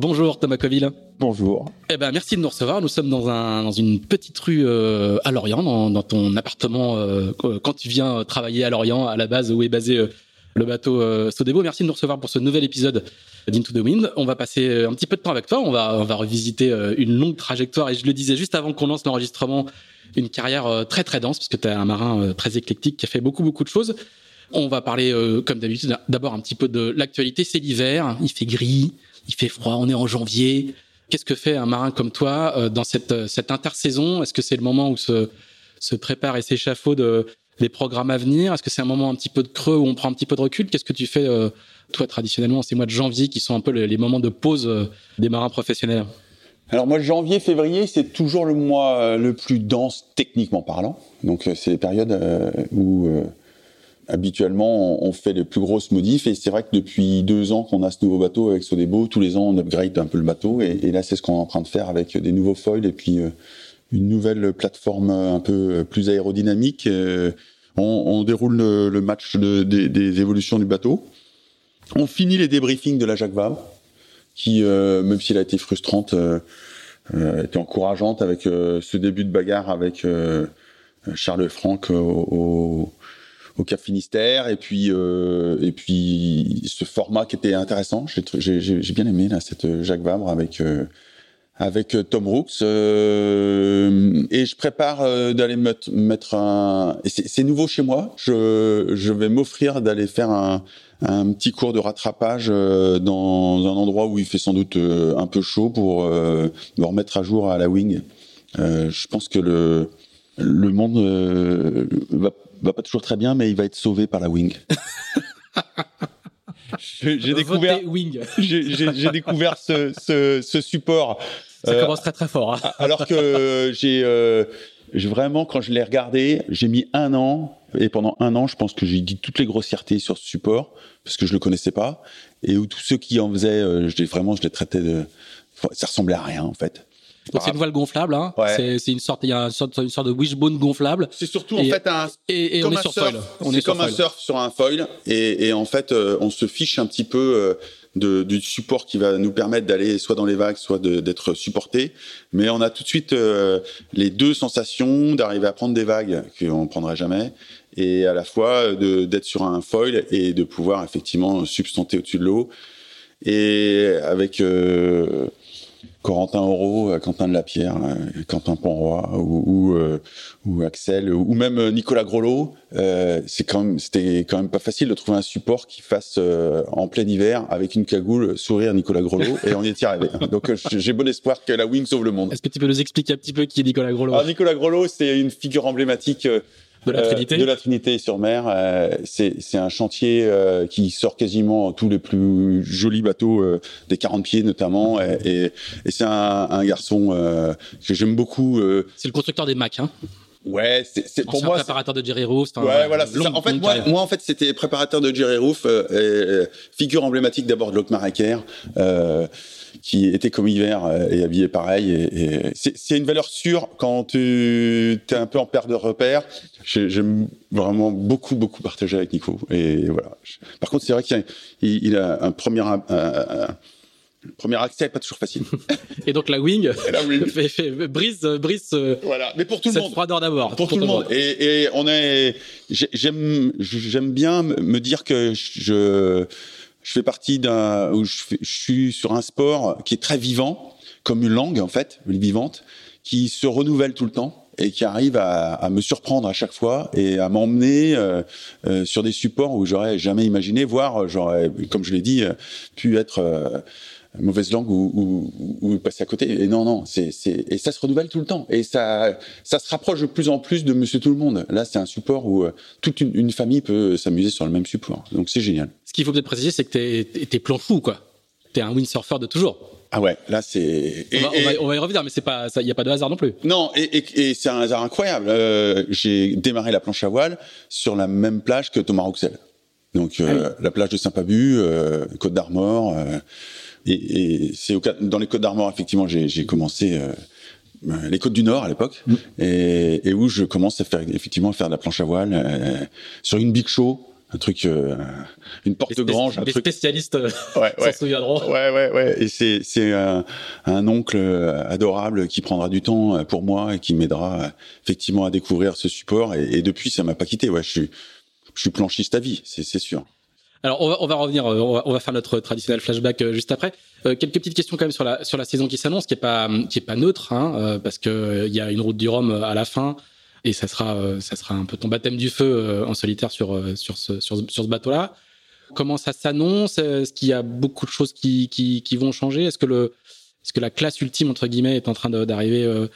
Bonjour Thomas Coville. Bonjour. Eh ben merci de nous recevoir. Nous sommes dans, un, dans une petite rue euh, à Lorient, dans, dans ton appartement euh, quand tu viens travailler à Lorient, à la base où est basé euh, le bateau Sodebo. Merci de nous recevoir pour ce nouvel épisode d'Into the Wind. On va passer un petit peu de temps avec toi. On va, on va revisiter une longue trajectoire. Et je le disais juste avant qu'on lance l'enregistrement, une carrière très très dense, parce que tu es un marin très éclectique qui a fait beaucoup beaucoup de choses. On va parler, comme d'habitude, d'abord un petit peu de l'actualité. C'est l'hiver, il fait gris, il fait froid, on est en janvier. Qu'est-ce que fait un marin comme toi euh, dans cette, euh, cette intersaison? Est-ce que c'est le moment où se, se prépare et s'échafaude euh, les programmes à venir? Est-ce que c'est un moment un petit peu de creux où on prend un petit peu de recul? Qu'est-ce que tu fais, toi, traditionnellement, ces mois de janvier qui sont un peu les, moments de pause des marins professionnels? Alors moi, janvier, février, c'est toujours le mois le plus dense techniquement parlant. Donc c'est les périodes où habituellement, on fait les plus grosses modifs. Et c'est vrai que depuis deux ans qu'on a ce nouveau bateau avec Sodebo, tous les ans, on upgrade un peu le bateau. Et, là, c'est ce qu'on est en train de faire avec des nouveaux foils et puis euh, une nouvelle plateforme un peu plus aérodynamique. Euh, on, déroule le, match des évolutions du bateau. On finit les débriefings de la Jacques Vabre, qui, euh, même s'il a été frustrante, était encourageante avec ce début de bagarre avec Charles Franck au au Cap Finistère et puis euh, et puis ce format qui était intéressant. J'ai bien aimé là cette Jacques Vabre avec euh, avec Tom Rooks euh, et je prépare euh, d'aller mettre, mettre un c'est nouveau chez moi. Je je vais m'offrir d'aller faire un un petit cours de rattrapage euh, dans un endroit où il fait sans doute un peu chaud pour me remettre à jour à la wing. Je pense que le le monde va va pas toujours très bien, mais il va être sauvé par la Wing. j'ai découvert, j'ai découvert ce, ce, ce, support. Ça euh, commence très très fort. Hein. alors que j'ai euh, vraiment, quand je l'ai regardé, j'ai mis un an et pendant un an, je pense que j'ai dit toutes les grossièretés sur ce support parce que je le connaissais pas et où tous ceux qui en faisaient, euh, je vraiment, je les traitais de, ça ressemblait à rien en fait c'est une voile gonflable. Hein. C'est une sorte, il y a une sorte, une sorte de wishbone gonflable. C'est surtout en fait un. Et, on est sur foil. On est, comme un surf sur un foil. Et, et en fait, euh, on se fiche un petit peu. Euh, de, du support qui va nous permettre d'aller soit dans les vagues, soit d'être supporté. Mais on a tout de suite euh, les deux sensations d'arriver à prendre des vagues qu'on ne prendrait jamais, et à la fois d'être sur un foil et de pouvoir effectivement substanter au-dessus de l'eau. Et avec euh, Corentin Auro, euh, Quentin de la Pierre, euh, Quentin Ponroy ou, euh, ou, Axel ou même Nicolas Grolot. c'est quand même, c'était quand même pas facile de trouver un support qui fasse en plein hiver avec une cagoule sourire Nicolas Grolot et on y est arrivé. Donc j'ai bon espoir que la Wing sauve le monde. Est-ce que tu peux nous expliquer un petit peu qui est Nicolas Grolot? Alors Nicolas Grolot, c'est une figure emblématique de la Trinité, de la Trinité sur mer. Euh, c'est un chantier euh, qui sort quasiment tous les plus jolis bateaux euh, des 40 pieds notamment. Et, et, c'est un, un, garçon que j'aime beaucoup. c'est le constructeur des Mac, hein Ouais, c'est pour moi. préparateur de Jerry Roof. Ouais, voilà. ça. En fait, moi, moi, en fait, c'était préparateur de Jerry Roof, euh, figure emblématique d'abord de Locke euh, qui était comme hiver euh, et habillé pareil. Et, et c'est une valeur sûre quand tu es un peu en perte de repère. J'aime vraiment beaucoup, beaucoup partager avec Nico. Et voilà. Par contre, c'est vrai qu'il a, il, a un premier. Un, premier accès pas toujours facile. et donc la wing, la wing. Fait, brise, brise. Voilà, mais pour tout le monde. froideur d'abord. Pour, tout, le monde. Et, et on est, j'aime, j'aime bien me dire que je, je fais partie d'un, je, suis sur un sport qui est très vivant, comme une langue en fait, vivante, qui se renouvelle tout le temps et qui arrive à, me surprendre à chaque fois et à m'emmener euh, euh, sur des supports où j'aurais jamais imaginé, voire j'aurais, comme je l'ai dit, pu être euh, mauvaise langue ou, ou, ou, passer à côté. Et non, non, c'est, et ça se renouvelle tout le temps. Et ça, ça se rapproche de plus en plus de Monsieur Tout le Monde. Là, c'est un support où euh, toute une, une, famille peut s'amuser sur le même support. Donc c'est génial. Ce qu'il faut peut-être préciser, c'est que t'es, t'es plan fou, quoi. T'es un windsurfer de toujours. Ah ouais, là c'est. On, on, va, on, va, y revenir, mais c'est pas, il n'y a pas de hasard non plus. Non, et, et, et c'est un hasard incroyable. Euh, j'ai démarré la planche à voile sur la même plage que Thomas Rouxel. Donc euh, ah oui. la plage de Saint-Pabu, euh, Côte d'Armor. Et, et c'est dans les Côtes d'Armor, effectivement, j'ai commencé euh, les Côtes du Nord à l'époque, mmh. et, et, où je commence à faire effectivement à faire de la planche à voile euh, sur une big show. Un truc, euh, une porte les grange, un les truc. spécialistes ouais, ouais. s'en souviendront. Ouais, ouais, ouais. Et c'est c'est un, un, oncle adorable qui prendra du temps pour moi et qui m'aidera effectivement à découvrir ce support. Et, et depuis, ça m'a pas quitté. Ouais, je suis je suis planchiste à vie, c'est sûr. Alors on va, on va revenir, on va, on va, faire notre traditionnel flashback euh, juste après. Euh, quelques petites questions quand même sur la sur la saison qui s'annonce, qui est pas qui est pas neutre, hein, euh, parce que il y a une route du Rhum à la fin et ça sera ça sera un peu ton baptême du feu en solitaire sur sur ce sur, sur ce bateau-là. Comment ça s'annonce? Est-ce qu'il y a beaucoup de choses qui qui, qui vont changer? Est-ce que le est-ce que la classe ultime entre guillemets est en train d'arriver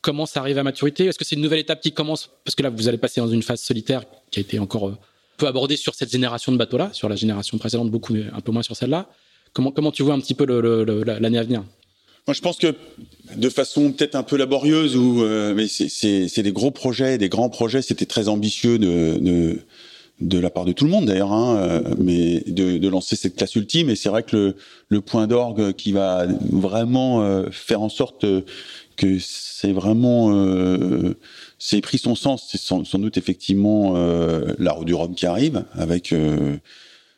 Comment ça arrive à maturité? Est-ce que c'est une nouvelle étape qui commence? Parce que là vous allez passer dans une phase solitaire qui a été encore peu abordé sur cette génération de bateaux-là, sur la génération précédente, beaucoup, un peu moins sur celle-là. Comment, comment tu vois un petit peu l'année à venir? Moi, je pense que de façon peut-être un peu laborieuse, ou euh, mais c'est des gros projets, des grands projets. C'était très ambitieux de, de, la part de tout le monde d'ailleurs, hein, euh, mais de, de, lancer cette classe ultime. Et c'est vrai que le, le point d'orgue qui va vraiment euh, faire en sorte que c'est vraiment c'est pris son sens. C'est sans, doute effectivement euh, la roue du Rhum qui arrive avec euh,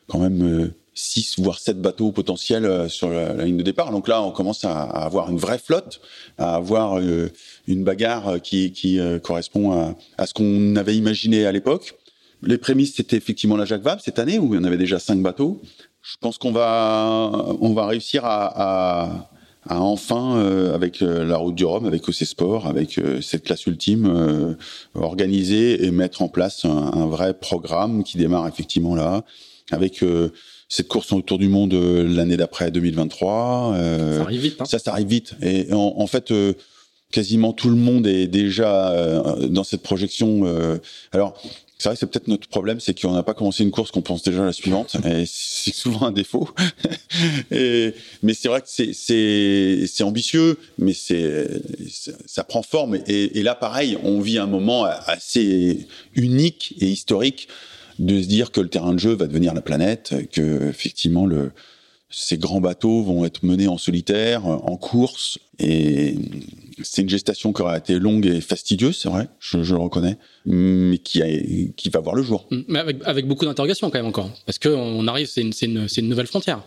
quand même 6 voire 7 bateaux potentiels sur la, ligne de départ. Donc là, on commence à, avoir une vraie flotte, à avoir une bagarre qui, correspond à, ce qu'on avait imaginé à l'époque. Les prémices, c'était effectivement la Jacques Vabre cette année où il y en avait déjà 5 bateaux. Je pense qu'on va, on va réussir à à enfin, euh, avec euh, la route du Rhum, avec OC Sport, avec euh, cette classe ultime, euh, organiser et mettre en place un, un, vrai programme qui démarre effectivement là, avec euh, cette course autour du monde l'année d'après 2023. ça arrive vite. Hein. Ça, ça arrive vite. Et en, en fait, quasiment tout le monde est déjà dans cette projection. alors, c'est vrai que c'est peut-être notre problème, c'est qu'on n'a pas commencé une course qu'on pense déjà à la suivante, et c'est souvent un défaut. et, mais c'est vrai que c'est ambitieux, mais c'est ça prend forme. Et, et, là, pareil, on vit un moment assez unique et historique de se dire que le terrain de jeu va devenir la planète, que effectivement le ces grands bateaux vont être menés en solitaire, en course, et c'est une gestation qui aura été longue et fastidieuse, c'est vrai, je, je, le reconnais, mais qui, a, qui va voir le jour. Mm, mais avec, avec beaucoup d'interrogations quand même encore, parce qu'on arrive, c'est une, une, une, nouvelle frontière.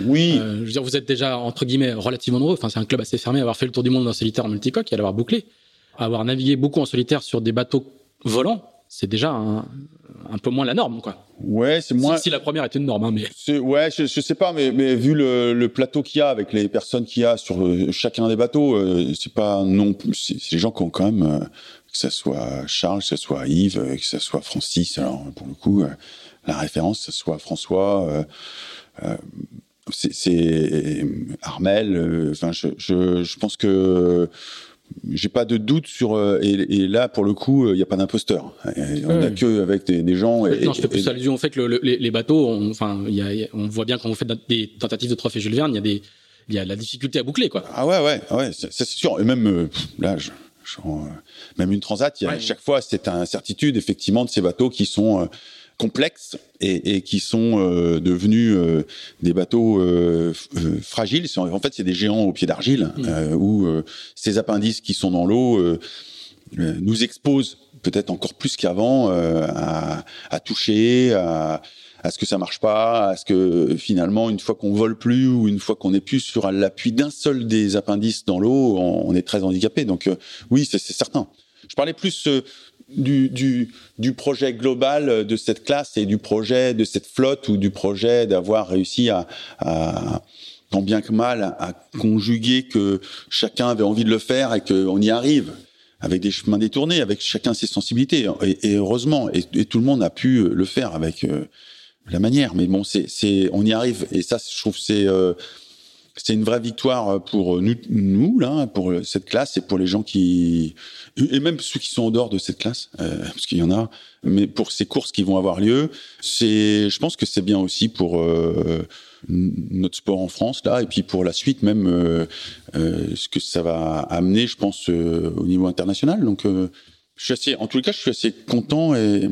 Oui. Euh, je veux dire, vous êtes déjà, entre guillemets, relativement nombreux, enfin c'est un club assez fermé, avoir fait le tour du monde en solitaire en multicoque et à l'avoir bouclé, avoir navigué beaucoup en solitaire sur des bateaux volants, c'est déjà un, un, peu moins la norme, quoi. Ouais, c'est moins. Si, si, la première est une norme, hein, mais. Ouais, je, je, sais pas, mais, mais vu le, le plateau qu'il y a avec les personnes qu'il y a sur euh, chacun des bateaux, euh, c'est pas non plus. C'est les gens qui ont quand même, euh, que ça soit Charles, que ça soit Yves, euh, que ça soit Francis. Alors pour le coup, la référence, que ça soit François. c'est Armel. Enfin, je, je, je pense que j'ai pas de doute sur euh, et, et, là pour le coup il euh, n'y a pas d'imposteur. On n'a que avec des, des gens et, non je fais plus allusion au fait que le, le, les, bateaux on, enfin il y a, on voit bien quand vous faites des tentatives de trophée Jules Verne il y a des il y a la difficulté à boucler quoi. Ah ouais ouais ouais c'est sûr. Et même euh, là je, même une transat, il y a, chaque fois, c'est une incertitude effectivement de ces bateaux qui sont complexes et, qui sont devenus des bateaux fragiles. En fait, c'est des géants au pied d'argile mmh. où ces appendices qui sont dans l'eau nous exposent peut-être encore plus qu'avant à, à, toucher, à, à ce que ça marche pas, à ce que finalement une fois qu'on vole plus ou une fois qu'on est plus sur l'appui d'un seul des appendices dans l'eau, on, est très handicapé. Donc euh, oui, c'est certain. Je parlais plus euh, du, du, du, projet global de cette classe et du projet de cette flotte ou du projet d'avoir réussi à, à tant bien que mal à conjuguer que chacun avait envie de le faire et qu'on y arrive avec des chemins détournés, avec chacun ses sensibilités. Et, heureusement, et, tout le monde a pu le faire avec euh, la manière. Mais bon, c'est, c'est, on y arrive. Et ça, je trouve, c'est, euh, c'est une vraie victoire pour nous, nous, là, pour cette classe et pour les gens qui, et même ceux qui sont en dehors de cette classe, euh, parce qu'il y en a. Mais pour ces courses qui vont avoir lieu, c'est, je pense que c'est bien aussi pour euh, notre sport en France là, et puis pour la suite même euh, euh ce que ça va amener, je pense, au niveau international. Donc, je suis assez, en les cas, je suis assez content et euh,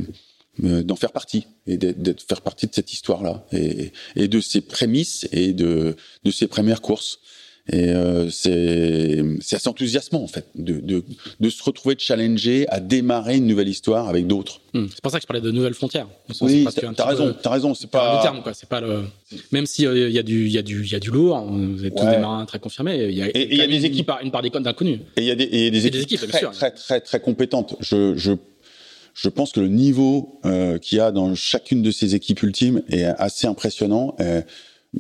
d'en faire partie et de faire partie de cette histoire-là et, et, de ses prémices et de, de ses premières courses. Et euh, c'est assez enthousiasmant en fait de, de, de, se retrouver challenger à démarrer une nouvelle histoire avec d'autres. Hmm. C'est pour ça que je parlais de nouvelles frontières. Oui, t'as raison, t'as raison. C'est pas le terme quoi. C'est pas le. Même si il y a du il y a du il y a du lourd. Vous êtes tous des marins très confirmés. Il y a, et il y a des équipes une part des d'inconnus. Et il y a des, et des, équipes, très, très, très, très très compétentes. Je je je pense que le niveau euh, qu'il y a dans chacune de ces équipes ultimes est assez impressionnant.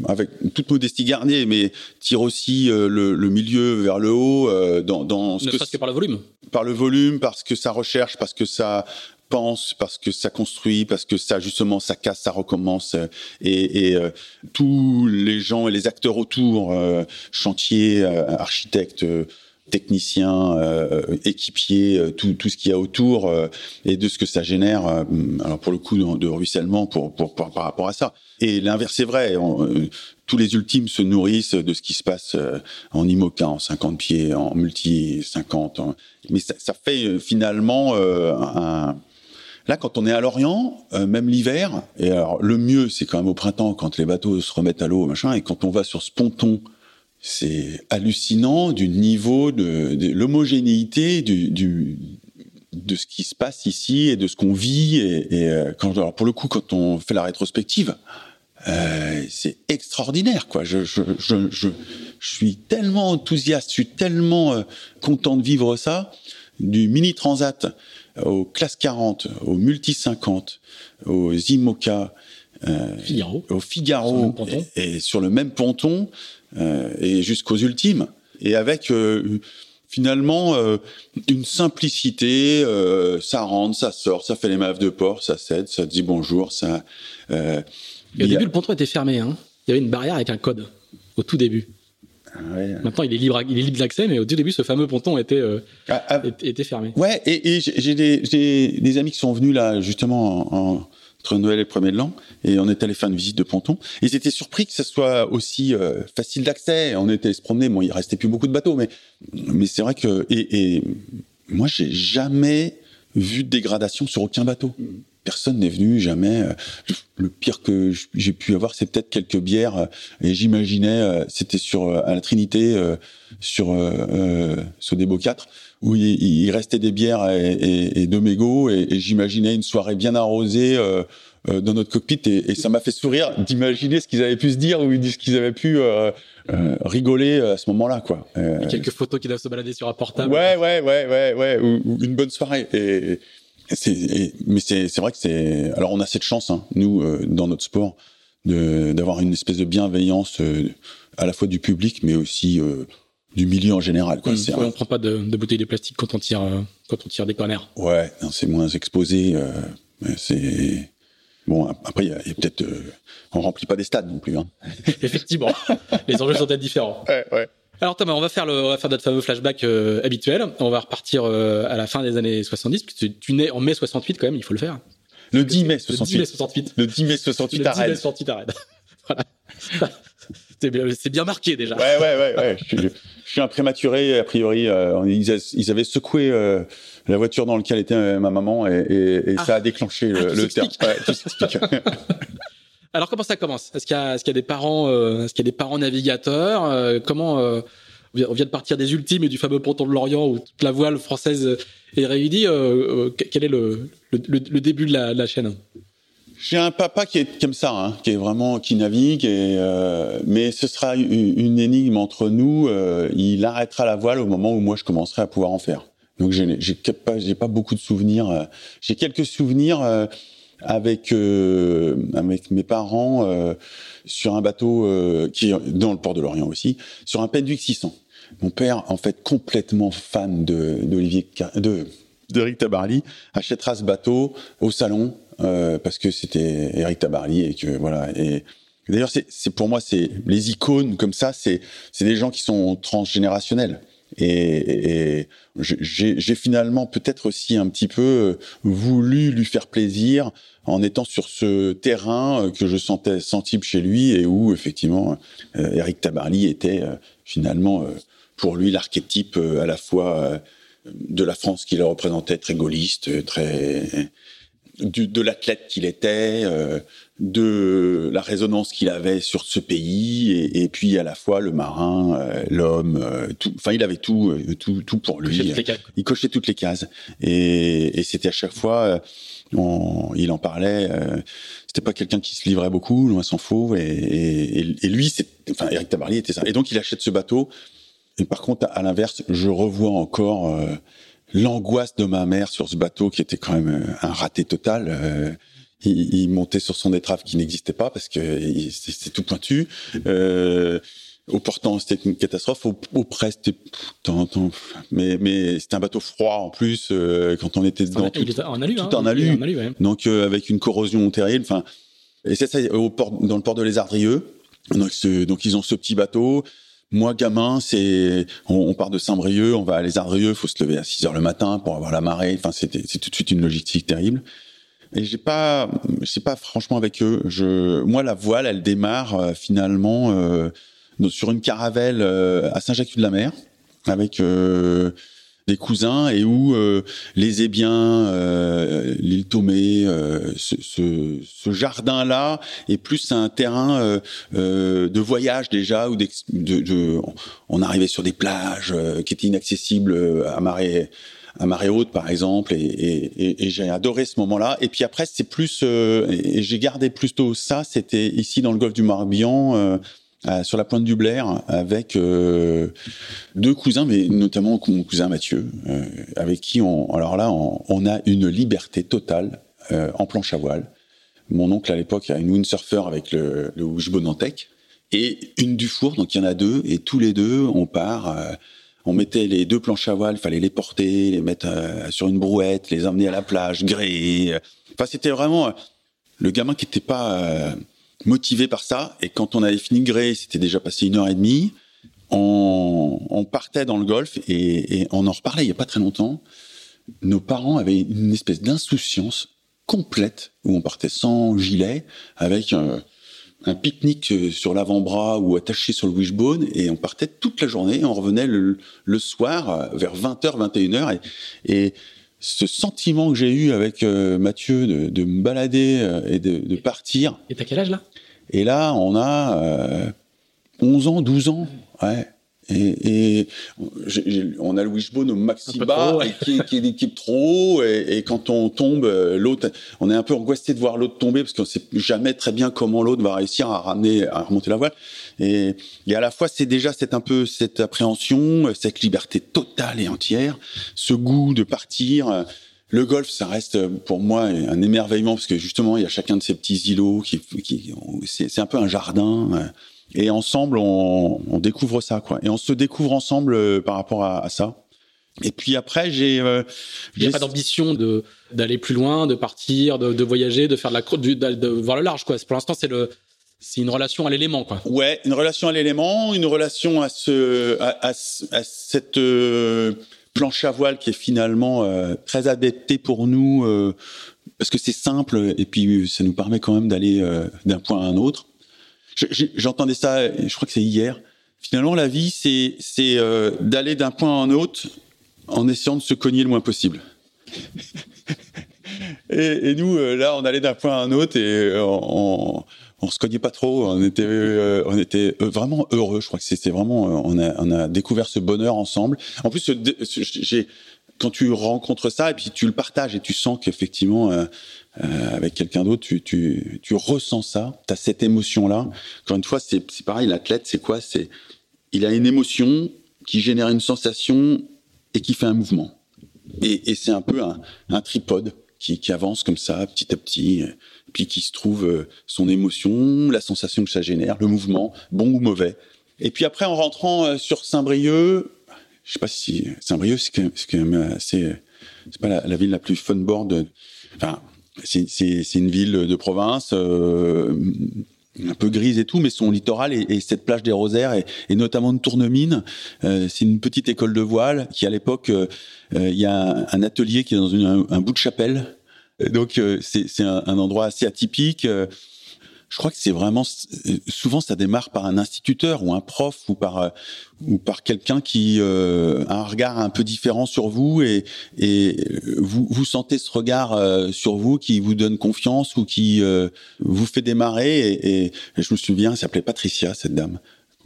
avec toute modestie garnie, mais tire aussi euh, le, le, milieu vers le haut euh, dans, dans ce ne que, que par le volume. Par le volume, parce que ça recherche, parce que ça pense, parce que ça construit, parce que ça justement ça casse, ça recommence, et, et euh, tous les gens et les acteurs autour, euh, chantiers, architectes techniciens, euh, équipiers, euh, tout, tout ce qu'il y a autour euh, et de ce que ça génère. Euh, alors pour le coup de, ruissellement pour, pour, par rapport à ça. Et l'inverse est vrai. tous les ultimes se nourrissent de ce qui se passe en IMOCA, en 50 pieds, en multi 50. mais ça, ça, fait finalement un Là, quand on est à Lorient, même l'hiver, et alors le mieux, c'est quand même au printemps, quand les bateaux se remettent à l'eau, machin, et quand on va sur ce ponton c'est hallucinant du niveau de, l'homogénéité de ce qui se passe ici et de ce qu'on vit. Et, euh, alors pour le coup, quand on fait la rétrospective, euh, c'est extraordinaire, quoi. Je, je, je, je, suis tellement enthousiaste, je suis tellement euh, content de vivre ça. Du mini transat aux classes 40, aux multi 50, aux IMOCA, Figaro. au Figaro, et, et, sur le même ponton, euh, et jusqu'aux ultimes, et avec euh, finalement euh, une simplicité, ça rentre, ça sort, ça fait les maves de port, ça cède, ça dit bonjour, ça. Euh, et au début, le ponton était fermé. Hein. Il y avait une barrière avec un code au tout début. Ah ouais. Maintenant, il est libre, il est libre d'accès, mais au tout début, ce fameux ponton était euh, ah, ah, était fermé. Ouais, et, et j'ai des, des, amis qui sont venus là justement en, entre Noël et le premier de l'an, et on est allé faire une visite de ponton. Ils étaient surpris que ce soit aussi euh, facile d'accès. On était allé se promener. Bon, il restait plus beaucoup de bateaux, mais mais c'est vrai que et, et moi j'ai jamais vu de dégradation sur aucun bateau. Personne n'est venu, jamais. Euh, le pire que j'ai pu avoir, c'est peut-être quelques bières. Euh, et j'imaginais, c'était sur à la Trinité, sur des beaux 4 où il, restait des bières et, et, et deux mégots, et, et j'imaginais une soirée bien arrosée euh, euh, dans notre cockpit, et, ça m'a fait sourire d'imaginer ce qu'ils avaient pu se dire ou ce qu'ils avaient pu euh, euh, rigoler à ce moment-là, quoi. Euh, quelques photos qui doivent se balader sur un portable. Ouais, ouais, ouais, ouais, ouais, ou, une bonne soirée. Et, mais c'est, vrai que c'est. Alors on a cette chance, hein, nous, dans notre sport, de d'avoir une espèce de bienveillance à la fois du public, mais aussi du milieu en général. Quoi. Mmh, on prend pas de, de, bouteilles de plastique quand on tire euh, quand on tire des corners. Ouais, c'est moins exposé. Euh, c'est bon. Après, il y a, peut-être euh, on remplit pas des stades non plus. Hein. Effectivement, les enjeux sont peut-être différents. Ouais, ouais. Alors Thomas, on va faire le, on va faire notre fameux flashback euh, habituel. On va repartir euh, à la fin des années 70, puisque tu nais en mai 68 quand même, il faut le faire. Le 10 mai 68. Le 10 mai 68. Le 10 mai 68 à Rennes. Le 10 mai 68 à Rennes. voilà. C'est bien, marqué déjà. Ouais, ouais, ouais, ouais. Je, suis un prématuré, a priori. Euh, ils, avaient secoué euh, la voiture dans laquelle était euh, ma maman et, ça a ah. déclenché le, ah, terme. Alors comment ça commence? Est-ce qu'il y, a, des parents, est-ce qu'il y a des parents navigateurs Comment on vient de partir des ultimes et du fameux ponton de l'Orient où toute la voile française est réunie. quel est le, début de la chaîne? J'ai un papa qui est comme ça, hein, qui est vraiment qui navigue, et, euh, mais ce sera une, énigme entre nous. Euh, il arrêtera la voile au moment où moi je commencerai à pouvoir en faire. Donc j'ai j'ai pas pas beaucoup de souvenirs. Euh, j'ai quelques souvenirs euh, avec euh, avec mes parents sur un bateau qui dans le port de Lorient aussi, sur un Penduic 600. Mon père, en fait, complètement fan de d'Olivier de d'Eric Tabarly, achètera ce bateau au salon euh, parce que c'était Eric Tabarly et que voilà. Et d'ailleurs, c'est pour moi, c'est les icônes comme ça, c'est c'est des gens qui sont transgénérationnels. Et, et j'ai finalement peut-être aussi un petit peu voulu lui faire plaisir en étant sur ce terrain que je sentais sensible chez lui et où effectivement euh, Eric Tabarly était euh, finalement pour lui l'archétype à la fois de la France qu'il représentait très gaulliste, très du, de l'athlète qu'il était, euh, de la résonance qu'il avait sur ce pays, et, et, puis à la fois le marin, euh, l'homme, euh, tout. Enfin, il avait tout, tout, tout pour lui. Il cochait toutes les cases, et, et c'était à chaque fois, on, il en parlait. c'était pas quelqu'un qui se livrait beaucoup, loin s'en faut. Et, et, lui, enfin, Eric Tabarly était ça. Et donc, il achète ce bateau. Et par contre, à l'inverse, je revois encore l'angoisse de ma mère sur ce bateau qui était quand même euh, un raté total. Euh, il, montait sur son étrave qui n'existait pas parce que c'était tout pointu. Euh, au portant, c'était une catastrophe. Au, au près, c'était mais mais c'était un bateau froid en plus euh, quand on était dedans. tout, en alu, tout hein, en alu. Donc avec une corrosion terrible. Enfin, et c'est ça au port, dans le port de Les Ardrieux. Donc, donc ils ont ce petit bateau. Moi, gamin, c'est on, part de Saint-Brieuc, on va à Les Ardrieux, faut se lever à 6 heures le matin pour avoir la marée. Enfin, c'était c'est tout de suite une logistique terrible. Et j'ai pas, je pas franchement avec eux. Je, moi, la voile, elle démarre euh, finalement euh, sur une caravelle euh, à Saint-Jacques-de-la-Mer avec des cousins et où euh, les Ébiens, euh, l'île Tomé, euh, ce, ce, ce jardin-là est plus un terrain euh, euh, de voyage déjà où de, de, on arrivait sur des plages qui étaient inaccessibles à marée à marée haute par exemple et, et, et j'ai adoré ce moment-là. Et puis après c'est plus et j'ai gardé plutôt ça c'était ici dans le golfe du Morbihan euh, sur la pointe du Blair avec euh, deux cousins, mais notamment mon cousin Mathieu, euh, avec qui on, alors là, on, a une liberté totale en planche à voile. Mon oncle à l'époque a une windsurfer avec le, le wishbone et une Dufour, donc il y en a deux, et tous les deux, on part. on mettait les deux planches à voile, fallait les porter, les mettre sur une brouette, les emmener à la plage, gréer. Enfin, c'était vraiment le gamin qui n'était pas motivé par ça. Et quand on avait fini Grey, c'était déjà passé une heure et demie. On, on partait dans le golf et, et, on en reparlait il y a pas très longtemps. Nos parents avaient une espèce d'insouciance complète où on partait sans gilet, avec un, un pique-nique sur l'avant-bras ou attaché sur le wishbone et on partait toute la journée. On revenait le, le soir vers 20h, 21h et, et ce sentiment que j'ai eu avec euh, Mathieu de, de, me balader euh, et de, de partir. Et t'as quel âge là? Et là, on a euh, 11 ans, 12 ans. Ouais. Et, et on a le wishbone au maxi bas qui, qui, est l'équipe trop haut et, et, quand on tombe euh, l'autre on est un peu angoissé de voir l'autre tomber parce qu'on sait jamais très bien comment l'autre va réussir à ramener à remonter la voile et, et à la fois c'est déjà cette un peu cette appréhension cette liberté totale et entière ce goût de partir le golf, ça reste pour moi un émerveillement parce que justement, il y a chacun de ces petits îlots qui, qui c'est un peu un jardin. Et ensemble, on, on, découvre ça, quoi. Et on se découvre ensemble euh, par rapport à, à, ça. Et puis après, j'ai. Euh, a pas d'ambition de d'aller plus loin, de partir, de, de voyager, de faire de la de, de, voir le large, quoi. Pour l'instant, c'est le c'est une relation à l'élément, quoi. Ouais, une relation à l'élément, une relation à ce à, à, à cette euh, planche à voile qui est finalement euh, très adaptée pour nous euh, parce que c'est simple et puis ça nous permet quand même d'aller d'un point à un autre. J'entendais ça, je crois que c'est hier. finalement, la vie, c'est c'est d'aller d'un point à un autre en essayant de se cogner le moins possible. et, nous, là, on allait d'un point à un autre et on, on se cognait pas trop. On était, on était vraiment heureux. Je crois que c'était vraiment, on a, on a découvert ce bonheur ensemble. En plus, j'ai quand tu rencontres ça et puis tu le partages et tu sens qu'effectivement euh, euh, avec quelqu'un d'autre tu, tu, tu, ressens ça, tu as cette émotion là. Encore une fois, c'est pareil, l'athlète, c'est quoi? C'est il a une émotion qui génère une sensation et qui fait un mouvement. Et, et c'est un peu un, un tripode qui, qui, avance comme ça, petit à petit, puis qui se trouve euh, son émotion, la sensation que ça génère, le mouvement, bon ou mauvais. Et puis après, en rentrant euh, sur Saint-Brieuc, je sais pas si Saint-Brieuc, c'est c'est pas la, ville la plus fun board. Enfin, c'est une ville de province. Euh, un peu grise et tout, mais son littoral et, cette plage des Rosaires et, notamment de Tournemine, euh, c'est une petite école de voile qui à l'époque, euh, il y a un, atelier qui est dans un, bout de chapelle, donc c'est un, endroit assez atypique je crois que c'est vraiment souvent ça démarre par un instituteur ou un prof ou par euh, ou par quelqu'un qui euh, a un regard un peu différent sur vous et et vous vous sentez ce regard euh, sur vous qui vous donne confiance ou qui vous fait démarrer et, et, je me souviens elle s'appelait Patricia cette dame.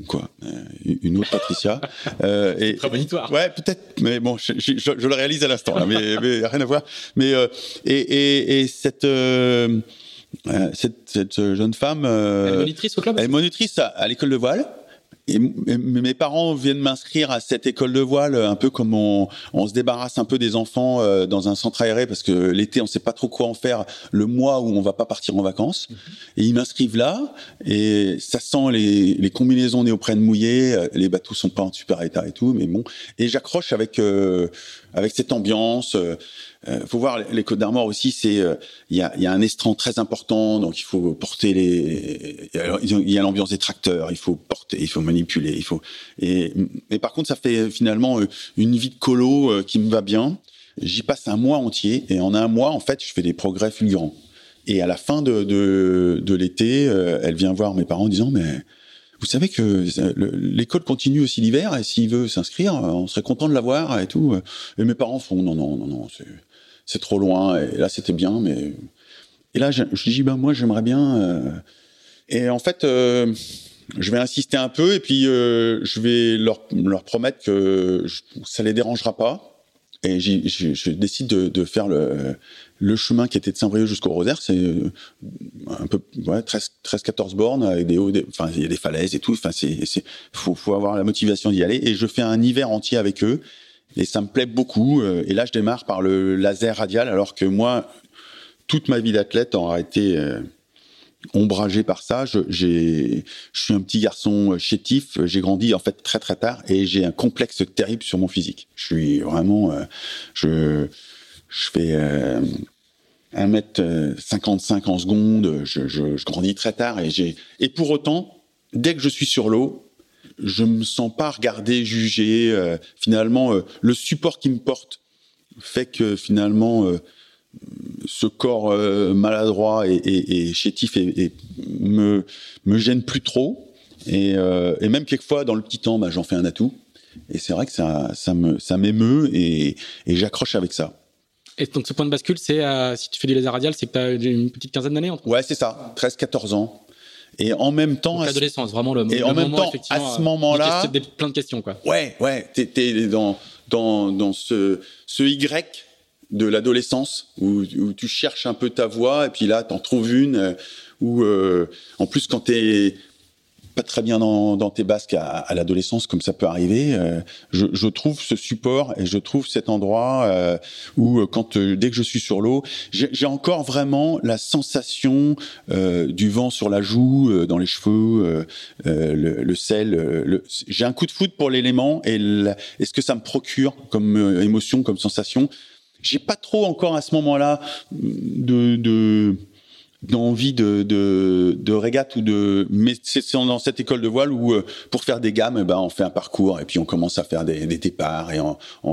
Quoi une autre Patricia. Euh, et très bonne histoire. Ouais peut-être mais bon je, je, je, le réalise à l'instant mais, mais, rien à voir. Mais et, et, et cette euh, cette, cette, jeune femme. Euh, elle est monitrice au club Elle est monitrice à, l'école de voile. Et mes parents viennent m'inscrire à cette école de voile, un peu comme on, on, se débarrasse un peu des enfants euh, dans un centre aéré parce que l'été on sait pas trop quoi en faire le mois où on va pas partir en vacances. Mhm. Et ils m'inscrivent là et ça sent les, les combinaisons néoprène mouillées, les bateaux sont pas en super état et tout, mais bon. Et j'accroche avec avec cette ambiance. Euh, faut voir les Côtes d'Armor aussi, c'est euh, il y, a, y, a, un estran très important, donc il faut porter les. Il y a l'ambiance des tracteurs, il faut porter, il faut manipuler, il faut. Et mais par contre, ça fait finalement euh, une vie de colo euh, qui me va bien. J'y passe un mois entier et en un mois, en fait, je fais des progrès fulgurants. Et à la fin de, de, de l'été, elle vient voir mes parents en disant mais vous savez que l'école continue aussi l'hiver et s'il veut s'inscrire, on serait content de l'avoir et tout. Et mes parents font non non non non, c'est trop loin. Et là, c'était bien, mais et là, je, dis ben moi, j'aimerais bien. Euh... Et en fait, euh, je vais insister un peu et puis euh, je vais leur, leur promettre que je, ça les dérangera pas. Et je, décide de, de, faire le, le chemin qui était de Saint-Brieuc jusqu'au Rosaire. C'est euh, un peu ouais, 13-14 bornes avec des hauts, enfin il y a des falaises et tout. Enfin c'est, faut, faut avoir la motivation d'y aller. Et je fais un hiver entier avec eux et ça me plaît beaucoup. Euh, et là, je démarre par le laser radial, alors que moi, toute ma vie d'athlète aura été euh, ombragé par ça. Je, suis un petit garçon chétif. J'ai grandi en fait très très tard et j'ai un complexe terrible sur mon physique. Je suis vraiment, euh, je, je fais euh, 1m55 en seconde. Je, grandis très tard et et pour autant, dès que je suis sur l'eau, je me sens pas regardé, jugé. Euh, finalement, euh, le support qui me porte fait que finalement, euh, ce corps maladroit et, chétif et, me, gêne plus trop. Et, et même quelquefois, dans le petit temps, bah, j'en fais un atout. Et c'est vrai que ça, ça me, ça m'émeut et j'accroche avec ça. Et donc ce point de bascule, c'est si tu fais du laser radial, c'est que tu as une petite quinzaine d'années entre Ouais, c'est ça, 13-14 ans. Et en même temps, l'adolescence, vraiment le. Et en même temps, à ce moment-là, c'est plein de questions quoi. Ouais, ouais, t'es es dans dans dans ce ce Y de l'adolescence où, où tu cherches un peu ta voix et puis là t'en trouves une euh, où euh, en plus quand t'es pas très bien dans, tes basques à, l'adolescence, comme ça peut arriver. Euh, je, trouve ce support et je trouve cet endroit euh, où, euh, quand dès que je suis sur l'eau, j'ai encore vraiment la sensation du vent sur la joue, dans les cheveux, le, sel. j'ai un coup de foot pour l'élément et, et ce que ça me procure comme émotion, comme sensation. J'ai pas trop encore à ce moment-là de d'envie de, de, de régate ou de mais c'est dans cette école de voile où euh, pour faire des gammes eh ben on fait un parcours et puis on commence à faire des, départs et,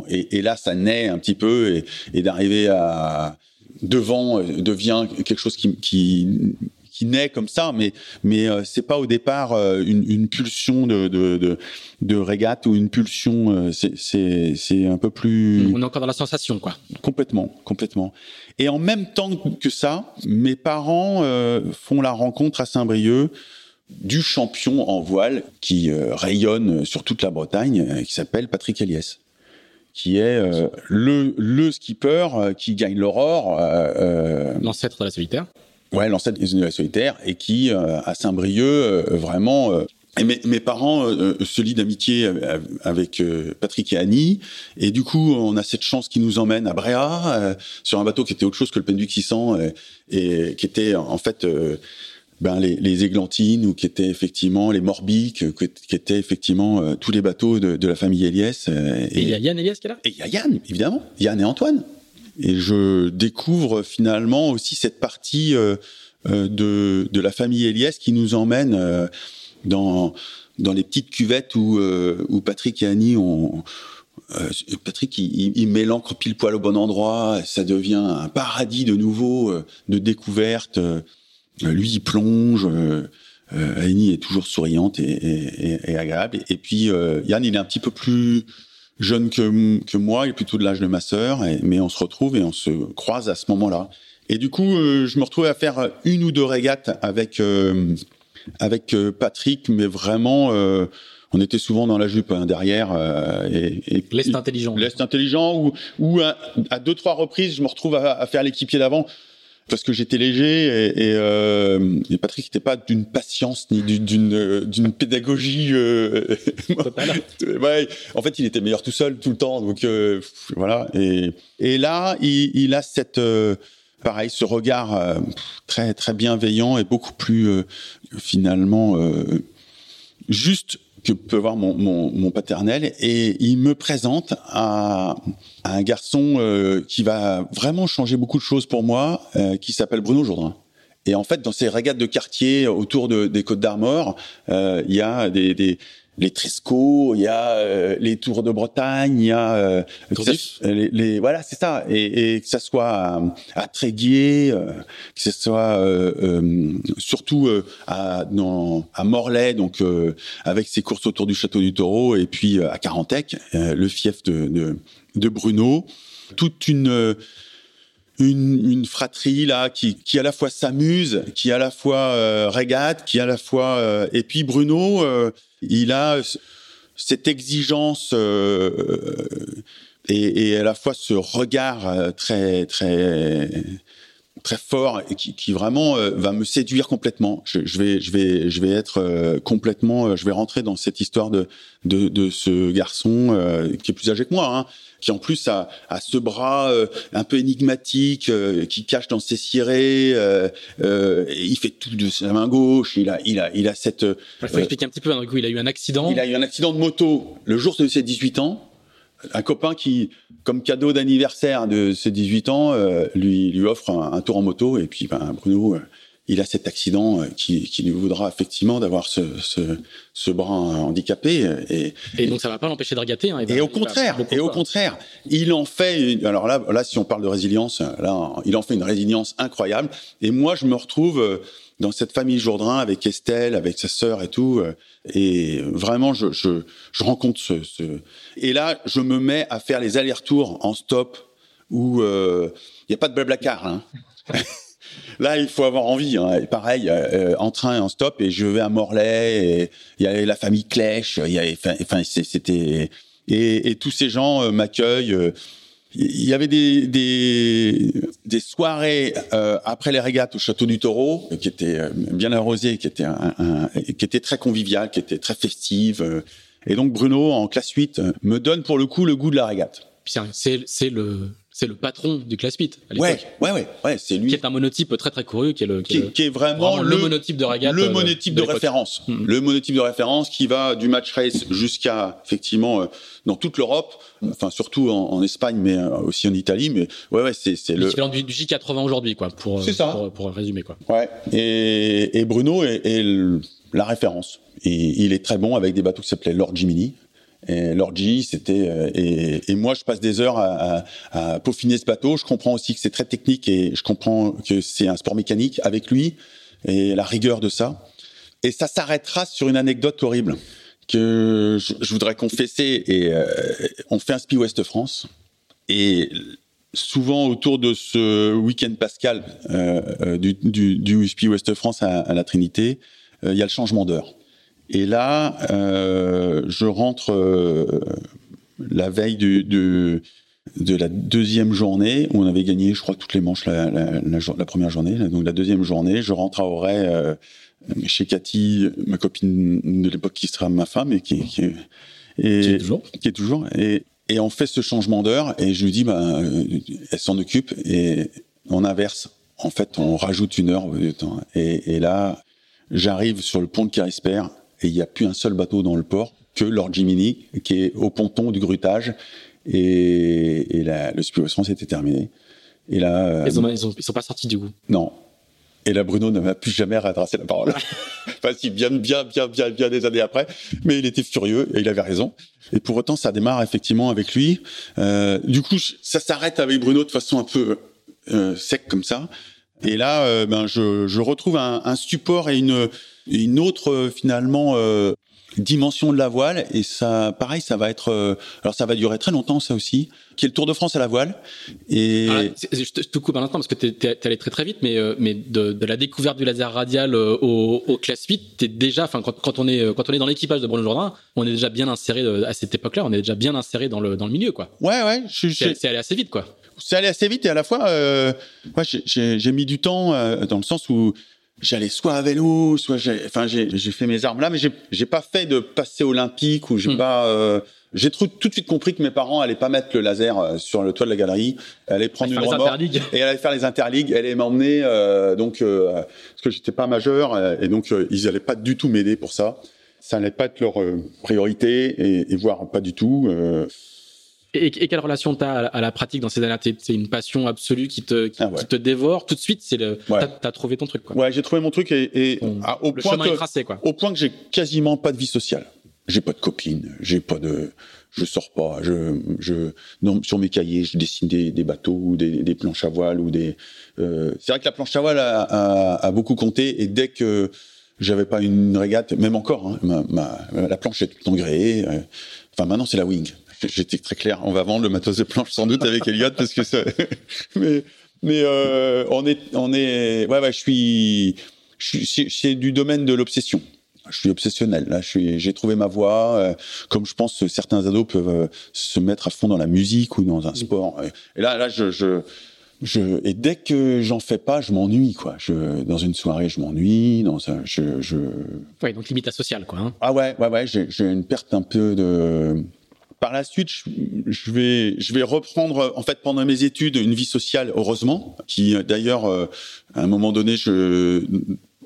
et, là ça naît un petit peu et, d'arriver à devant euh, devient quelque chose qui qui naît comme ça, mais mais euh, c'est pas au départ euh, une, une, pulsion de, de, de, de, régate ou une pulsion. Euh, c'est c'est un peu plus. On est encore dans la sensation, quoi. Complètement, complètement. Et en même temps que ça, mes parents font la rencontre à Saint-Brieuc du champion en voile qui rayonne sur toute la Bretagne, qui s'appelle Patrick Eliès qui est le, le skipper qui gagne l'aurore. L'ancêtre de la solitaire. Ouais, l'ancêtre de la solitaire, et qui, à Saint-Brieuc, vraiment... Et mes, mes, parents se lient d'amitié avec Patrick et Annie, et du coup, on a cette chance qui nous emmène à Bréa, sur un bateau qui était autre chose que le Penduc 600, et, et qui était en fait ben, les, les, églantines ou qui étaient effectivement les morbiques, qui étaient effectivement euh, tous les bateaux de, de la famille Eliès. Euh, et il y a Yann Eliès qui est là? Et il y a Yann, évidemment. Yann et Antoine. Et je découvre finalement aussi cette partie euh, de, de la famille Eliès qui nous emmène dans, dans les petites cuvettes où, où Patrick et Annie ont... Patrick, il, il met l'encre pile poil au bon endroit, ça devient un paradis de nouveau, de découverte. Euh, lui, il plonge. Euh, euh, Annie est toujours souriante et, et, et agréable. Et, puis Yann, il est un petit peu plus jeune que, que moi, est plutôt de l'âge de ma sœur, mais on se retrouve et on se croise à ce moment-là. Et du coup, je me retrouve à faire une ou deux régates avec avec Patrick, mais vraiment, on était souvent dans la jupe hein, derrière. et, et l'est intelligent. L'est intelligent, ou, ou à, à, deux trois reprises, je me retrouve à, à faire l'équipier d'avant parce que j'étais léger et, et, euh, et Patrick n'était pas d'une patience ni d'une d'une pédagogie. Euh, ouais, en fait, il était meilleur tout seul tout le temps, donc euh, voilà. Et, et là, il, il a cette euh, pareil, ce regard euh, très très bienveillant et beaucoup plus euh, finalement juste que peut voir mon, mon, mon, paternel et il me présente à, à un garçon euh, qui va vraiment changer beaucoup de choses pour moi, euh, qui s'appelle Bruno Jourdain. Et en fait, dans ces régates de quartier autour de, des Côtes d'Armor, euh, il y a des, des, les Tresco, il y a euh, les Tours de Bretagne, il y a euh, les, les, voilà, c'est ça. Et, et, que ça soit à, à Tréguier, euh, que ce soit euh, surtout à, dans, à Morlaix, donc avec ses courses autour du château du Taureau, et puis à Carantec, le fief de, de, de Bruno, toute une une, une, fratrie là qui, qui à la fois s'amuse, qui à la fois euh, régate, qui à la fois euh, et puis Bruno, euh, il a cette exigence euh, et, et, à la fois ce regard très très très fort et qui, qui vraiment va me séduire complètement. Je, je, vais je vais je vais être complètement, je vais rentrer dans cette histoire de de, de ce garçon qui est plus âgé que moi. Hein qui en plus a, a ce bras euh, un peu énigmatique, euh, qui cache dans ses cirés. Euh, il fait tout de sa main gauche. Il a, il a, il a cette. Il faut expliquer un petit peu. Hein, coup, il a eu un accident. Il a eu un accident de moto le jour de ses 18 ans. Un copain qui, comme cadeau d'anniversaire de ses 18 ans, lui, lui offre un, un, tour en moto. Et puis, ben, Bruno il a cet accident euh, qui, qui lui voudra effectivement d'avoir ce, ce, ce, bras handicapé. Et, et donc ça va pas l'empêcher de regater. Hein, et, au contraire, et au contraire, il en fait. Alors là, là, si on parle de résilience, là, il en fait une résilience incroyable. Et moi, je me retrouve euh, dans cette famille Jourdain avec Estelle, avec sa sœur et tout. Euh, et vraiment, je, je, je rencontre ce, ce, Et là, je me mets à faire les allers-retours en stop où il euh, n'y a pas de blablacar. Hein. Là, il faut avoir envie. Hein. Pareil, euh, en train, en stop, et je vais à Morlaix. Il y avait la famille Clèche. C'était et, tous ces gens euh, m'accueillent. Euh, il y avait des, soirées euh, après les régates au château du Taureau qui étaient bien arrosées, qui étaient qui très conviviales, qui étaient très festives. Et donc Bruno, en classe 8, me donne pour le coup le goût de la régate. C'est le c'est le patron du class pit à ouais, ouais, ouais, ouais, c'est lui. Qui est un monotype très très couru, qui est le, qui, est, qui est vraiment, le, monotype de régate. Le euh, monotype de, de référence. Mmh. Le monotype de référence qui va du match race jusqu'à, effectivement, euh, dans toute l'Europe, enfin, surtout en, en, Espagne, mais euh, aussi en Italie, mais ouais, ouais, c'est, c'est le. du, du J80 aujourd'hui, quoi, pour, c'est ça. Pour, pour, résumer, quoi. Ouais. Et, et Bruno est, est la référence. Et il est très bon avec des bateaux qui s'appelaient Lord Jiminy et c'était euh, et, moi je passe des heures à, peaufiner ce bateau. Je comprends aussi que c'est très technique et je comprends que c'est un sport mécanique. Avec lui, et la rigueur de ça. Et ça s'arrêtera sur une anecdote horrible que je, voudrais confesser. Et euh, on fait un Spi West France. Et souvent autour de ce week-end pascal euh, du, du, du Spi West France à la Trinité, il y a le changement d'heure. Et là, je rentre la veille du, du de la deuxième journée où on avait gagné, je crois, toutes les manches la, la, la, première journée. Donc la deuxième journée, je rentre à Auray euh, chez Cathy, ma copine de l'époque qui sera ma femme et qui, qui, et, qui est toujours. Qui est toujours. Et, et on fait ce changement d'heure et je lui dis, bah, elle s'en occupe et on inverse. En fait, on rajoute une heure de temps. Et, et là, j'arrive sur le pont de Carisper et il n'y a plus un seul bateau dans le port que Lord Jiminy qui est au ponton du grutage et, et la, le France était terminé. Et là, euh, ils, ont, ils, ont, ils, sont pas sortis du coup. Non. Et là, Bruno ne m'a plus jamais redressé la parole. enfin, si, bien, bien, bien, bien, bien des années après. Mais il était furieux et il avait raison. Et pour autant, ça démarre effectivement avec lui. Euh, du coup, ça s'arrête avec Bruno de façon un peu euh, sec comme ça. Et là, euh, ben, je, je retrouve un, un, support et une, une autre finalement euh, dimension de la voile. Et ça pareil ça va être euh, alors ça va durer très longtemps ça aussi qui est le Tour de France à la voile. Et ah, je te coupe un instant parce que tu es, allé très très vite mais euh, mais de, de, la découverte du laser radial euh, au, au classe 8 t'es déjà enfin quand, quand on est quand on est dans l'équipage de Bruno Jourdain on est déjà bien inséré à cette époque-là on est déjà bien inséré dans le dans le milieu quoi. Ouais ouais c'est allé assez vite quoi. C'est allé assez vite et à la fois euh, ouais, j'ai mis du temps dans le sens où j'allais soit à vélo, soit j'ai, enfin j'ai, j'ai fait mes armes là, mais j'ai, j'ai pas fait de passer olympique ou j'ai hmm. pas. Euh, j'ai tout, tout, de suite compris que mes parents allaient pas mettre le laser euh, sur le toit de la galerie, allait prendre une remorque et allait faire les interligues, elle allait m'emmener euh, donc euh, parce que j'étais pas majeur euh, et donc ils allaient pas du tout m'aider pour ça. Ça allait pas être leur priorité et, et voire pas du tout. Et, et, quelle relation tu as à, la pratique dans ces années C'est une passion absolue qui te, qui, ah ouais. qui, te dévore? Tout de suite. C'est le, ouais. t'as, as trouvé ton truc. Quoi. Ouais, j'ai trouvé mon truc et, au, point que, tracé, quoi. au point que j'ai quasiment pas de vie sociale. J'ai pas de copine, j'ai pas de, je sors pas. Je, je, non, sur mes cahiers, je dessine des, des bateaux ou des, des, planches à voile ou des. Euh, c'est vrai que la planche à voile a, a, a beaucoup compté et dès que j'avais pas une régate, même encore, hein, ma, ma, la planche est tout le temps gréée. Euh, enfin, maintenant c'est la wing j'étais très clair. On va vendre le matos de planche sans doute avec Elliot parce que ça. mais mais euh, on est on est ouais ouais je suis c'est du domaine de l'obsession. Je suis obsessionnel. Là, je suis, j'ai trouvé ma voie. Euh, comme je pense que certains ados peuvent euh, se mettre à fond dans la musique ou dans un sport. Et là, là, je, je, je et dès que j'en fais pas, je m'ennuie quoi. Je, dans une soirée, je m'ennuie. Dans un, je, je. Ouais, donc limite à social quoi. Hein. Ah ouais, ouais, ouais. J'ai, j'ai une perte un peu de par la suite, je, vais, je vais reprendre en fait pendant mes études une vie sociale, heureusement, qui d'ailleurs euh, à un moment donné, je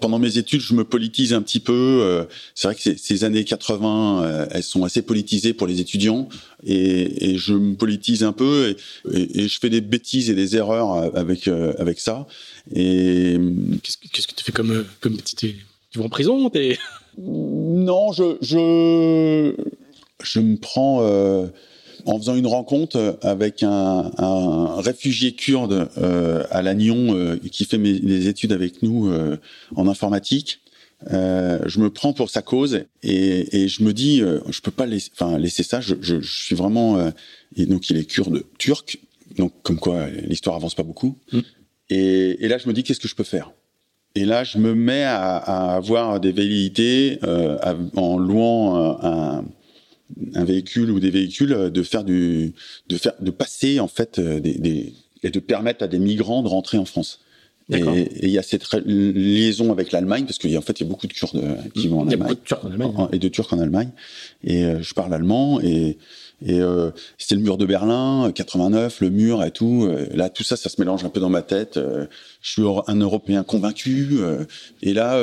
pendant mes études, je me politise un petit peu. Euh, c'est vrai que ces années 80, euh, elles sont assez politisées pour les étudiants, et, et je me politise un peu, et, et, et, je fais des bêtises et des erreurs avec avec ça. Et qu'est-ce que, qu'est-ce que tu fais comme comme tu vas en prison t'es... Non, je je je me prends euh, en faisant une rencontre avec un, un réfugié kurde euh, à Lannion euh, qui fait mes, les études avec nous euh, en informatique. Euh, je me prends pour sa cause et, et je me dis, je peux pas laisser, enfin laisser ça. Je, je, je suis vraiment et donc il est kurde turc, donc comme quoi l'histoire avance pas beaucoup. Mm. Et, et, là je me dis qu'est-ce que je peux faire? Et là, je me mets à, à avoir des velléités euh, en louant un, un véhicule ou des véhicules, euh, de faire du, de faire, de passer en fait euh, des, des et de permettre à des migrants de rentrer en France. Et il y a cette liaison avec l'Allemagne, parce qu'en fait, il y a beaucoup de Kurdes euh, qui vont en Allemagne. Il y a beaucoup de Turcs en Allemagne. En, et de Turcs en Allemagne. Et euh, je parle allemand, et, et euh, c'était le mur de Berlin, 89, le mur et tout. là, tout ça, ça se mélange un peu dans ma tête. je suis un Européen convaincu. et là,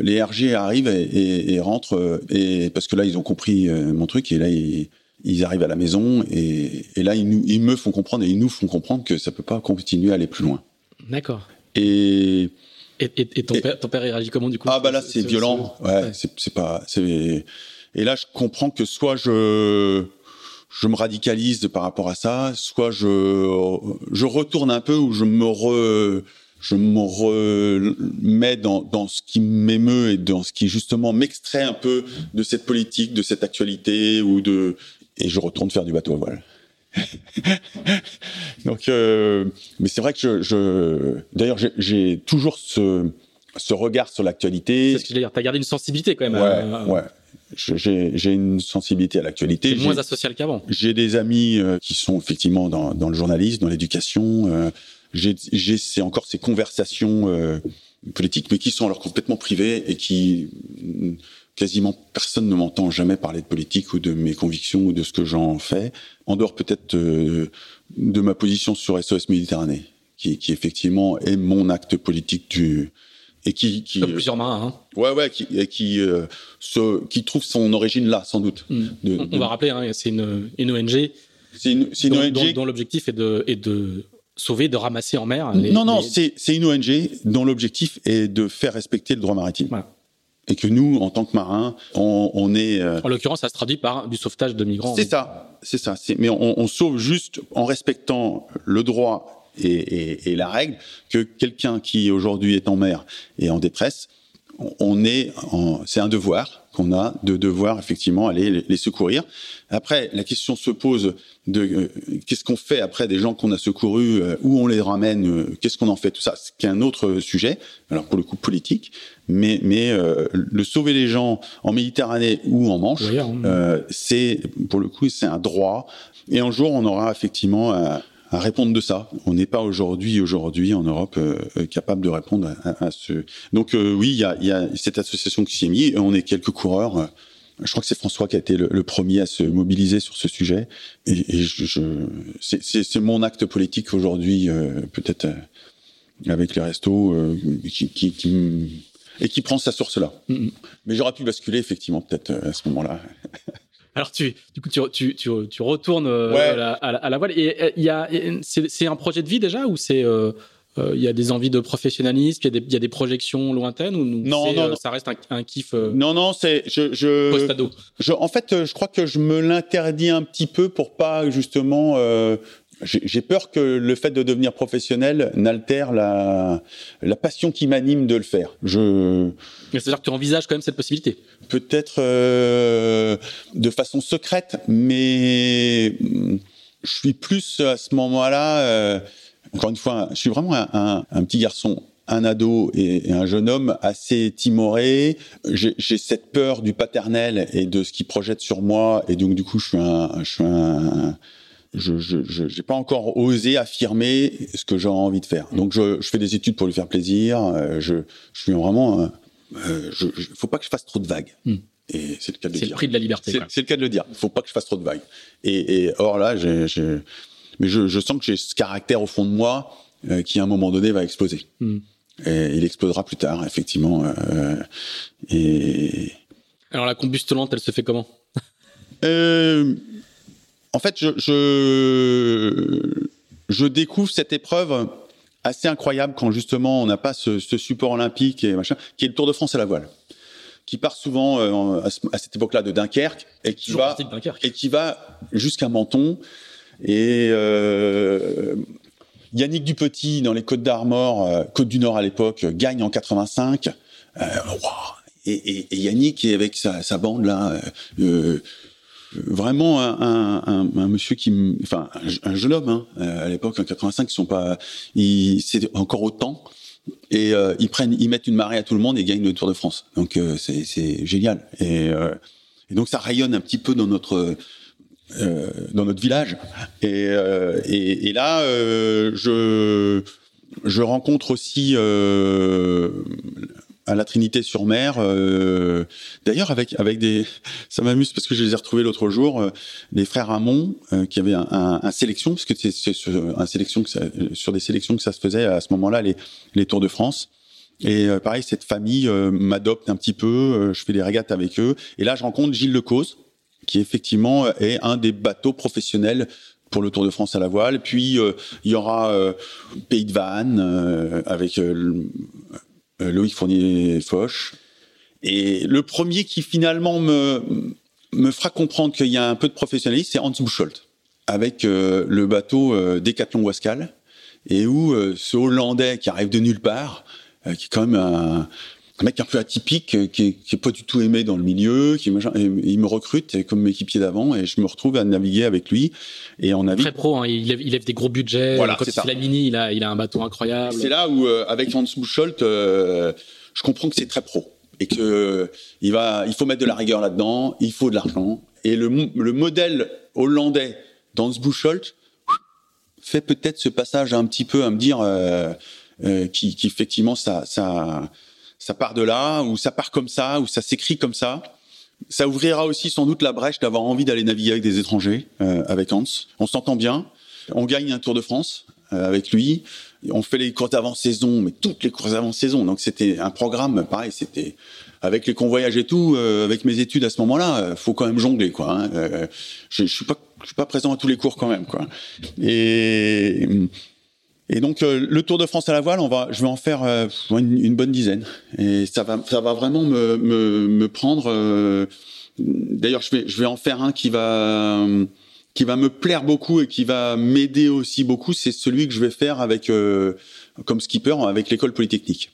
les RG arrivent et, et, et, rentrent, et, parce que là, ils ont compris mon truc, et là, ils ils arrivent à la maison et, et là ils, nous, ils me font comprendre et ils nous font comprendre que ça peut pas continuer à aller plus loin. D'accord. Et et, et, et, ton, père, ton père il réagit comment du coup? Ah bah là c'est violent, ouais, ouais. c'est pas et là je comprends que soit je je me radicalise par rapport à ça, soit je je retourne un peu ou je me re je me remets dans, dans ce qui m'émeut et dans ce qui justement m'extrait un peu de cette politique, de cette actualité ou de et je retourne faire du bateau à voile. Donc, euh, mais c'est vrai que je, je d'ailleurs j'ai toujours ce ce regard sur l'actualité. C'est ce que je veux dire. T'as gardé une sensibilité quand même. Ouais, ouais. J'ai une sensibilité à l'actualité. Moins asocial qu'avant. J'ai des amis euh, qui sont effectivement dans, dans le journalisme, dans l'éducation. Euh, j'ai encore ces conversations euh, politiques, mais qui sont alors complètement privées et qui quasiment personne ne m'entend jamais parler de politique ou de mes convictions ou de ce que j'en fais, en dehors peut-être euh, de ma position sur SOS Méditerranée, qui, qui effectivement est mon acte politique du et qui, qui plusieurs marins. Hein. Ouais, ouais, qui, et qui, euh, se, qui trouve son origine là, sans doute. Mm. De, on, de... on, va rappeler, hein, c'est une, une ONG. C'est une, ONG dont, dont l'objectif est de, est de sauver, de ramasser en mer. Les, non, non, les... c'est une ONG dont l'objectif est de faire respecter le droit maritime. Voilà. Et que nous, en tant que marins, on, on est. Euh... En l'occurrence, ça se traduit par du sauvetage de migrants. C'est ça, c'est ça. Mais on, on, sauve juste en respectant le droit et, et, et la règle que quelqu'un qui aujourd'hui est en mer et en détresse, on est, c'est un devoir qu'on a de devoir effectivement aller les secourir. Après, la question se pose de euh, qu'est-ce qu'on fait après des gens qu'on a secourus, euh, où on les ramène, euh, qu'est-ce qu'on en fait, tout ça, c'est un autre sujet. Alors pour le coup politique, mais mais euh, le sauver les gens en Méditerranée ou en Manche, Oui, euh, c'est pour le coup c'est un droit. Et un jour, on aura effectivement à, à répondre de ça. On n'est pas aujourd'hui aujourd'hui en Europe euh, capable de répondre à, à ce. Donc euh, oui, il y a, y a cette association qui s'y est mise. On est quelques coureurs. euh, Je crois que c'est François qui a été le, le premier à se mobiliser sur ce sujet. Et, et je, je c'est- mon acte politique aujourd'hui, euh, peut-être euh, avec les restos, euh, qui, qui, qui et qui prend sa source là. Mhm. Mais j'aurais pu basculer effectivement peut-être euh, à ce moment-là. Alors tu, du coup, tu, tu, tu, tu retournes euh, Ouais. à, la, à la- à la voile. Et euh, il y a, c'est c'est un projet de vie déjà ou c'est euh, euh, il y a des envies de professionnalisme, il y a des, il y a des projections lointaines ou Non, non, euh, non. ça reste un, un kiff euh, Non, non, c'est je, je, post-ado? je en fait je crois que je me l'interdis un petit peu pour pas justement. J'ai peur que le fait de devenir professionnel n'altère la la passion qui m'anime de le faire. Je C'est-à-dire que tu envisages quand même cette possibilité. peut-être euh, de façon secrète, mais je suis plus à ce moment-là. euh, encore une fois, je suis vraiment un, un- un petit garçon, un ado et, un jeune homme assez timoré. J'ai j'ai cette peur du paternel et de ce qu'il projette sur moi, et donc du coup, je suis un, je suis un je je je- j'ai pas encore osé affirmer ce que j'ai envie de faire. Donc je, je fais des études pour lui faire plaisir. euh, Je je suis vraiment euh, euh, je, je- faut pas que je fasse trop de vagues. Hmm. Et c'est le cas de le C'est le dire. prix de la liberté. C'est le cas de le dire. Il faut pas que je fasse trop de vagues. Et, et or là, j'ai, j'ai- mais je, je sens que j'ai ce caractère au fond de moi euh, qui à un moment donné va exploser. Hmm. Et il explosera plus tard, effectivement. euh, et Alors la combustion lente, elle se fait comment? Euh, en fait, je, je je découvre cette épreuve assez incroyable quand justement on n'a pas ce, ce support olympique et machin, qui est le Tour de France à la voile, qui part souvent euh, à, ce- à cette époque-là de Dunkerque et qui va partie de Dunkerque. et qui va jusqu'à Menton. Et euh, Yannick Dupetit, dans les Côtes d'Armor, euh, Côte du Nord à l'époque, gagne en 85. Euh, waouh. et, et, et Yannick est avec sa, sa bande là, vraiment un, un, un, monsieur qui, enfin un, un jeune homme hein, euh, à l'époque en 85, ils sont pas, ils, c'est encore autant. Et euh, ils prennent, ils mettent une marée à tout le monde et gagnent le Tour de France. Donc euh, c'est génial. Et, euh, et donc ça rayonne un petit peu dans notre euh, dans notre village. Et, euh, et, et là, je, je rencontre aussi à la Trinité-sur-Mer, euh, d'ailleurs avec avec des, ça m'amuse parce que je les ai retrouvés l'autre jour, euh, les frères Ramon euh, qui avaient un, un, un sélection parce que c'est sur un sélection que ça, sur des sélections que ça se faisait à ce moment-là les les Tours de France. Et euh, pareil, cette famille euh, m'adopte un petit peu, euh, je fais des régates avec eux. Et là, je rencontre Gilles Lecause, qui effectivement est un des bateaux professionnels pour le Tour de France à la voile. Puis euh, il y aura euh, Pays de Vannes euh, avec euh, euh, Loïc Fournier-Foch. Et le premier qui finalement me, me fera comprendre qu'il y a un peu de professionnalisme, c'est Hans Buchholz, avec euh, le bateau euh, Décathlon Wascal. et où ce Hollandais qui arrive de nulle part, qui est quand même un, un mec un peu atypique, euh, qui est, qui est, pas du tout aimé dans le milieu, qui il me recrute comme équipier d'avant et je me retrouve à naviguer avec lui. Et on navigue. Très pro, hein, il, lève, il, lève, des gros budgets. Voilà, Quand il fait la mini, il a, il a un bateau incroyable. C'est là où, euh, avec Hans Buchholz, euh, je comprends que c'est très pro et que il va, il faut mettre de la rigueur là-dedans, il faut de l'argent. Et le, le modèle hollandais d'Hans Buchholz fait peut-être ce passage un petit peu à me dire euh, qui, qui effectivement ça, ça ça part de là, ou ça part comme ça, ou ça s'écrit comme ça. Ça ouvrira aussi sans doute la brèche d'avoir envie d'aller naviguer avec des étrangers, euh, avec Hans. On s'entend bien. On gagne un Tour de France euh, avec lui. On fait les courses d'avant-saison, mais toutes les courses d'avant-saison. Donc c'était un programme, pareil, c'était avec les convoyages et tout, euh, avec mes études à ce moment-là, faut quand même jongler, quoi. Hein. je, je suis pas, je suis pas présent à tous les cours quand même, quoi. Et et donc euh, le Tour de France à la voile, on va, je vais en faire euh, une, bonne dizaine. Et ça va, ça va vraiment me, me, me prendre. Euh, d'ailleurs, je vais, je vais en faire un qui va, qui va me plaire beaucoup et qui va m'aider aussi beaucoup. C'est celui que je vais faire avec, comme skipper, avec l'école polytechnique.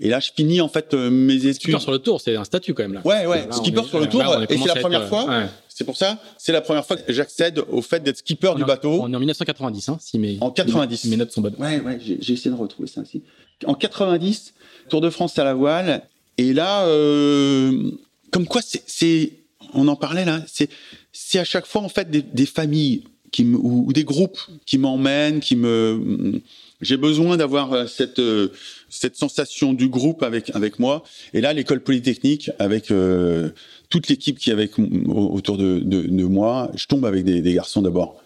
Et là, je finis en fait mes études. Skipper sur le Tour, c'est un statut quand même là. Ouais, ouais. skipper sur le Tour, et c'est la première fois. Ouais. C'est pour ça, c'est la première fois que j'accède au fait d'être skipper du bateau. On est en 1990, hein, si mes, en 90. mes notes sont bonnes. Ouais, ouais, j'ai essayé de retrouver ça aussi. En 90, Tour de France à la voile. Et là, euh, comme quoi, c'est, on en parlait là, c'est, c'est à chaque fois en fait des, des familles qui ou, ou, des groupes qui m'emmènent, qui me, j'ai besoin d'avoir euh, cette euh, cette sensation du groupe avec avec moi. Et là, l'école polytechnique avec euh, toute l'équipe qui est avec autour de, de, de, moi, je tombe avec des, des garçons d'abord.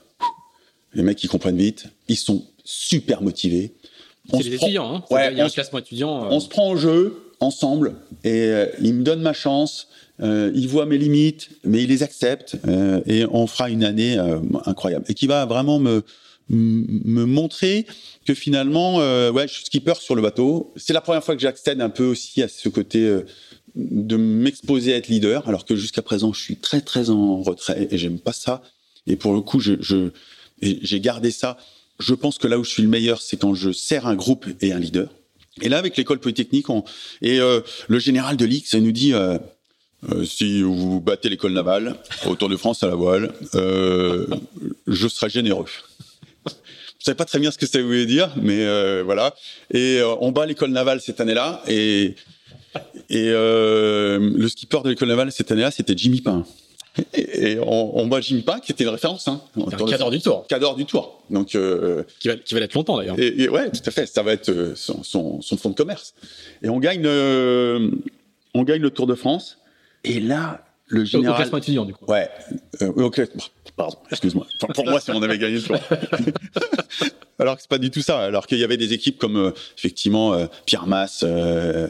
Les mecs, ils comprennent vite, ils sont super motivés. C'est les étudiants, hein ouais, il y a un classement étudiant. Euh... On se prend au jeu ensemble et euh, ils me donnent ma chance. Euh, ils voient mes limites, mais ils les acceptent euh, et on fera une année euh, incroyable et qui va vraiment me me montrer que finalement, ouais, je suis skipper sur le bateau. C'est la première fois que j'accède un peu aussi à ce côté de m'exposer à être leader, alors que jusqu'à présent, je suis très très en retrait et j'aime pas ça. Et pour le coup, j'ai gardé ça. Je pense que là où je suis le meilleur, c'est quand je sers un groupe et un leader. Et là, avec l'école polytechnique, on... et euh, le général de l'X nous dit euh, euh, si vous battez l'école navale au Tour de France à la voile, euh, je serai généreux. Je savais pas très bien ce que ça voulait dire, mais euh, voilà. Et euh, on bat l'école navale cette année-là, et et euh, le skipper de l'école navale cette année-là, c'était Jimmy Pain. Et, et on, on bat Jimmy Pain, qui était une référence. Hein, un cadre du tour. Cadre du tour. Donc, qui, va, qui va l'être longtemps d'ailleurs. Et, et, ouais, tout à fait. Ça va être son, son, son fonds de commerce. Et on gagne, on gagne le Tour de France. Et là, le général. Au classement étudiant, du coup. Ouais. Euh, au. Pardon, excuse-moi. Enfin, pour moi, si on avait gagné le tour. alors que c'est pas du tout ça. Alors qu'il y avait des équipes comme euh, effectivement euh, Pierre Masse euh,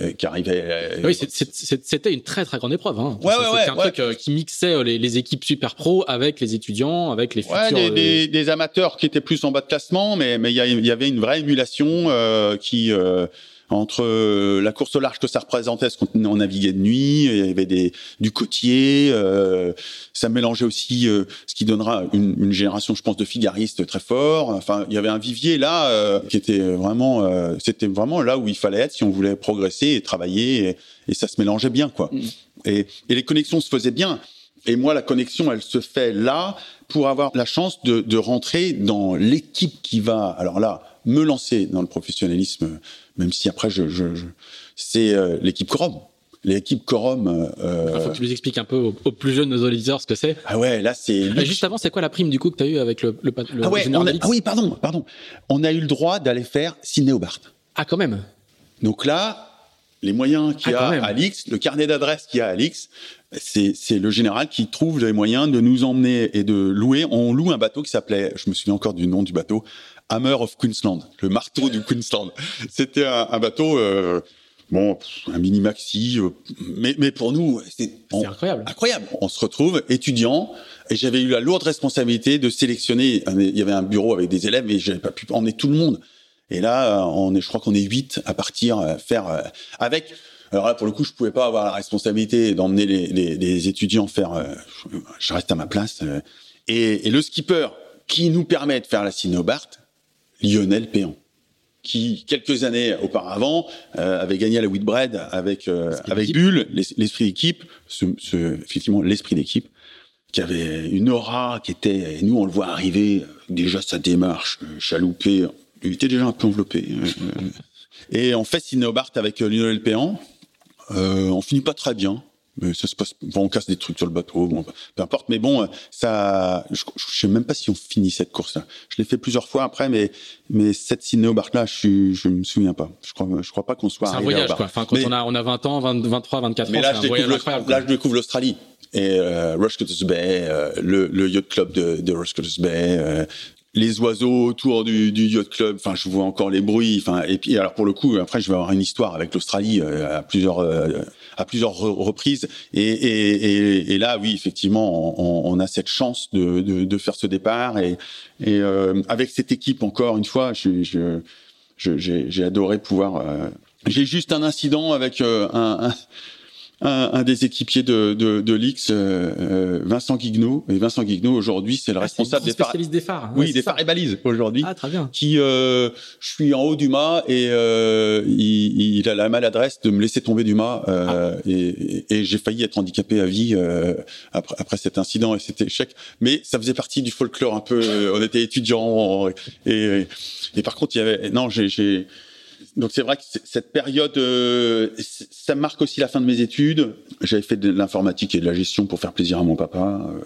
euh qui arrivait. oui, c'était une très très grande épreuve. Hein. Ouais, c'était ouais, un ouais. truc qui mixait les, les, équipes super pro avec les étudiants, avec les futurs. Ouais, des, des, des, amateurs qui étaient plus en bas de classement, mais mais il y, y, avait une vraie émulation qui entre la course au large que ça représentait, ce qu'on naviguait de nuit, il y avait des, du côtier, euh, ça mélangeait aussi euh, ce qui donnera une, une, génération, je pense, de figaristes très forts. Enfin, il y avait un vivier là euh, qui était vraiment, euh, c'était vraiment là où il fallait être si on voulait progresser et travailler, et, et ça se mélangeait bien, quoi. Mmh. Et, et, les connexions se faisaient bien. Et moi, la connexion, elle se fait là pour avoir la chance de, de rentrer dans l'équipe qui va, alors là, me lancer dans le professionnalisme même si après, je, je, je c'est euh, l'équipe Corum. L'équipe Corum. Euh, Il faut que tu nous expliques un peu aux, aux plus jeunes de nos auditeurs ce que c'est. Ah ouais, là c'est. Juste avant, c'est quoi la prime du coup que tu as eu avec le, le, le ah ouais, on a, ah oui, pardon, pardon. On a eu le droit d'aller faire Sydney Hobart. Ah quand même. Donc là, les moyens qu'il ah, y a à l'X, le carnet d'adresses qu'il y a à l'X, c'est le général qui trouve les moyens de nous emmener et de louer. On loue un bateau qui s'appelait, je me souviens encore du nom du bateau, Hammer of Queensland, le marteau du Queensland. C'était un, un, bateau, euh, bon, un mini maxi, euh, mais, mais pour nous, c'est incroyable. Incroyable. On se retrouve étudiant et j'avais eu la lourde responsabilité de sélectionner. Il y avait un bureau avec des élèves et j'avais pas pu emmener tout le monde. Et là, on est, je crois qu'on est huit à partir euh, faire euh, avec. Alors là, pour le coup, je pouvais pas avoir la responsabilité d'emmener les, les, les, étudiants faire. Euh, je reste à ma place. Et, et, le skipper qui nous permet de faire la Sinobart, Lionel Péan qui quelques années auparavant euh, avait gagné à la Whitbread avec euh, avec Bull, l'esprit d'équipe, ce, ce, effectivement l'esprit d'équipe, qui avait une aura qui était, et nous on le voit arriver, déjà sa démarche, euh, chaloupé, il était déjà un peu enveloppé. et on fait Sidney Hobart avec Lionel Péan, on finit pas très bien, mais ça se passe, bon, on casse des trucs sur le bateau, bon, peu importe. Mais bon, ça, je, je sais même pas si on finit cette course-là. Je l'ai fait plusieurs fois après, mais mais cette Sydney au là, je, je me souviens pas. Je crois, je crois pas qu'on soit. C'est un voyage, quoi. Enfin, quand on a on a 20 ans, 20, 23, 24 mais ans, c'est un voyage incroyable. Là, je découvre l'Australie et euh, Rushcutters Bay, euh, le, le yacht club de, de Rushcutters Bay, euh, les oiseaux autour du, du, yacht club. Enfin, je vois encore les bruits. Enfin, et puis alors pour le coup, après, je vais avoir une histoire avec l'Australie euh, à plusieurs euh, à plusieurs reprises. Et, et, et, là, oui, effectivement, on, on, a cette chance de, de, de faire ce départ. Et, et euh, avec cette équipe, encore une fois, je, je, j'ai adoré pouvoir. j'ai juste un incident avec un, un un, un, des équipiers de, de, de l'X, euh, euh, Vincent Guignot. Et Vincent Guignot, aujourd'hui, c'est le ah, responsable des phares. des phares. Oui, des phares et balises, aujourd'hui. Ah, très bien. Qui, euh, je suis en haut du mât et euh, il, il, a la maladresse de me laisser tomber du mât. Euh, ah. Et, et, j'ai failli être handicapé à vie euh, après, après cet incident et cet échec. Mais ça faisait partie du folklore un peu. on était étudiants. Et, et, par contre, il y avait... Non, j'ai donc c'est vrai que cette période, euh, ça marque aussi la fin de mes études. J'avais fait de l'informatique et de la gestion pour faire plaisir à mon papa. Euh,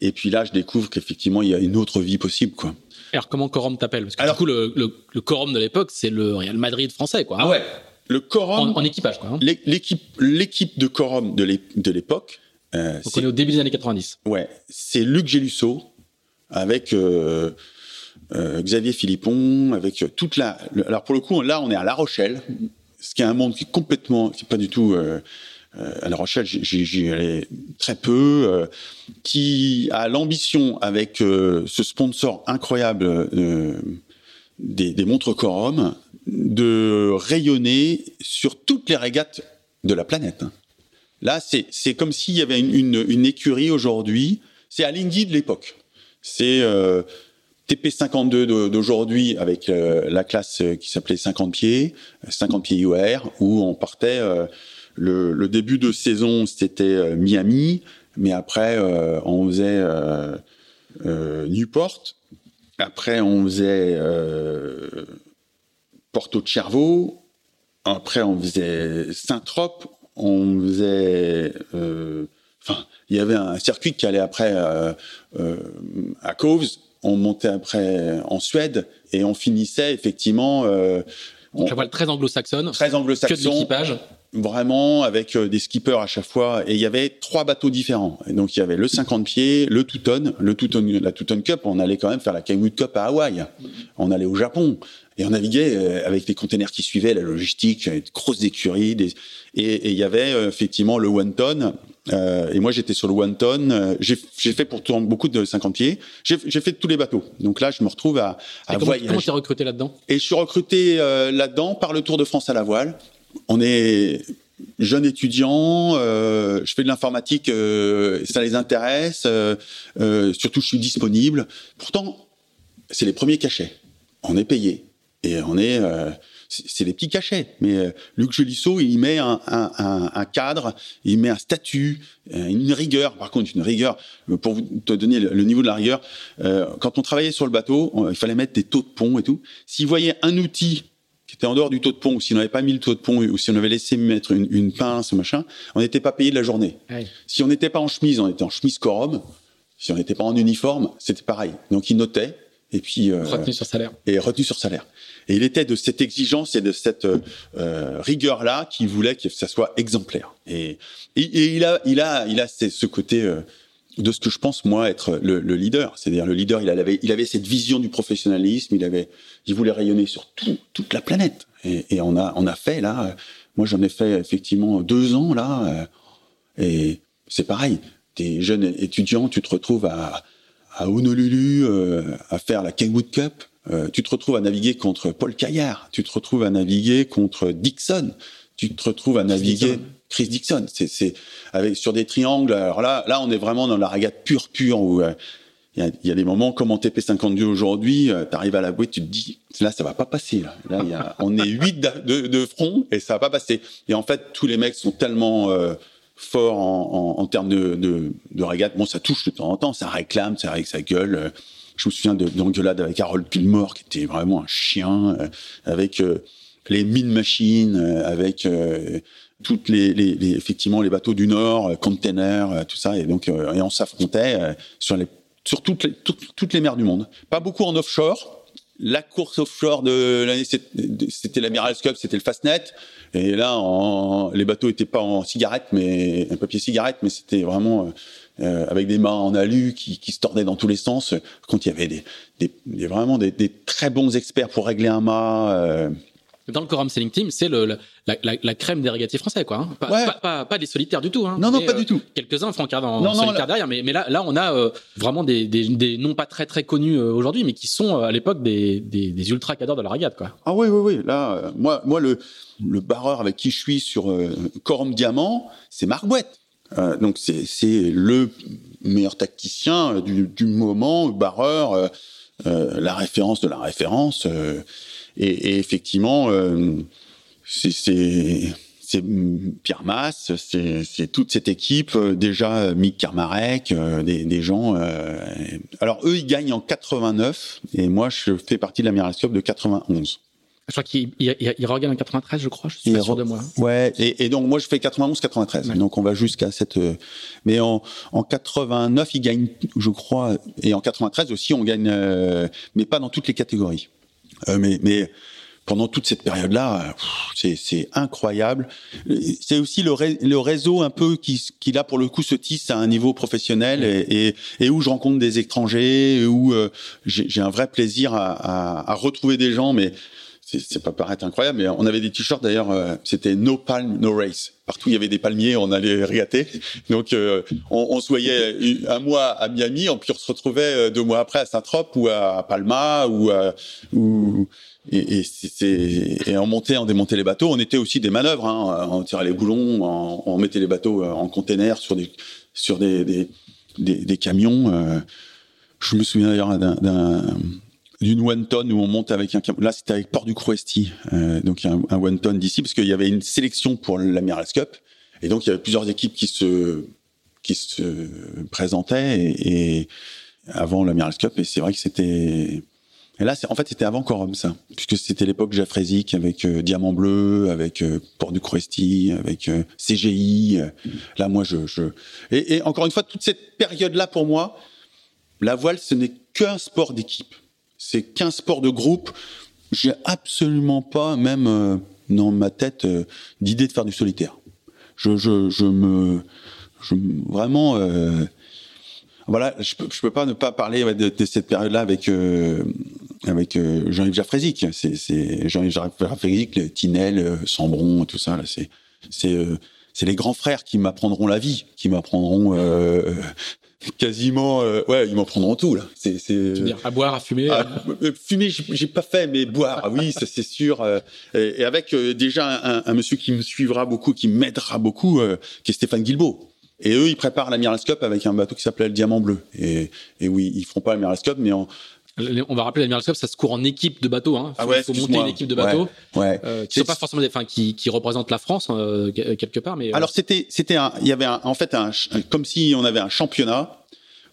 et puis là, je découvre qu'effectivement, il y a une autre vie possible, quoi. Alors comment Corum t'appelle? Parce que Alors, du coup, le, le, le Corum de l'époque, c'est le Real Madrid français, quoi. Ah ouais. Le Corum. En, équipage, quoi. Hein. L'équipe, l'équipe de Corum de l'époque. Euh, Donc on est au début des années 90. Ouais. C'est Luc Gélusso avec. Euh, euh, Xavier Philippon, avec euh, toute la. alors pour le coup, là, on est à La Rochelle, ce qui est un monde qui est complètement, qui est pas du tout. Euh, à La Rochelle, j'y allais très peu, qui a l'ambition avec ce sponsor incroyable des, des montres Corum de rayonner sur toutes les régates de la planète. Là, c'est comme s'il y avait une, une, écurie aujourd'hui. C'est à l'Indy de l'époque. C'est TP52 d'aujourd'hui avec euh, la classe euh, qui s'appelait 50 pieds, 50 pieds UR, où on partait. Euh, le, début de saison, c'était Miami, mais après, on faisait Newport. Après, on faisait Porto de Cervo. Après, on faisait Saint-Trope. On faisait. Enfin, il y avait un circuit qui allait après à Coves on montait après en Suède et on finissait effectivement. Euh, on, la voile très anglo-saxonne. Très anglo-saxon. Que de. Vraiment, avec euh, des skippers à chaque fois. Et il y avait trois bateaux différents. Et donc, il y avait le 50 pieds, le Touton, le Touton, la Touton Cup. On allait quand même faire la Kaiwood Cup à Hawaï. On allait au Japon. Et on naviguait euh, avec les containers qui suivaient, la logistique, des grosses écuries. Des... Et, il y avait euh, effectivement le one ton. Euh, et moi, j'étais sur le one ton. J'ai fait pourtant beaucoup de 50 pieds. J'ai fait tous les bateaux. Donc là, je me retrouve à, à comment, voyager. Comment t'es recruté là-dedans? Et je suis recruté là-dedans par le Tour de France à la voile. On est jeune étudiant, euh, je fais de l'informatique, euh, ça les intéresse, euh, surtout je suis disponible. Pourtant, c'est les premiers cachets. On est payé. Et on est, euh, c'est des petits cachets. Mais euh, Luc Gelissot, il met un, un, un, cadre, il met un statut, euh, une rigueur. Par contre, une rigueur, pour vous te donner le, niveau de la rigueur, quand on travaillait sur le bateau, il fallait mettre des taux de pont et tout. S'il voyait un outil qui était en dehors du taux de pont, ou si on n'avait pas mis le taux de pont, ou si on avait laissé mettre une, une pince, machin, on n'était pas payé de la journée. Si on n'était pas en chemise, on était en chemise quorum. Si on n'était pas en uniforme, c'était pareil. Donc il notait, et puis euh, retenu sur salaire. Et retenu sur salaire. Et il était de cette exigence et de cette euh, rigueur là qui voulait que ça soit exemplaire. Et, et, il a il a il a ce côté euh, de ce que je pense moi être le, le leader. C'est-à-dire le leader, il avait il avait cette vision du professionnalisme. Il avait il voulait rayonner sur tout, toute la planète. Et, et, on a on a fait là. Moi j'en ai fait effectivement deux ans là. Euh, et c'est pareil. T'es jeune étudiant, tu te retrouves à à Honolulu euh, à faire la Kingwood Cup. Euh, tu te retrouves à naviguer contre Paul Caillard, tu te retrouves à naviguer contre Dixon, tu te retrouves à naviguer Chris Dixon. C'est avec sur des triangles. Alors là, là, on est vraiment dans la régate pure, pure où euh, il y, a, des moments comme en TP52 aujourd'hui, tu arrives à la bouée, tu te dis là ça va pas passer là. Là y a, on est huit de, de, front et ça va pas passer. Et en fait tous les mecs sont tellement forts en, termes de, de, de régate. Bon ça touche de temps en temps, ça réclame, ça avec sa gueule. Je me souviens d'engueulade avec Harold Pilmore qui était vraiment un chien, avec les mines machines, avec toutes les, effectivement les bateaux du Nord, euh, containers, euh, tout ça, et donc euh, et on s'affrontait sur sur toutes toutes, les mers du monde. Pas beaucoup en offshore. La course offshore de l'année, c'était l'Amiral Cup, c'était le Fastnet. Et là, les bateaux étaient pas en cigarette, mais un papier cigarette, mais c'était vraiment euh, avec des mâts en alu qui, qui, se tordaient dans tous les sens. Quand il y avait des, des, des vraiment des, des, très bons experts pour régler un mât. Euh, dans le Quorum Sailing Team, c'est le, la, la, la, crème des régatiers français, quoi. Hein. Pas, pas, pas, pas, des solitaires du tout. Hein. Non, non, pas du tout. Euh, quelques-uns font un en, solitaire derrière, mais, mais là, là, on a euh, vraiment des, des, des, noms pas très très connus euh, aujourd'hui, mais qui sont à l'époque des, des, des ultra cadors de la régate, quoi. Ah oui, oui, oui. Là, moi, moi, le, le barreur avec qui je suis sur Quorum Diamant, c'est Marc Bouette. donc c'est c'est le meilleur tacticien du, du moment, barreur, la référence de la référence. Et, et effectivement, euh, c'est Pierre Masse, c'est toute cette équipe, euh, déjà Mick Karmarek, euh, des, des, gens. Euh, alors eux, ils gagnent en 89 et moi, je fais partie de l'Amiralscope de 91. Je crois qu'il il, il, regagne en 93, je crois. Je suis pas sûr de moi. Ouais. Et, et, donc moi, je fais 91-93. Donc on va jusqu'à cette. Mais en, en 89, il gagne, je crois, et en 93 aussi, on gagne, mais pas dans toutes les catégories. Euh, mais, mais pendant toute cette période-là, c'est incroyable. C'est aussi le, le, réseau un peu qui, qui, là, pour le coup, se tisse à un niveau professionnel et, et, et où je rencontre des étrangers, où euh, j'ai un vrai plaisir à, à, à, retrouver des gens, mais c'est pas paraître incroyable, mais on avait des t-shirts d'ailleurs, euh, c'était No Palm, No Race. Partout il y avait des palmiers, on allait regatter. Donc euh, on, on, se voyait un mois à Miami, puis on se retrouvait euh, deux mois après à Saint-Trope ou à Palma ou, ou et, et, et on montait, on démontait les bateaux. On était aussi des manœuvres, hein. on tirait les boulons, on, on, mettait les bateaux en container sur des sur des des, des, des camions. je me souviens d'ailleurs d'un d'une one ton où on monte avec un là c'était avec Port du Crouesti euh, donc un, un one ton d'ici parce qu'il y avait une sélection pour l'Amirals Cup et donc il y avait plusieurs équipes qui se qui se présentaient et, et avant l'Amirals Cup et c'est vrai que c'était et là en fait c'était avant Corum ça puisque c'était l'époque Jaffrésic avec euh, Diamant Bleu avec euh, Port du Crouesti avec euh, CGI là moi je, je... Et, et encore une fois toute cette période là pour moi la voile ce n'est qu'un sport d'équipe c'est qu'un sport de groupe. J'ai absolument pas, même euh, dans ma tête, euh, d'idée de faire du solitaire. Je, je, me, vraiment, euh, voilà, je je peux pas ne pas parler de, cette période-là avec avec Jean-Yves Jaffrézic. C'est, Jean-Yves Jaffrézic, Tinel, Sambron, tout ça. Là, c'est c'est les grands frères qui m'apprendront la vie, qui m'apprendront euh, quasiment euh, ouais ils m'en prendront tout là. C'est c'est dire à boire à fumer à, euh, fumer j'ai pas fait mais boire ah oui ça c'est sûr euh, et, et, avec euh, déjà un, un, monsieur qui me suivra beaucoup qui m'aidera beaucoup qui est Stéphane Guilbeault et eux ils préparent l'Amiral Cup avec un bateau qui s'appelait le Diamant Bleu. Et et oui ils feront pas l'Amiral Cup mais en on va rappeler l'Amiral Cup, ça se court en équipe de bateaux. Hein. Ah ouais, faut monter une équipe de bateaux, ouais, euh, qui sont pas forcément des, enfin, qui, qui représentent la France euh, quelque part. Mais euh, alors c'était, c'était, il y avait un, en fait un, comme si on avait un championnat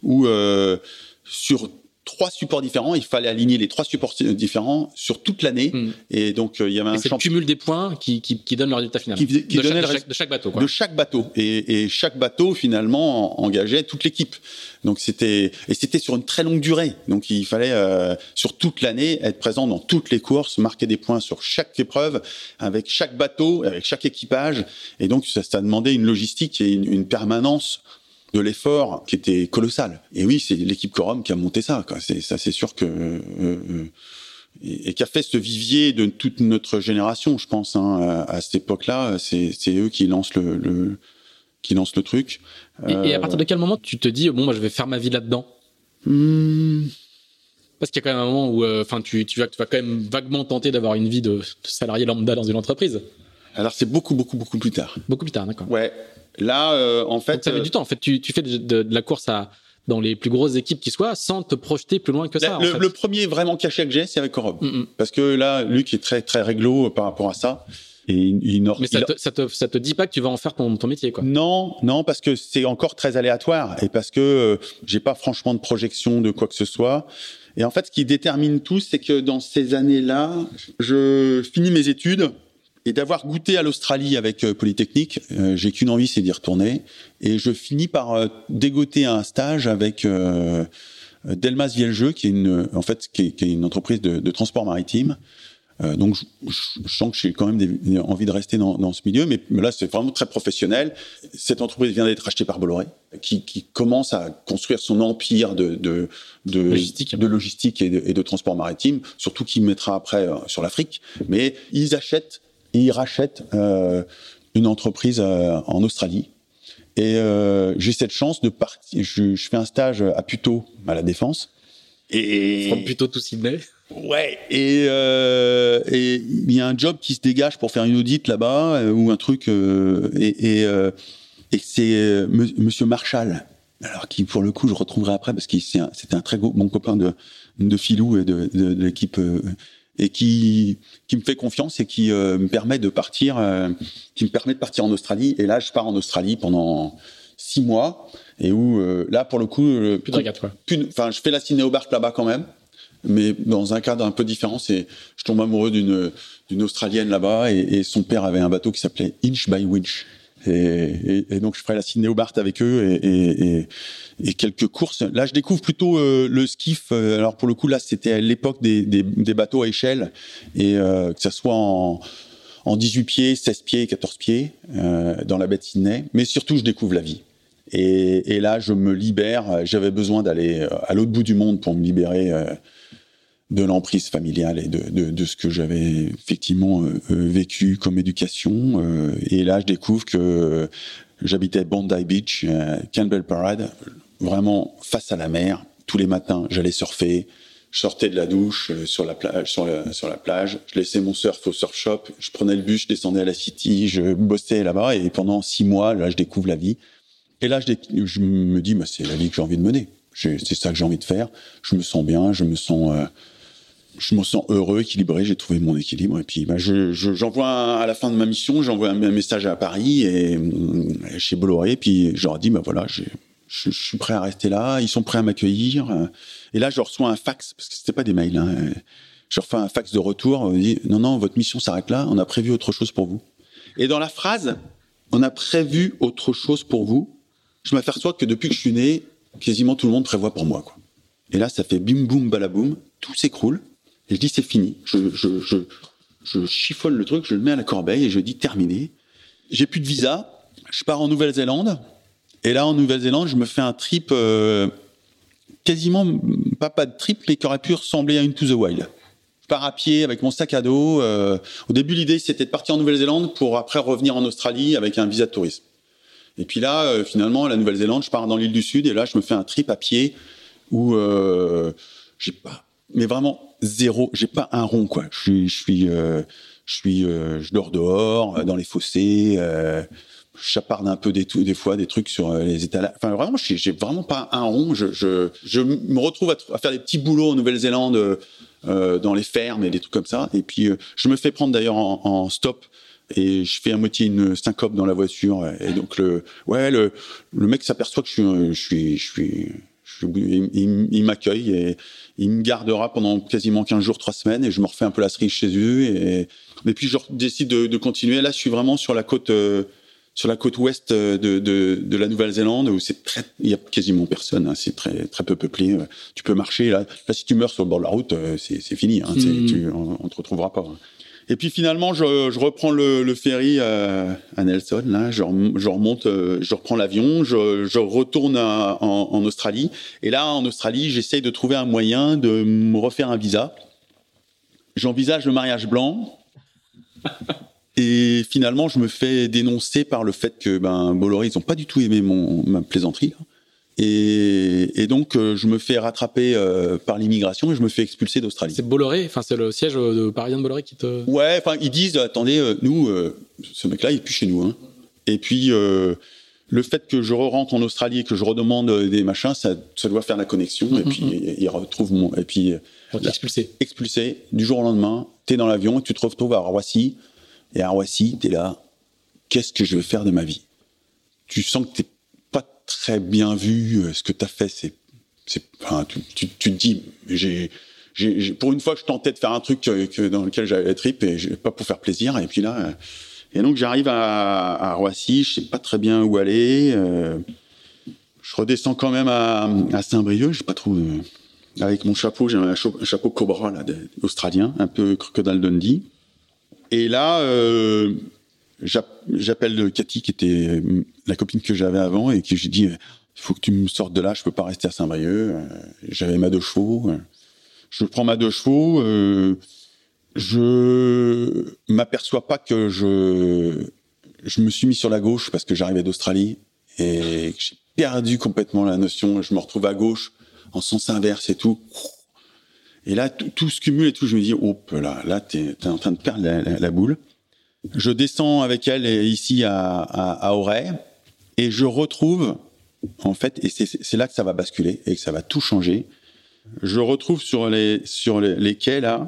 où euh, sur trois supports différents. Il fallait aligner les trois supports différents sur toute l'année. Mm. Et donc, euh, il y avait un champ... cumul des points qui, qui, qui donne le résultat final. Qui, qui de, chaque, de, chaque, de, chaque, bateau. Quoi. De chaque bateau. Et, et chaque bateau, finalement, engageait toute l'équipe. Donc, c'était, et c'était sur une très longue durée. Donc, il fallait, euh, sur toute l'année, être présent dans toutes les courses, marquer des points sur chaque épreuve, avec chaque bateau, avec chaque équipage. Et donc, ça, ça demandait une logistique et une, une permanence de l'effort qui était colossal. Et oui, c'est l'équipe Corum qui a monté ça. C'est ça, c'est sûr que euh, euh, et, et qui a fait ce vivier de toute notre génération, je pense. Hein, à, à, cette époque-là, c'est eux qui lancent le, le qui lancent le truc. Et, euh, et, à partir de quel moment tu te dis bon, moi, je vais faire ma vie là-dedans hmm. Parce qu'il y a quand même un moment où, euh, enfin, tu, tu vas, tu vas quand même vaguement tenter d'avoir une vie de, de salarié lambda dans une entreprise. Alors c'est beaucoup, beaucoup, beaucoup plus tard. Beaucoup plus tard, d'accord. Ouais. Là, euh, en fait, ça met euh, du temps. En fait, tu, tu fais de, de, de la course à dans les plus grosses équipes qui soient sans te projeter plus loin que ça. Le, le premier vraiment cachet que j'ai, c'est avec Corob. Parce que là, Luc est très, très réglo par rapport à ça. Et il, Mais ça, te, ça, te, ça, te, dit pas que tu vas en faire ton, ton métier, quoi. Non, non, parce que c'est encore très aléatoire et parce que euh, j'ai pas franchement de projection de quoi que ce soit. Et en fait, ce qui détermine tout, c'est que dans ces années-là, je finis mes études et d'avoir goûté à l'Australie avec euh, Polytechnique, euh, j'ai qu'une envie, c'est d'y retourner. Et je finis par euh, dégoter un stage avec Delmas Vieljeux, qui est une, en fait, qui est, une entreprise de, de transport maritime. donc, je, je, sens que j'ai quand même des, envie de rester dans, dans ce milieu, mais, là, c'est vraiment très professionnel. Cette entreprise vient d'être achetée par Bolloré, qui, qui, commence à construire son empire de, de, de logistique, de logistique et, de, et de transport maritime, surtout qui mettra après sur l'Afrique. Mais ils achètent il rachète euh, une entreprise euh, en Australie. Et euh, j'ai cette chance de partir. Je, fais un stage à Puto, à la Défense. Et From Puto to Sydney. Ouais. Et et il y a un job qui se dégage pour faire une audite là-bas ou un truc. et et, et c'est Monsieur Marshall. Alors qui pour le coup je retrouverai après parce que c'était un, très bon copain de de Filou et de, de, de l'équipe et qui qui me fait confiance et qui euh, me permet de partir, euh, qui me permet de partir en Australie. Et là, je pars en Australie pendant six mois et où euh, là, pour le coup, plus de quoi. Enfin, je fais la ciné au bar là-bas quand même, mais dans un cadre un peu différent. C'est, je tombe amoureux d'une d'une australienne là-bas et, et, son père avait un bateau qui s'appelait Inch by Winch. Et, donc je ferai la Sydney Bart avec eux et, quelques courses. Là, je découvre plutôt euh, le skiff. Euh, alors pour le coup, là, c'était à l'époque des, des, bateaux à échelle et euh, que ça soit en, en 18 pieds, 16 pieds, 14 pieds dans la baie de Sydney. Mais surtout, je découvre la vie. Et, là, je me libère. J'avais besoin d'aller à l'autre bout du monde pour me libérer de l'emprise familiale et de, de, ce que j'avais effectivement euh, euh, vécu comme éducation. Euh, et là, je découvre que j'habitais Bondi Beach, Campbell Parade, vraiment face à la mer. Tous les matins, j'allais surfer. Je sortais de la douche sur la plage, sur la, sur la plage. Je laissais mon surf au surf shop. Je prenais le bus, je descendais à la city, je bossais là-bas. Et pendant six mois, là, je découvre la vie. Et là, je, je me dis, bah, c'est la vie que j'ai envie de mener. C'est ça que j'ai envie de faire. Je me sens bien, je me sens je me sens heureux, équilibré, j'ai trouvé mon équilibre. Et puis, bah, je, j'envoie à la fin de ma mission, j'envoie un, message à Paris et, euh, chez Bolloré. Et puis, je leur dis, bah voilà, je, suis prêt à rester là. Ils sont prêts à m'accueillir. Et là, je reçois un fax parce que c'était pas des mails. Hein. Je reçois un fax de retour. On dit, non, non, votre mission s'arrête là. On a prévu autre chose pour vous. Et dans la phrase, on a prévu autre chose pour vous. Je m'aperçois que depuis que je suis né, quasiment tout le monde prévoit pour moi. Et là, ça fait bim boum balaboum, tout s'écroule. Et je dis c'est fini. Je, je, je, je, chiffonne le truc, je le mets à la corbeille et je dis terminé. J'ai plus de visa. Je pars en Nouvelle-Zélande. Et là, en Nouvelle-Zélande, je me fais un trip euh, quasiment pas pas de trip, mais qui aurait pu ressembler à une To the Wild. Je pars à pied avec mon sac à dos. Euh, au début, l'idée c'était de partir en Nouvelle-Zélande pour après revenir en Australie avec un visa de tourisme. Et puis là, euh, finalement, la Nouvelle-Zélande, je pars dans l'île du Sud et là, je me fais un trip à pied où euh, j'ai pas mais vraiment zéro. J'ai pas un rond quoi. Je suis, je suis, euh, euh, je dors dehors, euh, dans les fossés. Euh, je un peu des, fois des trucs sur les étalages. Enfin vraiment, j'ai vraiment pas un rond. Je, me retrouve à, faire des petits boulots en Nouvelle-Zélande, dans les fermes et des trucs comme ça. Et puis je me fais prendre d'ailleurs en, stop et je fais à moitié une syncope dans la voiture et donc le ouais le mec s'aperçoit que je suis je suis je suis il, il m'accueille et il me gardera pendant quasiment 15 jours, 3 semaines et je me refais un peu la cerise chez eux et, et puis je décide de, de, continuer. Là, je suis vraiment sur la côte, euh, sur la côte ouest de, de, de la Nouvelle-Zélande où c'est très, il y a quasiment personne, hein, c'est très, très peu peuplé. Tu peux marcher là. Là, si tu meurs sur le bord de la route, euh, c'est fini. Hein, mmh. tu, on, on te retrouvera pas. Hein. Et puis finalement, je, je reprends le, le ferry à, à, Nelson. Là, je, je remonte, euh, je reprends l'avion, je, je, retourne à, en, en, Australie. Et là, en Australie, j'essaye de trouver un moyen de me refaire un visa. J'envisage le mariage blanc. Et finalement, je me fais dénoncer par le fait que ben, Bolloré, ils n'ont pas du tout aimé mon, ma plaisanterie. Et, et, donc, euh, je me fais rattraper euh, par l'immigration et je me fais expulser d'Australie. C'est Bolloré, enfin c'est le siège de parisien de Bolloré qui te. Ouais, enfin ils disent attendez, euh, nous, ce mec-là, il est plus chez nous. Hein. Et puis le fait que je rentre en Australie et que je redemande des machins, ça, ça doit faire la connexion. Et Mhm, puis, il retrouve mon. Et puis, Là. expulsé. expulsé du jour au lendemain, t'es dans l'avion et tu te retrouves à Roissy. Et à Roissy, t'es là. Qu'est-ce que je vais faire de ma vie? Tu sens que t'es très bien vu. euh, Ce que t'as fait, c'est. enfin, tu, tu, tu te dis, j'ai. pour une fois, je tentais de faire un truc que- dans lequel j'avais la tripe et pas pour faire plaisir. Et puis là, euh, et donc j'arrive à, Roissy, je sais pas très bien où aller. euh, je redescends quand même à, Saint-Brieuc, j'ai pas trop. euh, avec mon chapeau, j'ai un, cha- un chapeau Cobra là, australien, un peu Crocodile Dundee. Et là, euh, j'appelle Cathy, qui était la copine que j'avais avant, et qui j'ai dit, il faut que tu me sortes de là, je peux pas rester à Saint-Brieuc. Euh, J'avais ma deux chevaux. euh, Je prends ma deux chevaux. euh, je m'aperçois pas que je je me suis mis sur la gauche parce que j'arrivais d'Australie et j'ai perdu complètement la notion. Je me retrouve à gauche en sens inverse et tout. Et là, tout, se cumule et tout. Je me dis, oh là, là, t'es es en train de perdre la boule. Je descends avec elle ici à, Auray et je retrouve, en fait, et c'est là que ça va basculer et que ça va tout changer. Je retrouve sur les sur les, quais là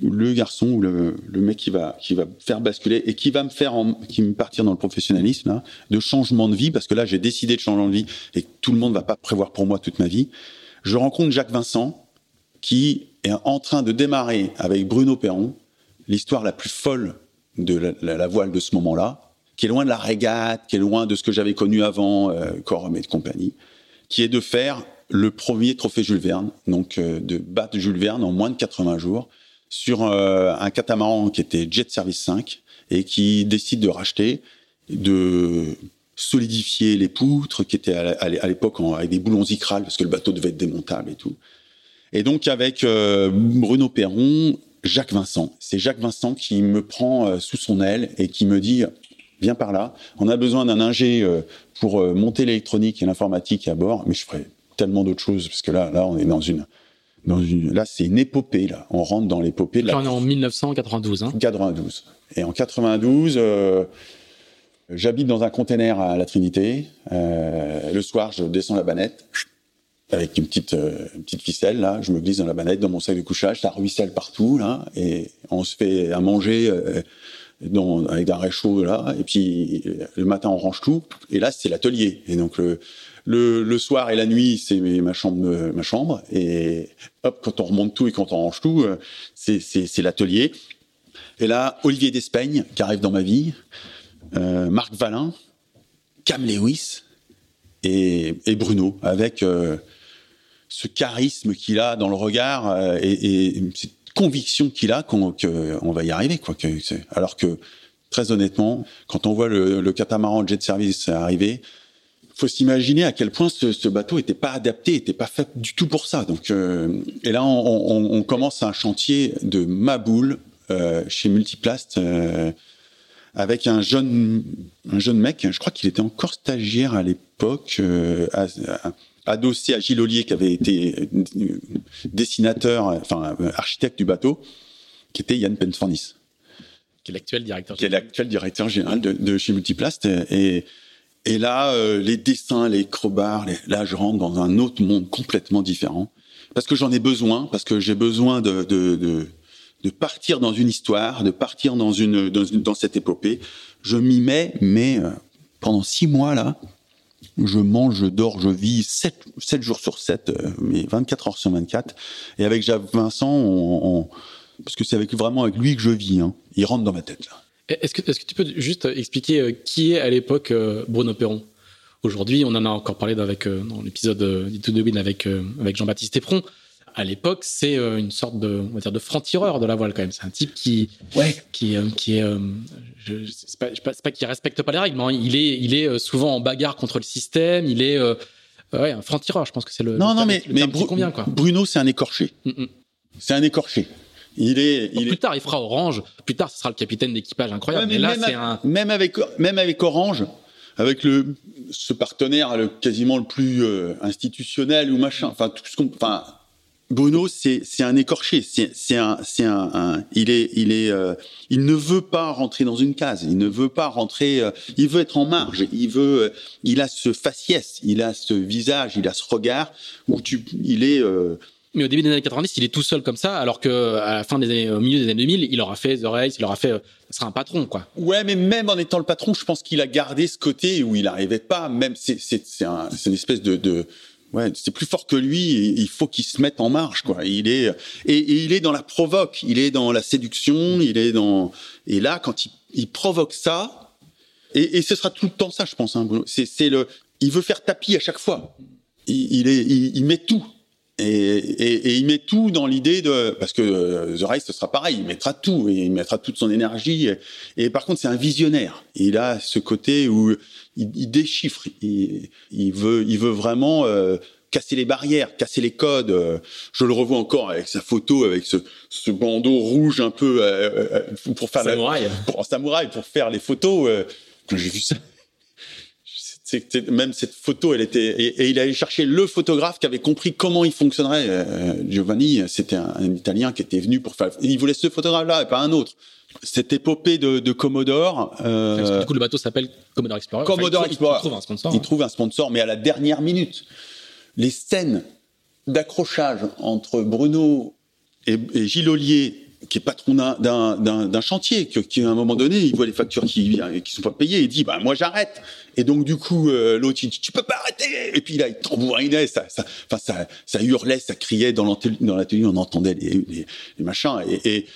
le garçon ou le, mec qui va qui va faire basculer et qui va me faire en, qui me partir dans le professionnalisme là, de changement de vie parce que là j'ai décidé de changer de vie et tout le monde va pas prévoir pour moi toute ma vie. Je rencontre Jacques Vincent qui est en train de démarrer avec Bruno Perron l'histoire la plus folle de la, voile de ce moment-là, qui est loin de la régate, qui est loin de ce que j'avais connu avant, euh, Corum et compagnie, qui est de faire le premier trophée Jules Verne, donc euh, de battre Jules Verne en moins de 80 jours sur euh, un catamaran qui était Jet Service 5 et qui décide de racheter, de solidifier les poutres qui étaient à l'époque avec des boulons Icral parce que le bateau devait être démontable et tout. Et donc avec euh, Bruno Perron, Jacques Vincent. C'est Jacques Vincent qui me prend euh, sous son aile et qui me dit viens par là. On a besoin d'un ingé euh, pour euh, monter l'électronique et l'informatique à bord, mais je ferai tellement d'autres choses parce que là, là, on est dans une, dans une, là, c'est une épopée là. On rentre dans l'épopée de la on est en 1992. Hein. 92. Et en 92, euh, j'habite dans un container à la Trinité. Euh, le soir, je descends la banette avec une petite, euh, une petite ficelle. Là, je me glisse dans la banette, dans mon sac de couchage. Ça ruisselle partout là, et on se fait à manger euh, dans, avec un réchaud là. Et puis le matin, on range tout. Et là, c'est l'atelier. Et donc le le, soir et la nuit, c'est ma chambre, euh, ma chambre. Et hop, quand on remonte tout et quand on range tout, euh, c'est l'atelier. Et là, Olivier Despeigne, qui arrive dans ma vie, euh, Marc Valin, Cam Lewis et, et Bruno, avec ce charisme qu'il a dans le regard euh, et, et cette conviction qu'il a qu'on va y arriver. Quoi, alors que, très honnêtement, quand on voit le, catamaran Jet Service arriver, faut s'imaginer à quel point ce, bateau était pas adapté, était pas fait du tout pour ça. Donc, euh, et là, on, commence un chantier de Maboule euh, chez Multiplast avec un jeune, un jeune mec. Je crois qu'il était encore stagiaire à l'époque, adossé à Gilles Ollier, qui avait été euh, dessinateur, enfin euh, architecte du bateau, qui était Yann Penfornis Qui est l'actuel directeur. qui est l'actuel directeur général de, de chez Multiplast. Et, et là, euh, les dessins, les crobards, les- là, je rentre dans un autre monde complètement différent. Parce que j'en ai besoin, parce que j'ai besoin de, de, de, de partir dans une histoire, de partir dans, une, dans, une- dans cette épopée. Je m'y mets, mais euh, pendant six mois, là, je mange, je dors, je vis 7, sept jours sur 7, euh, mais 24 heures sur 24. Et avec Vincent, parce que c'est vraiment avec lui que je vis. Hein. Il rentre dans ma tête. Est-ce que, tu peux juste expliquer euh, qui est à l'époque euh, Bruno Perron? Aujourd'hui, on en a encore parlé avec, dans l'épisode d'Ito avec, avec Jean-Baptiste Éperon. À l'époque, c'est euh, une sorte de, on va dire, de franc-tireur de la voile quand même. C'est un type qui, Ouais. qui, euh, qui est, euh, je, c'est pas, pas, pas qu'il respecte pas les règles, mais il est, il est souvent en bagarre contre le système. Il est, euh, ouais, un franc-tireur. Je pense que c'est le. Non, le non, terme- mais, le mais Bru- convient quoi. Bruno, c'est un écorché. Mm, mm. C'est un écorché. Il est, il plus est. tard, il fera Orange. Plus tard, ce sera le capitaine d'équipage incroyable. Ouais, mais, là, même, c'est un. même avec, même avec Orange, avec le, ce partenaire le, quasiment le plus euh, institutionnel ou machin, enfin tout ce qu'on, enfin Bruno, c'est c'est un écorché. C'est c'est un c'est un, un- il est il est euh, il ne veut pas rentrer dans une case. Il ne veut pas rentrer. euh, il veut être en marge. Il veut. euh, il a ce faciès. Il a ce visage. Il a ce regard où tu. Il est. euh, Mais au début des années 90, il est tout seul comme ça, alors que à la fin des années, au milieu des années 2000, il aura fait The Race, il aura fait, euh, ce sera un patron, quoi. Ouais, mais même en étant le patron, je pense qu'il a gardé ce côté où il n'arrivait pas. Même c'est c'est c'est un, une espèce de, de ouais, c'est plus fort que lui. Il faut qu'il se mette en marche, quoi. Il est et, et il est dans la provoque. Il est dans la séduction. Il est dans et là quand il, provoque ça et, ce sera tout le temps ça, je pense. Hein, c'est le il veut faire tapis à chaque fois. Il, est il met tout. Et, et, et il met tout dans l'idée de parce que euh, The Race ce sera pareil, il mettra tout et il mettra toute son énergie. Et, et par contre, c'est un visionnaire. Il a ce côté où il, il déchiffre. Il, il veut, il veut vraiment euh, casser les barrières, casser les codes. Je le revois encore avec sa photo, avec ce, ce bandeau rouge un peu euh, euh, pour faire la- Samouraï. pour, en samouraï pour faire les photos. euh, quand j'ai vu ça, c'est- même cette photo, elle était et, et il allait chercher le photographe qui avait compris comment il fonctionnerait. Euh, Giovanni, c'était un, un Italien qui était venu pour faire. Il voulait ce photographe-là et pas un autre. Cette épopée de, de Commodore. euh, Parce que du coup, le bateau s'appelle Commodore Explorer. Commodore Enfin, il Explorer. Il trouve un sponsor. il trouve un sponsor, mais à la dernière minute. Les scènes d'accrochage entre Bruno et, et Gilles Ollier, qui est patron d'un- chantier, qui à un moment donné, il voit les factures qui qui sont pas payées, il dit bah moi j'arrête. Et donc du coup euh, l'autre il dit tu peux pas arrêter. Et puis là il tambourinait, ça, ça, ça, hurlait, ça criait dans l'atelier, on entendait les, machins. Et,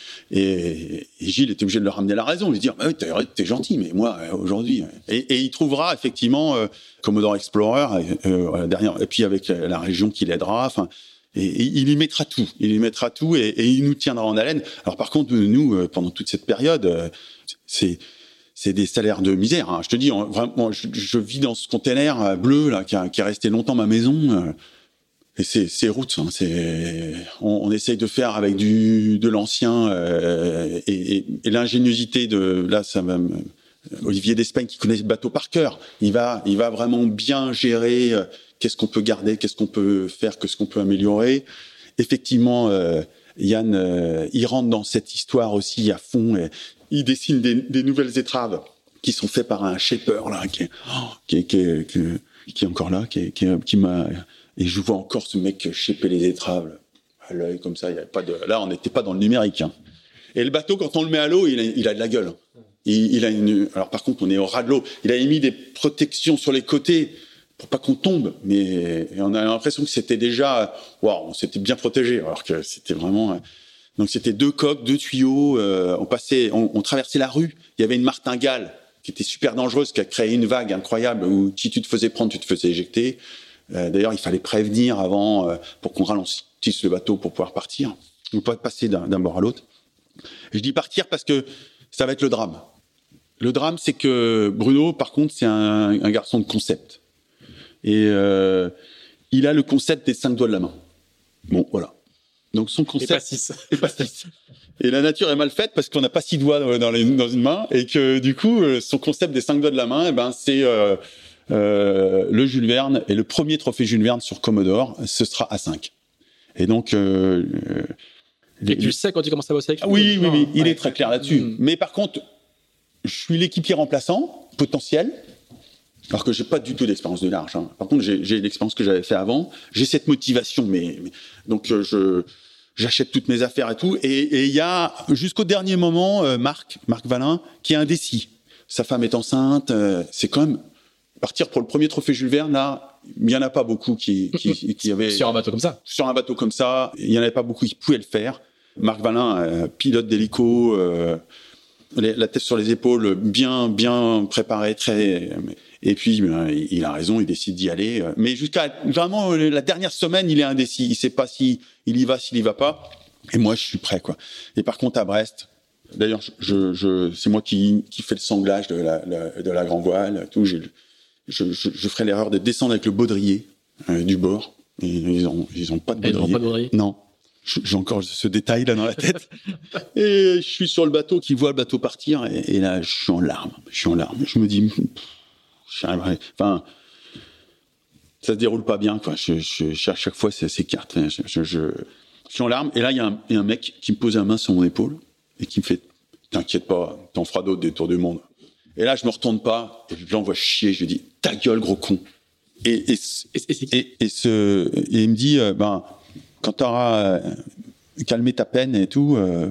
Gilles était obligé de le ramener la raison, lui dire bah, t'es t'es gentil, mais moi euh, aujourd'hui. Et, et il trouvera effectivement euh, Commodore Explorer euh, euh, derrière, et puis avec la région qui l'aidera. Enfin. Et, il y mettra tout, il y mettra tout et, il nous tiendra en haleine. Alors par contre, nous, euh, pendant toute cette période, euh, c'est des salaires de misère. hein. Je te dis, vraiment, je, vis dans ce container euh, bleu là qui, a- qui est resté longtemps ma maison. et c'est route. hein, on, essaye de faire avec du de l'ancien et, l'ingéniosité de là ça va. Olivier d'Espagne qui connaît le bateau par cœur. Il va, il va vraiment bien gérer qu'est-ce qu'on peut garder, qu'est-ce qu'on peut faire, qu'est-ce qu'on peut améliorer. Effectivement, euh, Yann, euh, il rentre dans cette histoire aussi à fond. Il dessine des, nouvelles étraves qui sont faites par un shaper là, qui est, oh, encore là, qui, m'a et je vois encore ce mec shaper les étraves à l'œil comme ça. Il y avait pas de, là, on n'était pas dans le numérique. hein. Et le bateau, quand on le met à l'eau, il a, de la gueule. Il, a alors par contre, on est au ras de l'eau. Il a mis des protections sur les côtés pour pas qu'on tombe, mais on a l'impression que c'était déjà, waouh, on s'était bien protégé, alors que c'était vraiment. euh, Donc c'était deux coques, deux tuyaux. euh, on passait, on, traversait la rue. Il y avait une martingale qui était super dangereuse, qui a créé une vague incroyable où si tu te faisais prendre, tu te faisais éjecter. Euh, D'ailleurs, il fallait prévenir avant euh, pour qu'on ralentisse le bateau pour pouvoir partir, ou pas passer d'un bord à l'autre. Je dis partir parce que ça va être le drame. Le drame, c'est que Bruno, par contre, c'est un garçon de concept. Et euh, il a le concept des cinq doigts de la main. Bon, voilà. Donc son Et concept pas six. et pas six. Et la nature est mal faite parce qu'on n'a pas six doigts dans, dans les- dans une main et que du coup, euh, son concept des cinq doigts de la main, eh ben, c'est euh, euh, le Jules Verne et le premier trophée Jules Verne sur Commodore, ce sera à 5. Et donc, euh, euh, les- Et tu le sais quand tu commences à bosser avec ah oui, oui, oui, il Ouais. est très clair là-dessus. Mm. Mais par contre, je suis l'équipier remplaçant potentiel, alors que j'ai pas du tout d'expérience de large. hein. Par contre, j'ai l'expérience que j'avais fait avant. J'ai cette motivation, mais, mais- donc euh, je j'achète toutes mes affaires et tout. Et et il y a jusqu'au dernier moment euh, Marc, Marc Valin, qui est indécis. Sa femme est enceinte. euh, c'est quand même partir pour le premier trophée Jules Verne là. Il y en a pas beaucoup qui qui, qui avaient Sur un bateau comme ça. sur un bateau comme ça, il n'y en avait pas beaucoup qui pouvaient le faire. Marc Valin, euh, pilote d'hélico, euh, la tête sur les épaules, bien, bien préparé, très. Et puis, ben, il a raison, il décide d'y aller. euh, Mais jusqu'à vraiment euh, la dernière semaine, il est indécis. Il sait pas si il y va, s'il y va pas. Et moi, je suis prêt, quoi. Et par contre, à Brest, d'ailleurs, je, je, je- c'est moi qui, qui fais le sanglage de la, la- de la grand voile. Tout, je, je, je ferai l'erreur de descendre avec le baudrier euh, du bord. Et ils ont, ils ont pas de Et ils baudrier. n'auront pas de baudrier? Non. J'ai encore ce détail là dans la tête. et je suis sur le bateau qui voit le bateau partir et, et là je suis en larmes. Je suis en larmes. Je me dis, pff, enfin, ça se déroule pas bien à chaque fois c'est ces cartes. Je, suis en larmes. Et là, il y, a un mec qui me pose la main sur mon épaule et qui me fait T'inquiète pas, t'en feras d'autres des tours du monde. Et là, je me retourne pas et je l'envoie chier. Je lui dis Ta gueule, gros con. Et, il me dit euh, Ben, quand t'auras euh, calmé ta peine et tout, euh,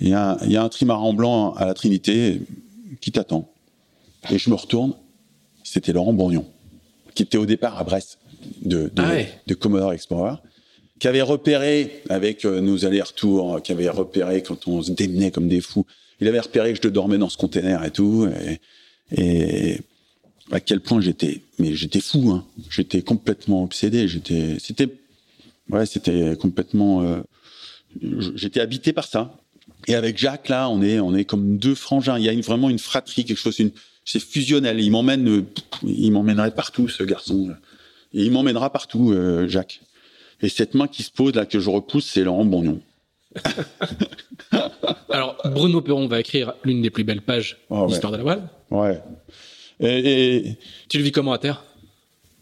il y, y a un trimaran blanc à la Trinité qui t'attend. Et je me retourne. C'était Laurent Bourgnon, qui était au départ à Brest de, de, ah de Commodore Explorer qui avait repéré avec euh, nos allers-retours, qui avait repéré quand on se démenait comme des fous. Il avait repéré que je dormais dans ce container et tout, et, à quel point j'étais, mais j'étais fou, hein. J'étais complètement obsédé. J'étais, c'était, ouais, c'était complètement, euh, j'étais habité par ça. Et avec Jacques là, on est, on est comme deux frangins. Il y a une, vraiment une fratrie, quelque chose, une, c'est fusionnel. Il m'emmène, il m'emmènerait partout, ce garçon. Et il m'emmènera partout, euh, Jacques. Et cette main qui se pose là que je repousse, c'est Laurent Bognon. Alors, Bruno Perron va écrire l'une des plus belles pages oh, de l'histoire de la voile. Ouais. Et, Tu le vis comment à terre?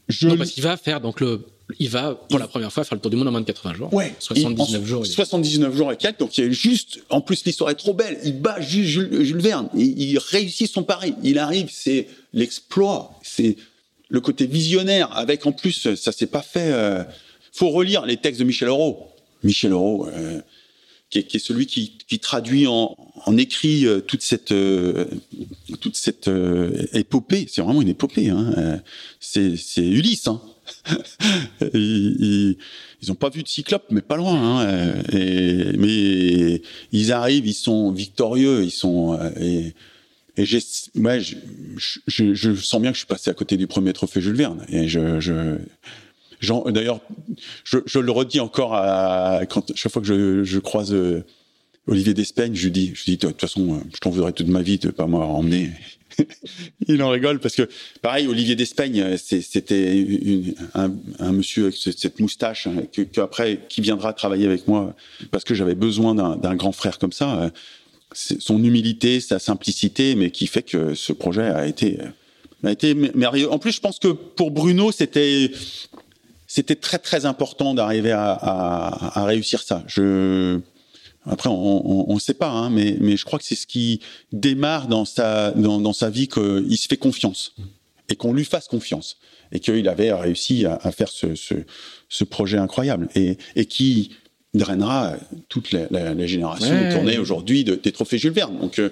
Je... Non, parce qu'il va faire donc le. Il va pour la première fois faire le tour du monde en moins de 80 jours. Ouais. 79 jours. 79 jours et quelques. Donc il y a juste. En plus, l'histoire est trop belle. Il bat Jules, Jules Verne. Il, il réussit son pari. Il arrive. C'est l'exploit. C'est le côté visionnaire. Avec en plus, ça s'est pas fait. Euh, faut relire les textes de Michel Auro. Michel Auro, euh, qui, est, qui, est, celui qui, qui traduit en, en écrit euh, toute cette euh, toute cette épopée. C'est vraiment une épopée. Hein. C'est, c'est Ulysse. Hein. ils, ils, ont pas vu de Cyclope, mais pas loin. Hein. Et, mais ils arrivent, ils sont victorieux, ils sont et, et ouais, je, sens bien que je suis passé à côté du premier trophée Jules Verne. Et D'ailleurs, je, le redis encore à, chaque fois que je, croise euh, Olivier Despeigne, je lui dis, de toute façon, euh, je t'en voudrais toute ma vie de pas m'avoir emmené. il en rigole parce que, pareil, Olivier Despeigne, euh, c'était un, monsieur avec cette moustache hein, que, après qui viendra travailler avec moi parce que j'avais besoin d'un grand frère comme ça. Son humilité, sa simplicité, mais qui fait que ce projet a été a été merveilleux. En plus, je pense que pour Bruno, c'était c'était très très important d'arriver à, à, réussir ça. Je après on ne sait pas, hein, mais mais je crois que c'est ce qui démarre dans sa dans, dans sa vie qu'il se fait confiance et qu'on lui fasse confiance et qu'il avait réussi à, à faire ce, ce, ce projet incroyable et et qui drainera toute la, la, la génération tournée aujourd'hui de, des trophées Jules Verne. Donc euh,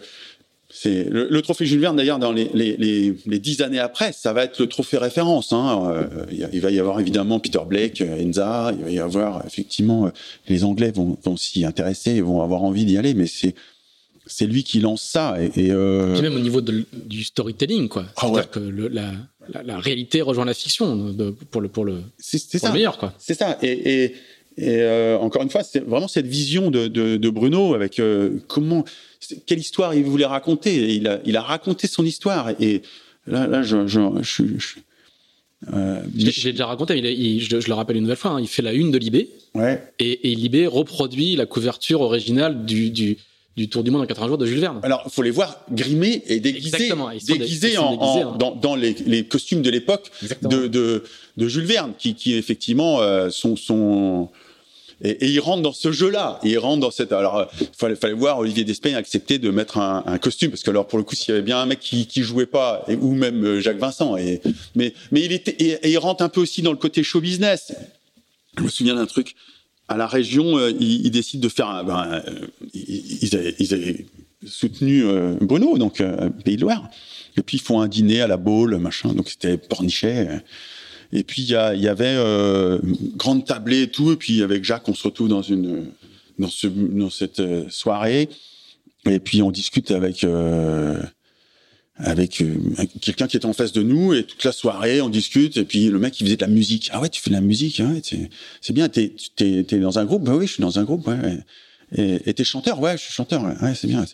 c'est le, le, trophée Jules Verne d'ailleurs dans les, les, les, les, dix années après, ça va être le trophée référence. Hein. Euh, il va y avoir évidemment Peter Blake, euh, Enza, il va y avoir effectivement euh, les Anglais vont, vont s'y intéresser, et vont avoir envie d'y aller, mais c'est c'est lui qui lance ça. Et, et euh... même au niveau de, du storytelling, quoi. Ah C'est-à-dire que le, la, la, la, réalité rejoint la fiction de, pour le pour le, c'est, c'est pour ça. le meilleur, quoi. C'est ça. Et, et, et euh, encore une fois, c'est vraiment cette vision de, de, de Bruno avec euh, comment quelle histoire il voulait raconter. Et il a, il a raconté son histoire. Et là, là, je, je, je, je euh, J'ai déjà raconté, il, il, je, je, le rappelle une nouvelle fois, hein, il fait la une de Libé. Ouais. Et, et Libé reproduit la couverture originale du, du, du Tour du Monde en 80 jours de Jules Verne. Alors, il faut les voir grimés et déguisés, déguisés, en, déguisés, en, hein. dans, dans les, les, costumes de l'époque de, de, de, Jules Verne, qui, qui effectivement euh, sont, sont et, et il rentre dans ce jeu-là. Il rentre dans cette. Alors, il fallait, fallait voir Olivier Despagne accepter de mettre un, un, costume parce que alors pour le coup, s'il y avait bien un mec qui, qui jouait pas, et, ou même euh, Jacques Vincent, et mais mais il était et, et, il rentre un peu aussi dans le côté show business. Je me souviens d'un truc. À la région, euh, ils, ils, décident de faire. Un, ben, euh, ils, avaient, ils, avaient, soutenu euh, Bruno, donc euh, Pays de Loire. Et puis ils font un dîner à la Baule, machin. Donc c'était Pornichet. Et puis il y, avait euh, grande tablée et tout. Et puis avec Jacques, on se retrouve dans une dans, ce, dans cette euh, soirée. Et puis on discute avec euh, avec quelqu'un qui était en face de nous. Et toute la soirée on discute. Et puis le mec il faisait de la musique. Ah ouais tu fais de la musique hein, c'est bien. T'es t'es dans un groupe. Bah oui je suis dans un groupe ouais et t'es chanteur. Ouais je suis chanteur ouais, ouais c'est bien.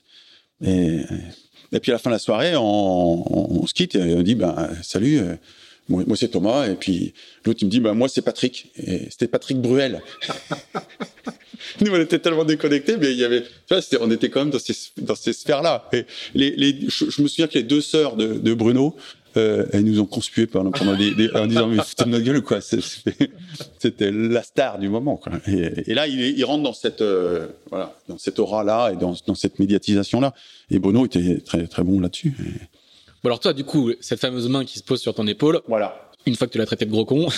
Et puis à la fin de la soirée on, se quitte et on dit bah salut moi, moi c'est Thomas, et puis l'autre il me dit, bah, moi c'est Patrick. Et c'était Patrick Bruel. Nous on était tellement déconnectés, mais il y avait, tu vois, on était quand même dans ces, dans ces sphères-là. Et les, les, je, je, me souviens que les deux sœurs de, de Bruno, euh, elles nous ont conspué pendant, pendant des, des, en disant mais foutez de notre gueule quoi? C'était la star du moment. Quoi. Et, et là, il, il, rentre dans cette euh, voilà, dans cette aura là et dans, dans cette médiatisation là. Et Bono était très très bon là-dessus. Bon alors toi, du coup, cette fameuse main qui se pose sur ton épaule. Voilà une fois que tu l'as traité de gros con,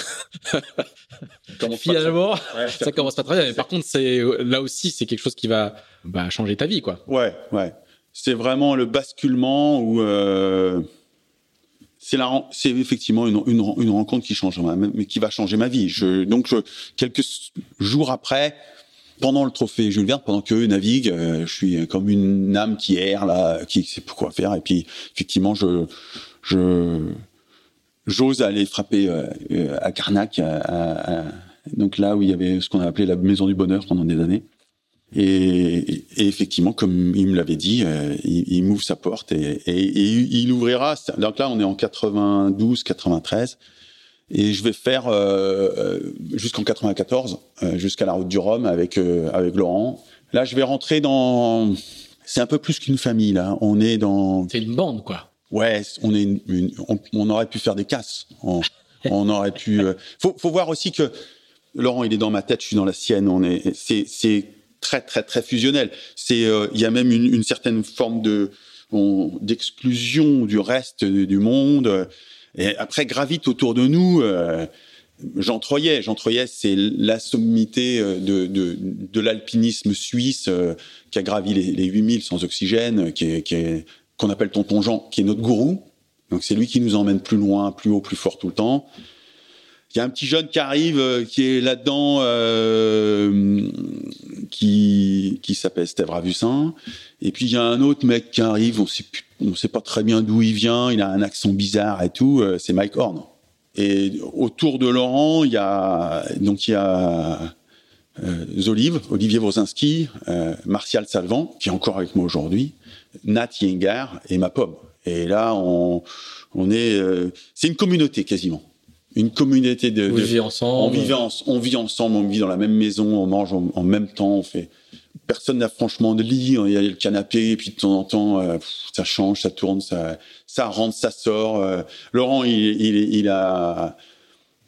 finalement, ouais, ça commence pas très bien. Mais par contre, c'est là aussi, c'est quelque chose qui va bah, changer ta vie, quoi. Ouais, ouais. C'est vraiment le basculement où euh, c'est la, c'est effectivement une, une, une, rencontre qui change, mais qui va changer ma vie. Je, donc, je, quelques jours après, pendant le trophée Jules Verne, pendant qu'eux naviguent, euh, je suis comme une âme qui erre là, qui sait pourquoi faire. Et puis, effectivement, je, je j'ose aller frapper euh, euh, à Carnac, donc là où il y avait ce qu'on a appelé la maison du bonheur pendant des années. Et, effectivement, comme il me l'avait dit, euh, il, m'ouvre sa porte et, il ouvrira. Donc là, on est en 92, 93, et je vais faire jusqu'en 94, jusqu'à la route du Rhum avec avec Laurent. Là, je vais rentrer dans. C'est un peu plus qu'une famille là. On est dans. C'est une bande, quoi. Ouais, on est une, on, aurait pu faire des casses. On, on aurait pu. Euh, faut, faut voir aussi que Laurent, il est dans ma tête, je suis dans la sienne. On est, c'est, c'est très, très, très fusionnel. C'est, euh, il y a même une, une certaine forme de d'exclusion du reste du monde. Et après, gravite autour de nous. Euh, Jean Troyet, Jean Troyet, c'est la sommité euh, de, de, de l'alpinisme suisse qui a gravi les, les 8000 sans oxygène, qui est, qui est qu'on appelle Tonton Jean, qui est notre gourou. Donc c'est lui qui nous emmène plus loin, plus haut, plus fort tout le temps. Il y a un petit jeune qui arrive, euh, qui est là-dedans, euh, qui, qui s'appelle Steve Ravussin. Et puis il y a un autre mec qui arrive, on sait on sait pas très bien d'où il vient, il a un accent bizarre et tout. Euh, c'est Mike Horn. Et autour de Laurent, il y a donc il y a Olivier Wozinski, Martial Salvant, qui est encore avec moi aujourd'hui, Nat Yenger et ma pomme. Et là, on, on est, c'est une communauté quasiment. Une communauté de. Vivez ensemble. On, vit on vit ensemble, on vit dans la même maison, on mange en, même temps, on fait. Personne n'a franchement de lit, il y a le canapé, et puis de temps en temps, euh, ça change, ça tourne, ça, ça rentre, ça sort. Euh. Laurent, il, il, il, a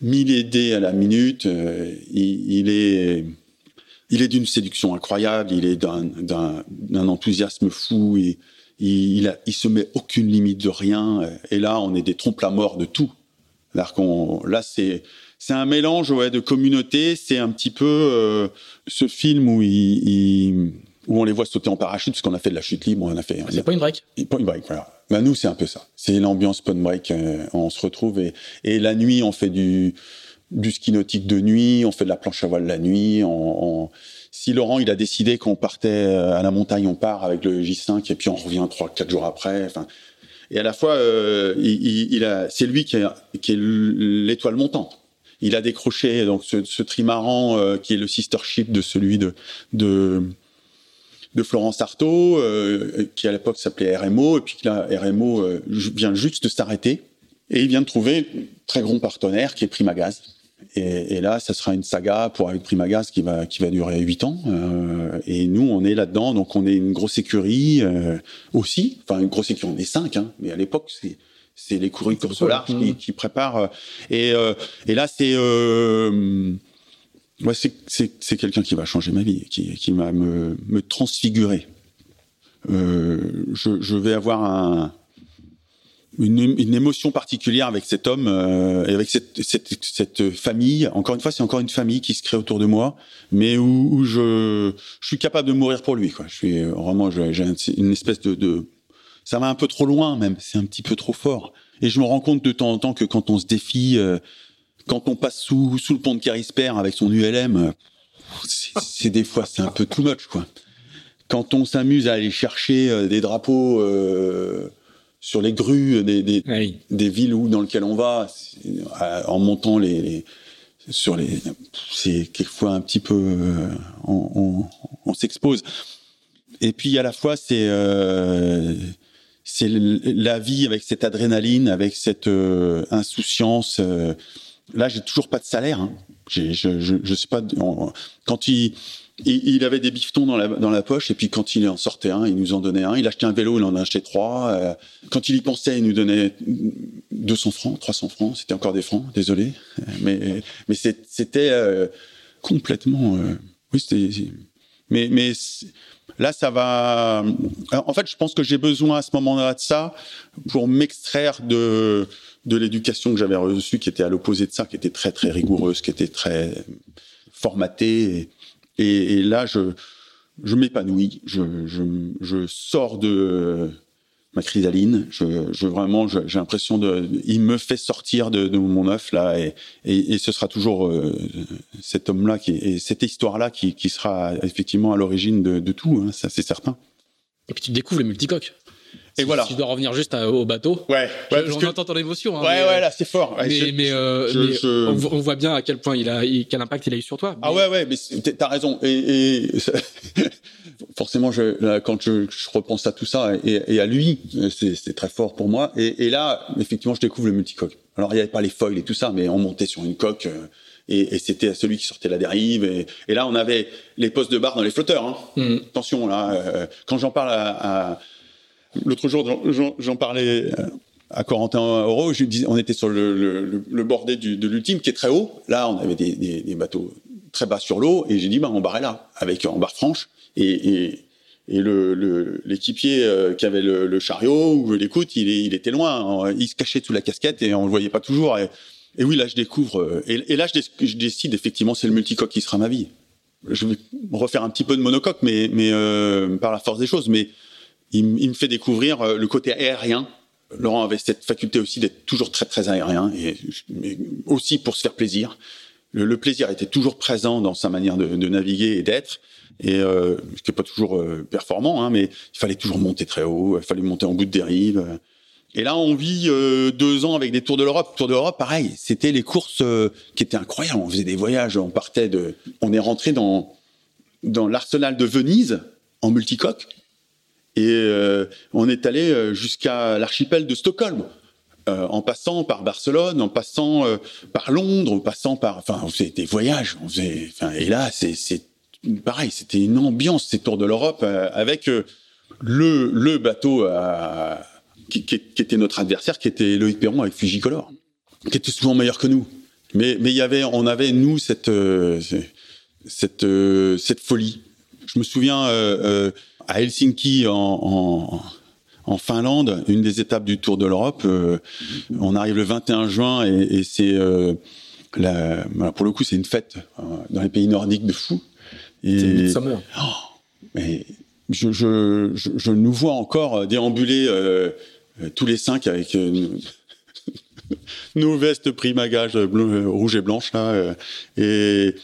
mille dés à la minute, il, il est il est d'une séduction incroyable, il est d'un enthousiasme fou, et, il, a, il se met aucune limite de rien. Et là, on est des trompes la mort de tout. Là, c'est c'est un mélange ouais, de communauté. C'est un petit peu euh, ce film où il, où on les voit sauter en parachute parce qu'on a fait de la chute libre. On a fait. C'est pas une break. Point break, voilà. Bah, nous, c'est un peu ça. C'est l'ambiance point break. Euh, on se retrouve et, et la nuit, on fait du du ski nautique de nuit, on fait de la planche à voile la nuit. On, on... Si Laurent il a décidé qu'on partait euh, à la montagne, on part avec le J5 et puis on revient trois quatre jours après. Enfin, et à la fois, euh, il, il, a, c'est lui qui, qui est l'étoile montante. Il a décroché donc ce, ce trimaran euh, qui est le sister ship de celui de de, de Florence Artaud, euh, qui à l'époque s'appelait RMO, et puis là RMO euh, vient juste de s'arrêter et il vient de trouver un très grand partenaire qui est Primagaz et, là, ça sera une saga pour avec Primagaz qui va qui va durer huit ans. Euh, et nous, on est là-dedans, donc on est une grosse écurie euh, aussi. Enfin, une grosse écurie, on est cinq, hein, mais à l'époque, c'est c'est de course large qui, qui préparent. Euh, et et là, c'est c'est quelqu'un qui va changer ma vie, qui qui va me me transfigurer. Je vais avoir un une, une, émotion particulière avec cet homme euh, et avec cette, cette, cette, famille. Encore une fois, c'est encore une famille qui se crée autour de moi, mais où, où je, je, suis capable de mourir pour lui. Quoi. Je suis vraiment, j'ai une espèce de, de, ça va un peu trop loin même. C'est un petit peu trop fort. Et je me rends compte de temps en temps que quand on se défie, euh, quand on passe sous, sous le pont de Carisper avec son ULM, c'est des fois c'est un peu too much quoi. Quand on s'amuse à aller chercher euh, des drapeaux. Euh, sur les grues des, des, oui. des villes où dans lesquelles on va, en montant les, les sur les, c'est quelquefois un petit peu, euh, on, on, on s'expose. Et puis à la fois c'est euh, c'est la vie avec cette adrénaline, avec cette euh, insouciance. Euh, là, j'ai toujours pas de salaire. Hein. Je, je, je sais pas. On, quand il il avait des bifetons dans la, poche, et puis quand il en sortait un, il nous en donnait un. Il achetait un vélo, il en achetait trois. Euh, quand il y pensait, il nous donnait 200 francs, 300 francs. C'était encore des francs, désolé. Mais, mais c'était euh, complètement. Euh, oui, c'était. Mais, là, ça va. En fait, je pense que j'ai besoin à ce moment-là de ça pour m'extraire de de l'éducation que j'avais reçue, qui était à l'opposé de ça, qui était très très rigoureuse, qui était très formatée. Là, je, m'épanouis, je, sors de ma chrysaline. Je, vraiment, j'ai l'impression de, il me fait sortir de, mon œuf là, et, et, et, ce sera toujours euh, cet homme-là et cette histoire-là qui, sera effectivement à l'origine de, de, tout. Hein, ça, c'est certain. Et puis tu découvres le multicoque. Et voilà. tu dois revenir juste au bateau. Ouais. ouais on entend ton émotion. Hein, ouais, ouais, euh, là, c'est fort. mais, mais, euh, On, voit bien à quel point il a, quel impact il a eu sur toi. Ah ouais, ouais, mais t'as raison. Et, et forcément, je, quand je, je, repense à tout ça et, et à lui, c'est très fort pour moi. Et, et, là, effectivement, je découvre le multicoque. Alors, il n'y avait pas les foils et tout ça, mais on montait sur une coque. Euh, et, et c'était celui qui sortait la dérive. Et, et, là, on avait les postes de barre dans les flotteurs. Hein. Mmh. Attention, là, quand j'en parle à, à L'autre jour, j'en parlais euh, à Corentin Euro, on était sur le, bordé du, de l'ultime qui est très haut. Là, on avait des, bateaux très bas sur l'eau et j'ai dit, bah, on barrait là, avec en barre franche. Et, et, l'équipier euh, qui avait le, chariot ou l'écoute, il, était loin. Il se cachait sous la casquette et on le voyait pas toujours. Et, oui, là, je découvre. Euh, et, là, je, décide effectivement, c'est le multicoque qui sera ma vie. Je vais refaire un petit peu de monocoque, mais, par la force des choses. Mais il, me fait découvrir euh, le côté aérien. Laurent avait cette faculté aussi d'être toujours très très aérien et mais aussi pour se faire plaisir. Le, plaisir était toujours présent dans sa manière de, de naviguer et d'être. Et euh, ce n'est pas toujours euh, performant, hein, mais il fallait toujours monter très haut, il fallait monter en bout de dérive. Et là, on vit euh, deux ans avec des Tours de l'Europe. Tours de l'Europe, pareil, c'était les courses qui étaient incroyables. On faisait des voyages, on partait de, on est rentré dans dans l'arsenal de Venise en multicoque. Et euh, on est allé euh, jusqu'à l'archipel de Stockholm. Euh, en passant par Barcelone, en passant par Londres, en passant par, enfin, on faisait des voyages, et là, c'est, pareil, c'était une ambiance ces tours de l'Europe avec le bateau qui, était notre adversaire, qui était Loïc Perron avec Fujicolor, qui était souvent meilleur que nous. Mais mais y avait, on avait nous cette cette folie. Je me souviens à Helsinki en, en, Finlande, une des étapes du Tour de l'Europe. Euh, on arrive le 21 juin et, c'est euh, la, pour le coup c'est une fête euh, dans les pays nordiques de fou. Et summer. Oh, mais je, je, je, nous vois encore déambuler tous les cinq avec nos vestes primagage rouge et blanche là et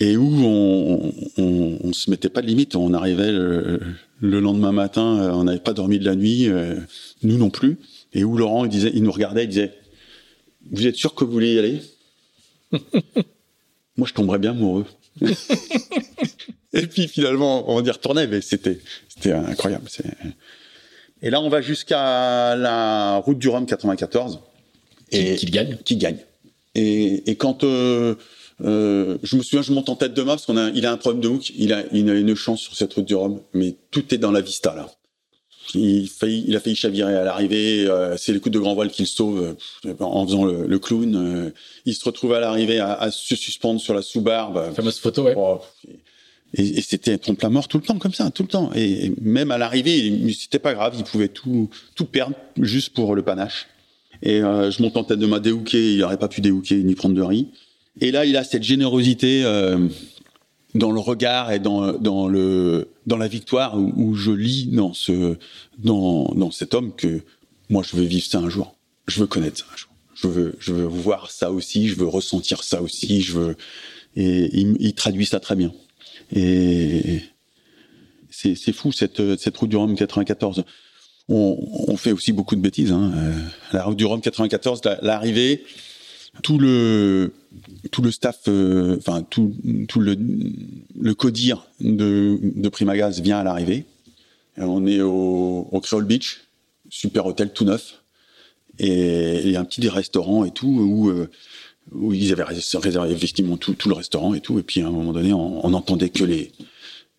et où on, on, on, se mettait pas de limite. On arrivait le, lendemain matin, euh, on n'avait pas dormi de la nuit, euh, nous non plus. Et où Laurent, il disait, il nous regardait, il disait, vous êtes sûr que vous voulez y aller? Moi, je tomberais bien amoureux. et puis finalement, on y retournait, mais c'était, c'était incroyable. Et là, on va jusqu'à la route du Rhum 94. Et qui, gagne Qui gagne. Et, et quand euh, euh, je me souviens, je monte en tête de map parce qu'on a, il a un problème de hook, il a, il a une chance sur cette route du Rhum, mais tout est dans la vista là. Il, failli, il a failli chavirer à l'arrivée. Euh, c'est les coups de grand voile qu'il sauve euh, en faisant le, le clown. Euh, il se retrouve à l'arrivée à, à, se suspendre sur la sous-barbe. Fameuse photo, ouais. Oh, et, et c'était trompe la mort tout le temps comme ça, tout le temps. Et, même à l'arrivée, c'était pas grave, il pouvait tout tout perdre juste pour le panache. Et je monte en tête de ma déhooké, il n'aurait pas pu déhooker ni prendre de riz. Et là, il a cette générosité euh, dans le regard et dans, dans, le, dans la victoire où, je lis dans, ce, dans, dans cet homme que moi, je veux vivre ça un jour. Je veux connaître ça un jour. Je veux, je veux voir ça aussi, je veux ressentir ça aussi, je veux. Et il, traduit ça très bien. Et c'est, c'est fou cette, cette route du Rhum 94. On, on fait aussi beaucoup de bêtises. Hein. Euh, la route du Rhum 94, l'arrivée, tout le tout le staff, euh, enfin tout, tout le, le codir de, de Primagaz vient à l'arrivée. On est au, au Creole Beach, super hôtel tout neuf, et il y a un petit restaurant et tout où euh, où ils avaient réservé effectivement tout, tout, le restaurant et tout. Et puis à un moment donné, on, on entendait que les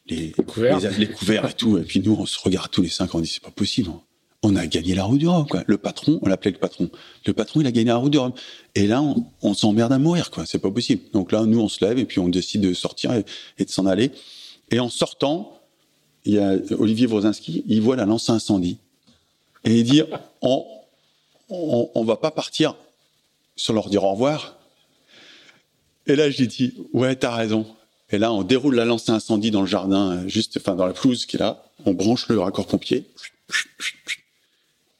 les, couverts. Les, couverts et tout. Et puis nous, on se regarde tous les cinq, on dit c'est pas possible. Hein. On a gagné la roue du Rhum, quoi. Le patron, on l'appelait le patron. Le patron, il a gagné la roue du Rhum. Et là, on, s'emmerde à mourir, quoi. C'est pas possible. Donc là, nous, on se lève et puis on décide de sortir et, de s'en aller. Et en sortant, il y a Olivier Wrozinski, il voit la lance incendie. Et il dit, on, on, on va pas partir sans leur dire au revoir. Et là, je lui dis, ouais, t'as raison. Et là, on déroule la lance incendie dans le jardin, juste, enfin, dans la pelouse qui est là. On branche le raccord pompier.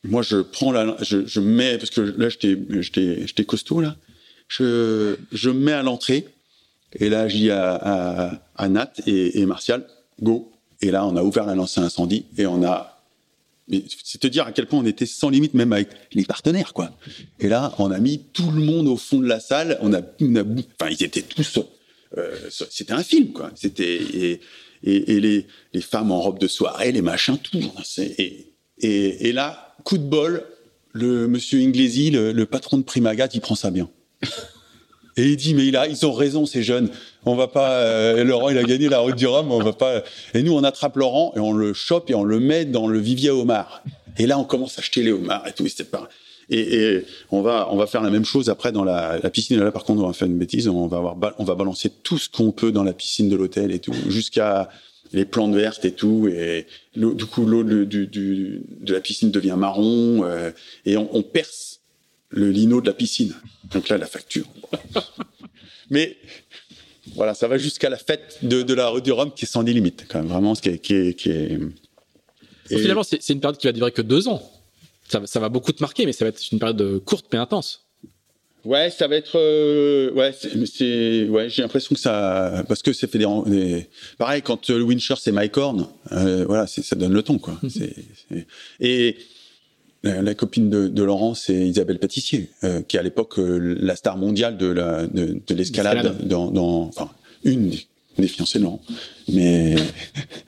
Moi, je prends la, je, je mets, parce que là, j'étais, j'étais, j'étais costaud, là. Je, je mets à l'entrée. Et là, je à, à, à Nat et, et Martial, go. Et là, on a ouvert la lance incendie et on a c'est te dire à quel point on était sans limite, même avec les partenaires, quoi. Et là, on a mis tout le monde au fond de la salle. On a, on a enfin, ils étaient tous. Euh, c'était un film, quoi. C'était et, et, les, les femmes en robe de soirée, les machins, tout. Et, et là, coup de bol, le monsieur Inglesi, le, le patron de Primagat, il prend ça bien. Et il dit, mais il a, ils ont raison, ces jeunes. On va pas, euh, Laurent, il a gagné la route du Rhum, on va pas. Et nous, on attrape Laurent et on le chope et on le met dans le vivier à homards. Et là, on commence à acheter les homards et tout. C'était pas. Et, et, on va, on va faire la même chose après dans la, la piscine. Là, par contre, on va faire une bêtise. On va avoir, on va balancer tout ce qu'on peut dans la piscine de l'hôtel et tout, jusqu'à les plantes vertes et tout. Et du coup, l'eau de la piscine devient marron euh, et on, perce le lino de la piscine. Donc là, la facture. Mais voilà, ça va jusqu'à la fête de, de la du Rhum qui est sans limite, quand même, vraiment, ce qui est. Qui est. Et... Finalement, c'est une période qui va durer que deux ans. Ça, ça, va beaucoup te marquer, mais ça va être une période courte mais intense. Ouais, ça va être. Euh, ouais, c'est. Ouais, j'ai l'impression que ça. Parce que c'est fait des, des, Pareil, quand le Wincher, c'est Mike Horn, euh, voilà, ça donne le ton, quoi. Mm -hmm. c'est et la copine de, de Laurent, c'est Isabelle Pâtissier, euh, qui est à l'époque euh, la star mondiale de la de, de l'escalade dans, dans, enfin une des fiancées de Laurent, mais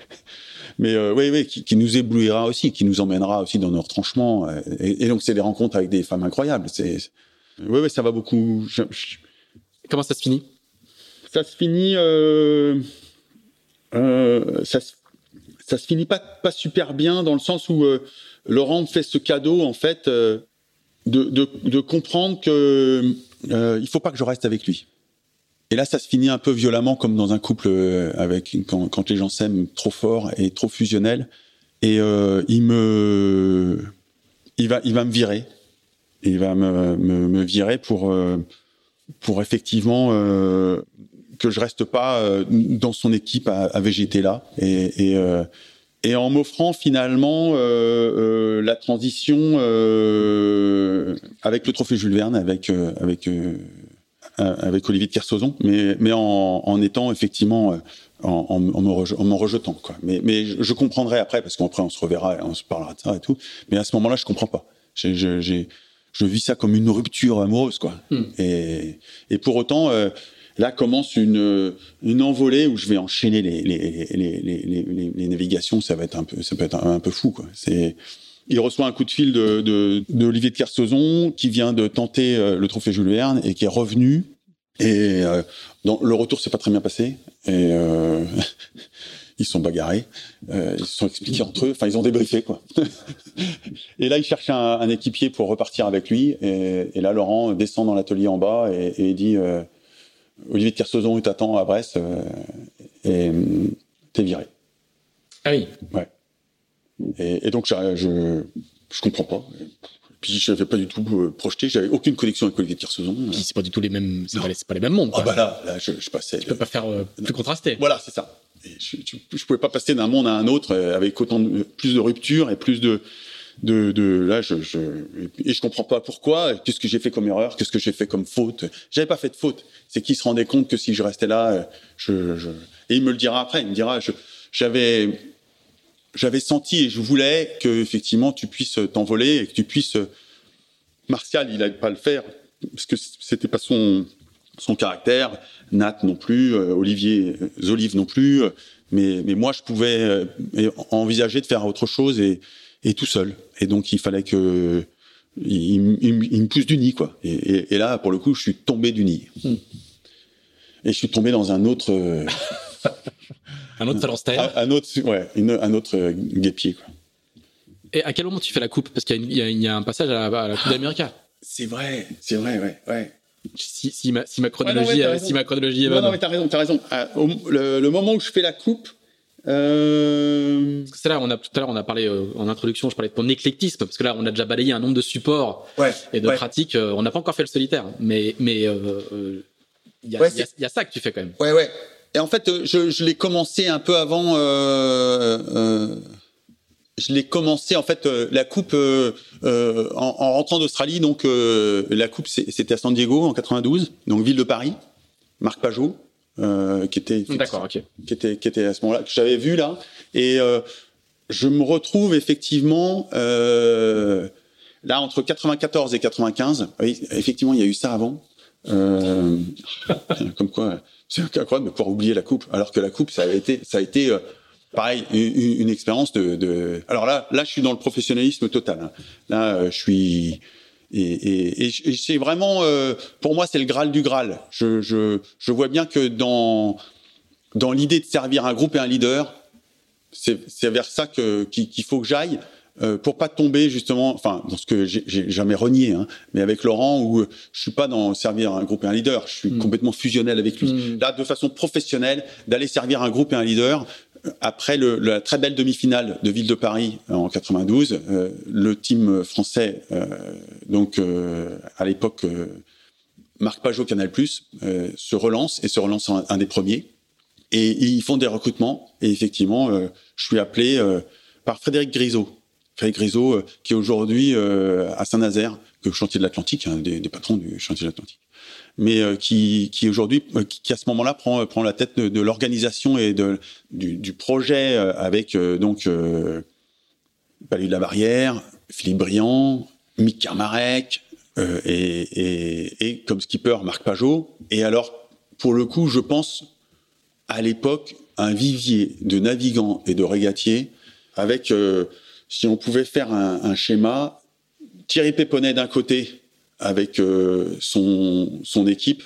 mais euh, oui oui qui, qui, nous éblouira aussi, qui nous emmènera aussi dans nos retranchements, euh, et, et donc c'est des rencontres avec des femmes incroyables. C'est oui oui ça va beaucoup. Je, je... Comment ça se finit? Ça se finit euh, ça se ça se finit pas pas super bien dans le sens où Laurent me fait ce cadeau en fait euh, de, de, de, comprendre que euh, il faut pas que je reste avec lui. Et là, ça se finit un peu violemment, comme dans un couple euh, avec quand, quand les gens s'aiment trop fort et trop fusionnel. Et euh, il me, il va, il va me virer. Il va me, me, virer pour, euh, pour effectivement euh, que je reste pas dans son équipe à, à végéter là. Et, et en m'offrant finalement euh, euh, la transition euh, avec le trophée Jules Verne, avec avec avec Olivier de Kersauzon, mais mais en, en étant effectivement en, en, me rejetant quoi. Mais mais je, je comprendrai après parce qu'après on se reverra et on se parlera de ça et tout. Mais à ce moment-là, je comprends pas. J'ai je vis ça comme une rupture amoureuse quoi. Hmm. Et et pour autant là commence une, une envolée où je vais enchaîner les, les, les, les, les navigations. Ça va être un peu, ça peut être un, un peu fou, quoi. C'est, il reçoit un coup de fil de, de, de Olivier de Kersauzon qui vient de tenter euh, le trophée Jules Verne et qui est revenu. Et euh, dans, le retour s'est pas très bien passé. Et euh, ils sont bagarrés, euh, ils se sont expliqués entre eux, enfin ils ont débriefé quoi. et là il cherche un, un, équipier pour repartir avec lui. Et, et là Laurent descend dans l'atelier en bas et, et dit euh, Olivier de Kersauzon, il t'attend à Brest euh, et euh, t'es viré. Ah oui. Ouais. Et, et donc, je, je, je comprends pas. Puis je n'avais pas du tout projeté, j'avais aucune connexion avec Olivier de Kersauzon. Puis c'est pas du tout les mêmes, c'est pas, pas, les mêmes mondes. Quoi. Ah bah là, là je, je passais. Tu peux pas faire plus contrasté. Voilà, c'est ça. Je, je, pouvais pas passer d'un monde à un autre avec autant de, plus de ruptures et plus de, de, là, je, je, comprends pas pourquoi. Qu'est-ce que j'ai fait comme erreur Qu'est-ce que j'ai fait comme faute J'avais pas fait de faute. C'est qu'il se rendait compte que si je restais là, je, je... et il me le dira après. Il me dira, j'avais, j'avais senti et je voulais que effectivement tu puisses t'envoler et que tu puisses. Martial, il n'allait pas le faire parce que c'était pas son son caractère. Nat non plus, euh, Olivier euh, Olive non plus. Euh, mais mais moi, je pouvais envisager de faire autre chose et et tout seul. Et donc il fallait que il, me pousse du nid, quoi. Et, là, pour le coup, je suis tombé du nid. Hmm. Et je suis tombé dans un autre. un autre un, un autre, ouais, un autre guépier, quoi. Et à quel moment tu fais la coupe? Parce qu'il y, a un passage à la, Coupe d'Amérique. C'est vrai, c'est vrai, ouais, ouais. Si, ma, si, ma, chronologie, si ma chronologie est bonne. Non, mais t'as raison, t'as raison. Ah, le, moment où je fais la coupe, euh... C'est là, on a tout à l'heure, on a parlé euh, en introduction, je parlais de ton éclectisme parce que là, on a déjà balayé un nombre de supports et de pratiques. Euh, on n'a pas encore fait le solitaire, mais mais il euh, y, a, y, a ça que tu fais quand même. Ouais, ouais. Et en fait, je, je l'ai commencé un peu avant je l'ai commencé en fait euh, la coupe euh, euh, en, en, rentrant d'Australie donc la coupe c'était à San Diego en 92 donc ville de Paris Marc Pajot qui était d'accord ok. qui était qui était à ce moment-là que j'avais vu là. Et je me retrouve effectivement là entre 94 et 95 oui effectivement il y a eu ça avant. Comme quoi c'est incroyable de pouvoir oublier la coupe alors que la coupe ça a été ça a été pareil, une, expérience de, Alors là, là, je suis dans le professionnalisme total. Hein. Là, euh, je suis et, c'est vraiment, euh, pour moi, c'est le graal du graal. Je, je, vois bien que dans dans l'idée de servir un groupe et un leader, c'est vers ça que qu'il faut que j'aille. Euh, pour pas tomber justement, enfin dans ce que j'ai jamais renié, hein, mais avec Laurent où je suis pas dans servir un groupe et un leader, je suis mm. complètement fusionnel avec lui. Mm. Là, de façon professionnelle, d'aller servir un groupe et un leader, après le, la très belle demi-finale de Ville de Paris euh, en 92, euh, le team français, euh, donc à l'époque Marc Pajot Canal se relance et se relance en un des premiers. Et, ils font des recrutements. Et effectivement, je suis appelé par Frédéric Grisot. Frédéric Grisot, qui est aujourd'hui à Saint-Nazaire, chantier de l'Atlantique, un des, des, patrons du chantier de l'Atlantique mais euh, qui, qui aujourd'hui, euh, qui, à ce moment-là prend, prend la tête de, l'organisation et de, du, du projet euh, avec donc euh, de la Barrière, Philippe Briand, Mick Karmarek euh, et, et, et, comme skipper Marc Pajot. Et alors, pour le coup, je pense à l'époque un vivier de navigants et de régatiers avec, si on pouvait faire un, un schéma, Thierry Péponnet d'un côté, avec euh, son, son équipe,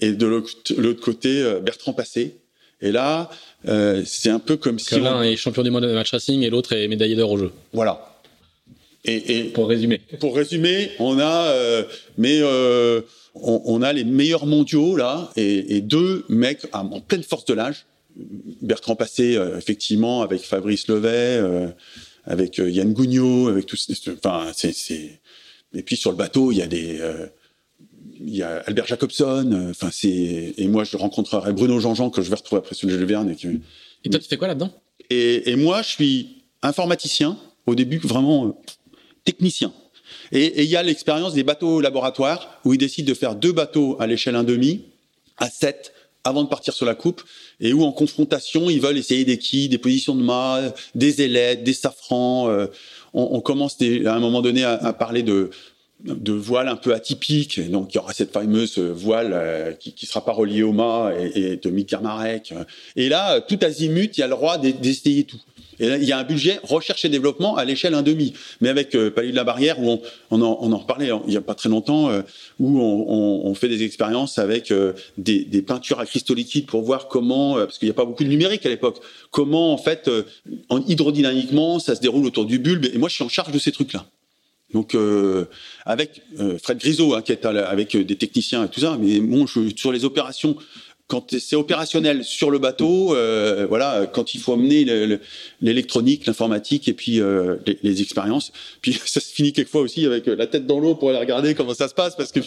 et de l'autre côté, euh, Bertrand Passé. Et là, euh, c'est un peu comme si... L'un est champion du monde de match racing et l'autre est médaillé d'or au jeu. Voilà. Et, et, pour résumer. Pour résumer, on a, mais on, on, a les meilleurs mondiaux là, et, et deux mecs en pleine force de l'âge. Bertrand Passé, effectivement, avec Fabrice Levet, avec Yann Gougnot, avec tous. Enfin, c'est et puis sur le bateau, il y a des, euh, il y a Albert Jacobson. Euh, enfin, c'est et moi je rencontrerai Bruno Jean-Jean que je vais retrouver après sur le Verne. Et, et toi, tu fais quoi là-dedans? Et, et, moi, je suis informaticien au début, vraiment euh, technicien. Et il y a l'expérience des bateaux laboratoires où ils décident de faire deux bateaux à l'échelle 1,5 à 7 avant de partir sur la coupe et où en confrontation ils veulent essayer des quilles, des positions de mât, des ailettes, des safrans. Euh, on, commence à un moment donné à, parler de de voiles un peu atypiques. donc, il y aura cette fameuse voile euh, qui, qui sera pas reliée au mât et, et de Mick Marek. Et là, tout azimut, il y a le droit d'essayer tout. Et là, il y a un budget recherche et développement à l'échelle 1,5. Mais avec euh, de la Barrière, où on, en, reparlait il y a pas très longtemps, euh, où on, fait des expériences avec euh, des, peintures à cristaux liquides pour voir comment, euh, parce qu'il n'y a pas beaucoup de numérique à l'époque, comment en fait, en hydrodynamiquement, ça se déroule autour du bulbe. Et moi, je suis en charge de ces trucs-là. Donc avec Fred Grisot, hein, qui est avec des techniciens et tout ça, mais bon, sur les opérations quand c'est opérationnel sur le bateau, euh, voilà, quand il faut amener l'électronique, l'informatique et puis euh, les, expériences. Puis ça se finit quelquefois aussi avec la tête dans l'eau pour aller regarder comment ça se passe parce que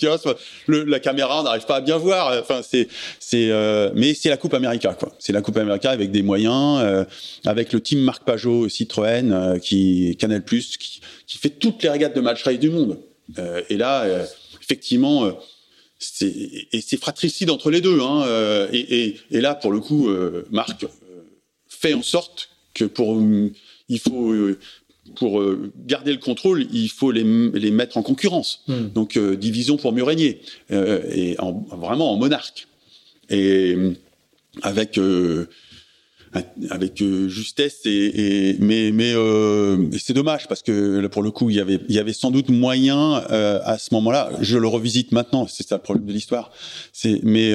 le, la caméra n'arrive pas à bien voir. Enfin, c'est, c'est, euh, mais c'est la Coupe América, quoi. C'est la Coupe América avec des moyens, euh, avec le team Marc Pajot Citroën, euh, qui Canal Plus, qui, qui, fait toutes les régates de match race du monde. et là, effectivement et c'est fratricide entre les deux. Hein, euh, et, et, et, là, pour le coup, euh, Marc euh, fait en sorte que pour il faut pour garder le contrôle, il faut les, les mettre en concurrence. Hmm. Donc division pour mieux régner et en, vraiment en monarque. Et avec avec justesse et, mais mais c'est dommage parce que pour le coup il y avait il y avait sans doute moyen à ce moment-là. Je le revisite maintenant c'est ça le problème de l'histoire. C'est mais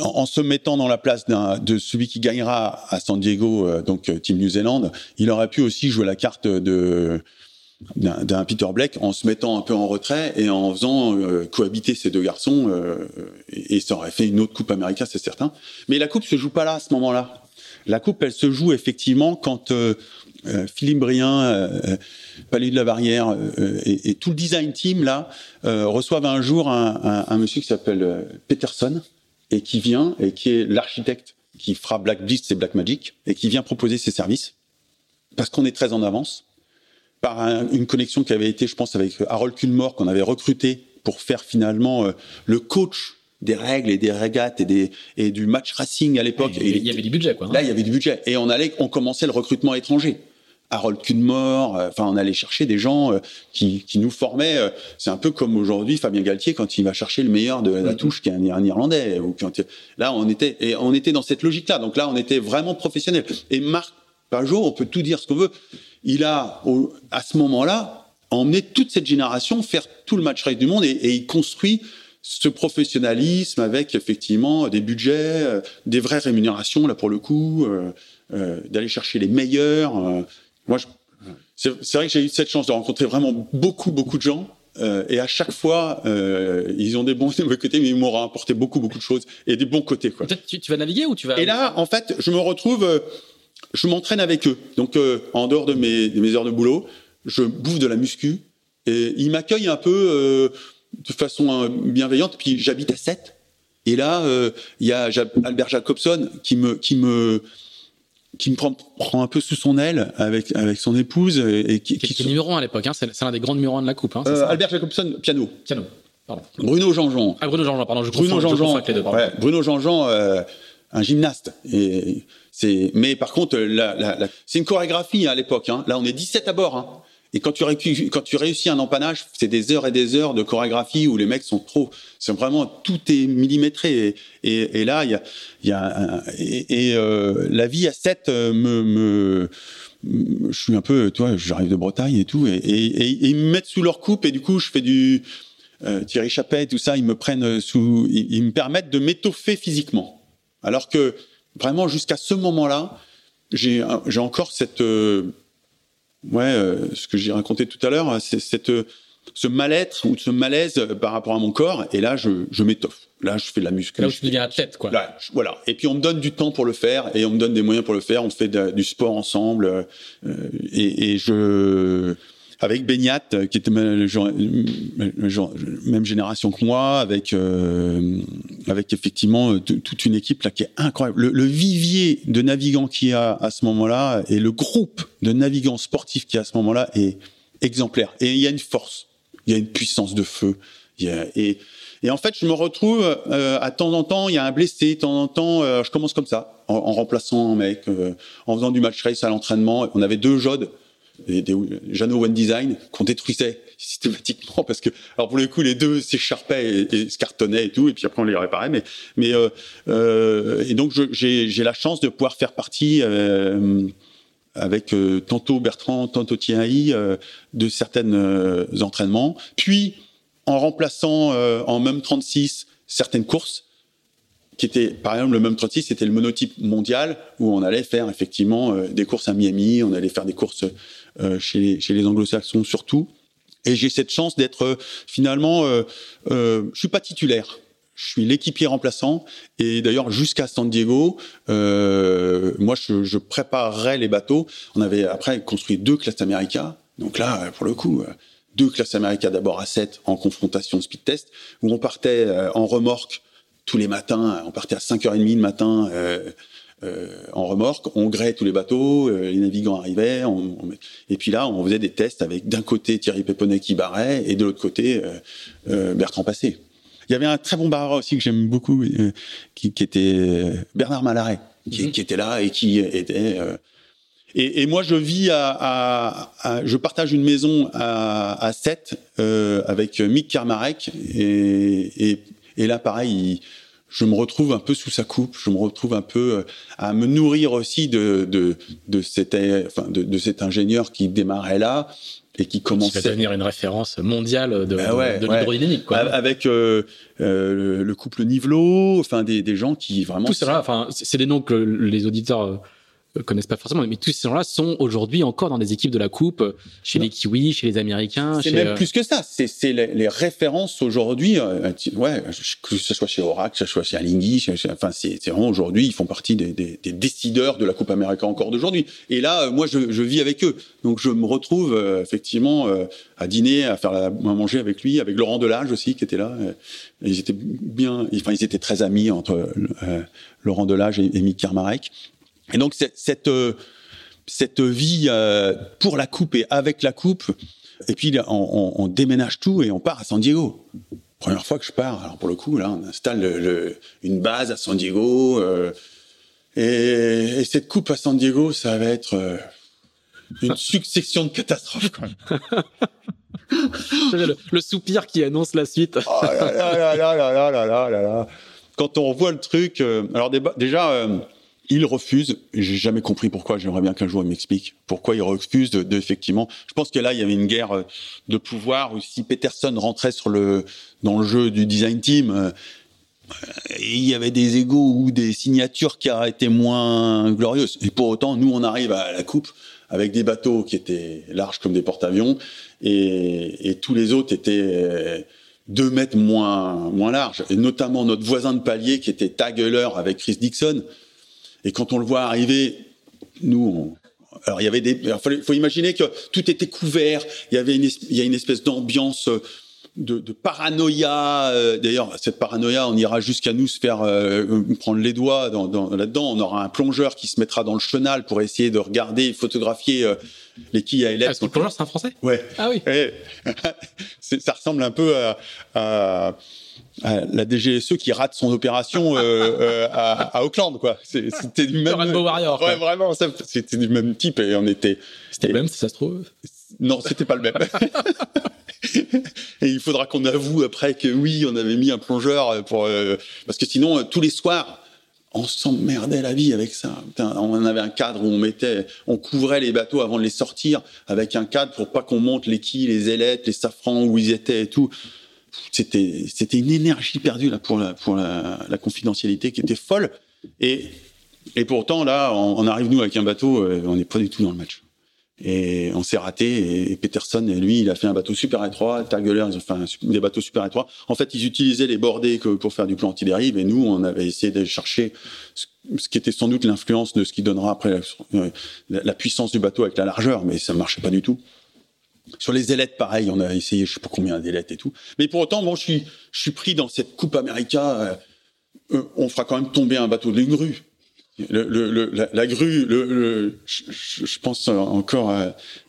en, se mettant dans la place de celui qui gagnera à San Diego, donc Team New Zealand, il aurait pu aussi jouer la carte de d'un Peter Blake en se mettant un peu en retrait et en faisant euh, cohabiter ces deux garçons euh, et, ça aurait fait une autre coupe américaine c'est certain. Mais la coupe se joue pas là à ce moment-là la coupe elle se joue effectivement quand euh, Philippe Brien Palais de la Barrière et, tout le design team là reçoivent un jour un, monsieur qui s'appelle Peterson et qui vient et qui est l'architecte qui fera Black Blitz et Black Magic et qui vient proposer ses services parce qu'on est très en avance par une connexion qui avait été, je pense, avec Harold Culmore, qu'on avait recruté pour faire finalement euh, le coach des règles et des régates et, des, et du match racing à l'époque. Il, y avait du budget, quoi. Hein. Là, il y avait du budget. Et on allait, on commençait le recrutement étranger. Harold Culmore, euh, enfin, on allait chercher des gens euh, qui, qui nous formaient. c'est un peu comme aujourd'hui Fabien Galtier quand il va chercher le meilleur de la touche, qui est un, Irlandais. Ou quand, là, on était, et on était dans cette logique-là. Donc là, on était vraiment professionnel. Et Marc jour, on peut tout dire ce qu'on veut il a, à ce moment-là, emmené toute cette génération faire tout le match race du monde et, il construit ce professionnalisme avec effectivement des budgets, euh, des vraies rémunérations là pour le coup, euh, euh, d'aller chercher les meilleurs. moi, c'est vrai que j'ai eu cette chance de rencontrer vraiment beaucoup beaucoup de gens. et à chaque fois, ils ont des bons et des mauvais côtés, mais ils m'ont apporté beaucoup, beaucoup de choses et des bons côtés. Quoi. Tu, tu vas naviguer ou tu vas Et là, en fait, je me retrouve je m'entraîne avec eux. Donc, en dehors de mes, mes, heures de boulot, je bouffe de la muscu. Et ils m'accueillent un peu de façon euh, bienveillante. Puis j'habite à 7. Et là, il y a Albert Jacobson qui me, qui me, qui me prend, prend un peu sous son aile avec, avec son épouse. Et, qui, qui, est numéro 1 à l'époque. Hein. C'est l'un des grands numéros 1 de la Coupe. Hein, Albert Jacobson, piano. Piano. Pardon. Bruno Jean-Jean. Ah, Bruno Jean-Jean, pardon. Je Bruno Jean-Jean. Ouais, Bruno Jean-Jean, un gymnaste. Et mais par contre, c'est une chorégraphie hein, à l'époque. Hein. Là, on est 17 à bord. Et quand tu, quand tu réussis un empannage, c'est des heures et des heures de chorégraphie où les mecs sont trop. C'est vraiment tout est millimétré. Et, là, il y a, et, euh, la vie à 7 euh, me, je suis un peu, toi, j'arrive de Bretagne et tout, et, ils me mettent sous leur coupe et du coup, je fais du euh, Thierry Chappet, tout ça, ils me prennent sous, ils me permettent de m'étoffer physiquement. Alors que vraiment jusqu'à ce moment-là, j'ai encore cette euh, ouais euh, ce que j'ai raconté tout à l'heure, c'est cette ce mal-être ou ce malaise par rapport à mon corps et là je, je m'étoffe. Là je fais de la muscu. Là où je deviens athlète quoi. Là, voilà. Et puis on me donne du temps pour le faire et on me donne des moyens pour le faire. On fait du sport ensemble euh, et, et je avec Beignat, qui était même génération que moi, avec euh, avec effectivement euh, toute une équipe là qui est incroyable. Le, vivier de navigants qu'il y a à ce moment-là et le groupe de navigants sportifs qui y a à ce moment-là est exemplaire. Et il y a une force, il y a une puissance de feu. Il y a, et et en fait, je me retrouve euh, à temps en temps, il y a un blessé, de temps en temps, euh, je commence comme ça, en, en remplaçant un mec, euh, en faisant du match race à l'entraînement. On avait deux jodes des, des Jano One Design qu'on détruisait systématiquement parce que alors pour le coup les deux s'écharpaient et, se cartonnaient et tout et puis après on les réparait mais mais euh, euh, et donc j'ai la chance de pouvoir faire partie euh, avec tantôt Bertrand tantôt Thierry de certains entraînements. Puis en remplaçant en même 36 certaines courses qui était par exemple le même 36 c'était le monotype mondial où on allait faire effectivement des courses à Miami on allait faire des courses chez les, chez les anglo-saxons surtout. Et j'ai cette chance d'être euh, finalement, euh, euh, je suis pas titulaire. Je suis l'équipier remplaçant et d'ailleurs jusqu'à San Diego, euh, moi je, je les bateaux. On avait après construit deux classes America. Donc là, pour le coup, deux classes America d'abord à 7 en confrontation speed test où on partait en remorque tous les matins. On partait à 5h30 le matin. Euh, euh, en remorque, on grêait tous les bateaux, euh, les navigants arrivaient, on, et puis là, on faisait des tests avec d'un côté Thierry Péponnet qui barrait et de l'autre côté euh, Bertrand Passé. Il y avait un très bon barreur aussi que j'aime beaucoup, qui, qui, était Bernard Malaret, qui, mhm. qui, était là et qui était. Et, et, moi, je vis à, à, à, je partage une maison à, à 7 avec Mick Kermarek et, et, et là, pareil. Il, je me retrouve un peu sous sa coupe, je me retrouve un peu euh, à me nourrir aussi de de de cet enfin de, de cet ingénieur qui démarrait là et qui commence à devenir une référence mondiale de, ben de, l'hydrodynamique quoi. Avec euh, euh, le couple Nivelo, enfin des, des gens qui vraiment. Tout ça, enfin c'est des noms que les auditeurs euh, connaissent pas forcément, mais tous ces gens-là sont aujourd'hui encore dans des équipes de la Coupe, euh, chez les Kiwis, chez les Américains. C'est même euh, plus que ça. C'est les, les, références aujourd'hui. ouais, que ce soit chez Oracle, que ce soit chez Alinghi, enfin c'est vraiment aujourd'hui, ils font partie des, des, des, décideurs de la Coupe américaine encore d'aujourd'hui. Et là, moi, je, je, vis avec eux, donc je me retrouve effectivement à dîner, à faire la, à manger avec lui, avec Laurent Delage aussi qui était là. Ils étaient bien, enfin ils étaient très amis entre Laurent Delage et, et Mick Karmarek. Et donc cette euh, cette vie euh, pour la coupe et avec la coupe, et puis on, on, déménage tout et on part à San Diego. Première fois que je pars, alors pour le coup là, on installe le, une base à San Diego. Euh, et, et, cette coupe à San Diego, ça va être euh, une succession de catastrophes. Quoi. le, le, soupir qui annonce la suite. oh là là là là là là là là Quand on voit le truc, alors déjà il refuse. J'ai jamais compris pourquoi. J'aimerais bien qu'un jour il m'explique pourquoi il refuse de, effectivement. Je pense que là il y avait une guerre euh, de pouvoir. Ou si Peterson rentrait dans le jeu du design team, euh, il y avait des égaux ou des signatures qui été moins glorieuses. Et pour autant, nous on arrive à la coupe avec des bateaux qui étaient larges comme des porte-avions et, tous les autres étaient euh, deux mètres moins moins larges. Et notamment notre voisin de palier qui était Tageler avec Chris Dixon et quand on le voit arriver, nous, alors il y avait des, il faut, imaginer que tout était couvert. Il y avait une, il y a une espèce d'ambiance euh, de, de, paranoïa. Euh, d'ailleurs, cette paranoïa, on ira jusqu'à nous se faire euh, prendre les doigts dans, dans, là-dedans. On aura un plongeur qui se mettra dans le chenal pour essayer de regarder, photographier les quilles à élèves. Ah, le plongeur, c'est un Français? Ouais. Ah oui. ça ressemble un peu à, à la DGSE qui rate son opération euh, euh, à, à, Auckland, quoi. C'était du même. Rainbow Warrior. Ouais, vraiment, c'était du même type et on était. C'était le même, si ça se trouve. Non, c'était pas le même. et il faudra qu'on avoue après que oui, on avait mis un plongeur pour euh, parce que sinon tous les soirs on s'emmerdait la vie avec ça. on avait un cadre où on mettait, on couvrait les bateaux avant de les sortir avec un cadre pour pas qu'on monte les quilles, les ailettes, les safrans où ils étaient et tout c'était une énergie perdue là pour la confidentialité qui était folle. Et pourtant là on, arrive nous avec un bateau euh, on n'est pas du tout dans le match. Et on s'est raté et, Peterson et lui il a fait un bateau super étroit Tageler ils ont fait des bateaux super étroits. En fait ils utilisaient les bordées pour faire du plan anti-dérive et nous on avait essayé de chercher ce, qui était sans doute l'influence de ce qui donnera après la, euh, la, la, puissance du bateau avec la largeur mais ça marchait pas du tout sur les ailettes, pareil, on a essayé, je sais pas combien d'ailettes et tout. Mais pour autant, bon, je suis, je suis pris dans cette coupe América. Euh, euh, on fera quand même tomber un bateau d'une grue. Le, le, la, la, grue, le, je, je, pense encore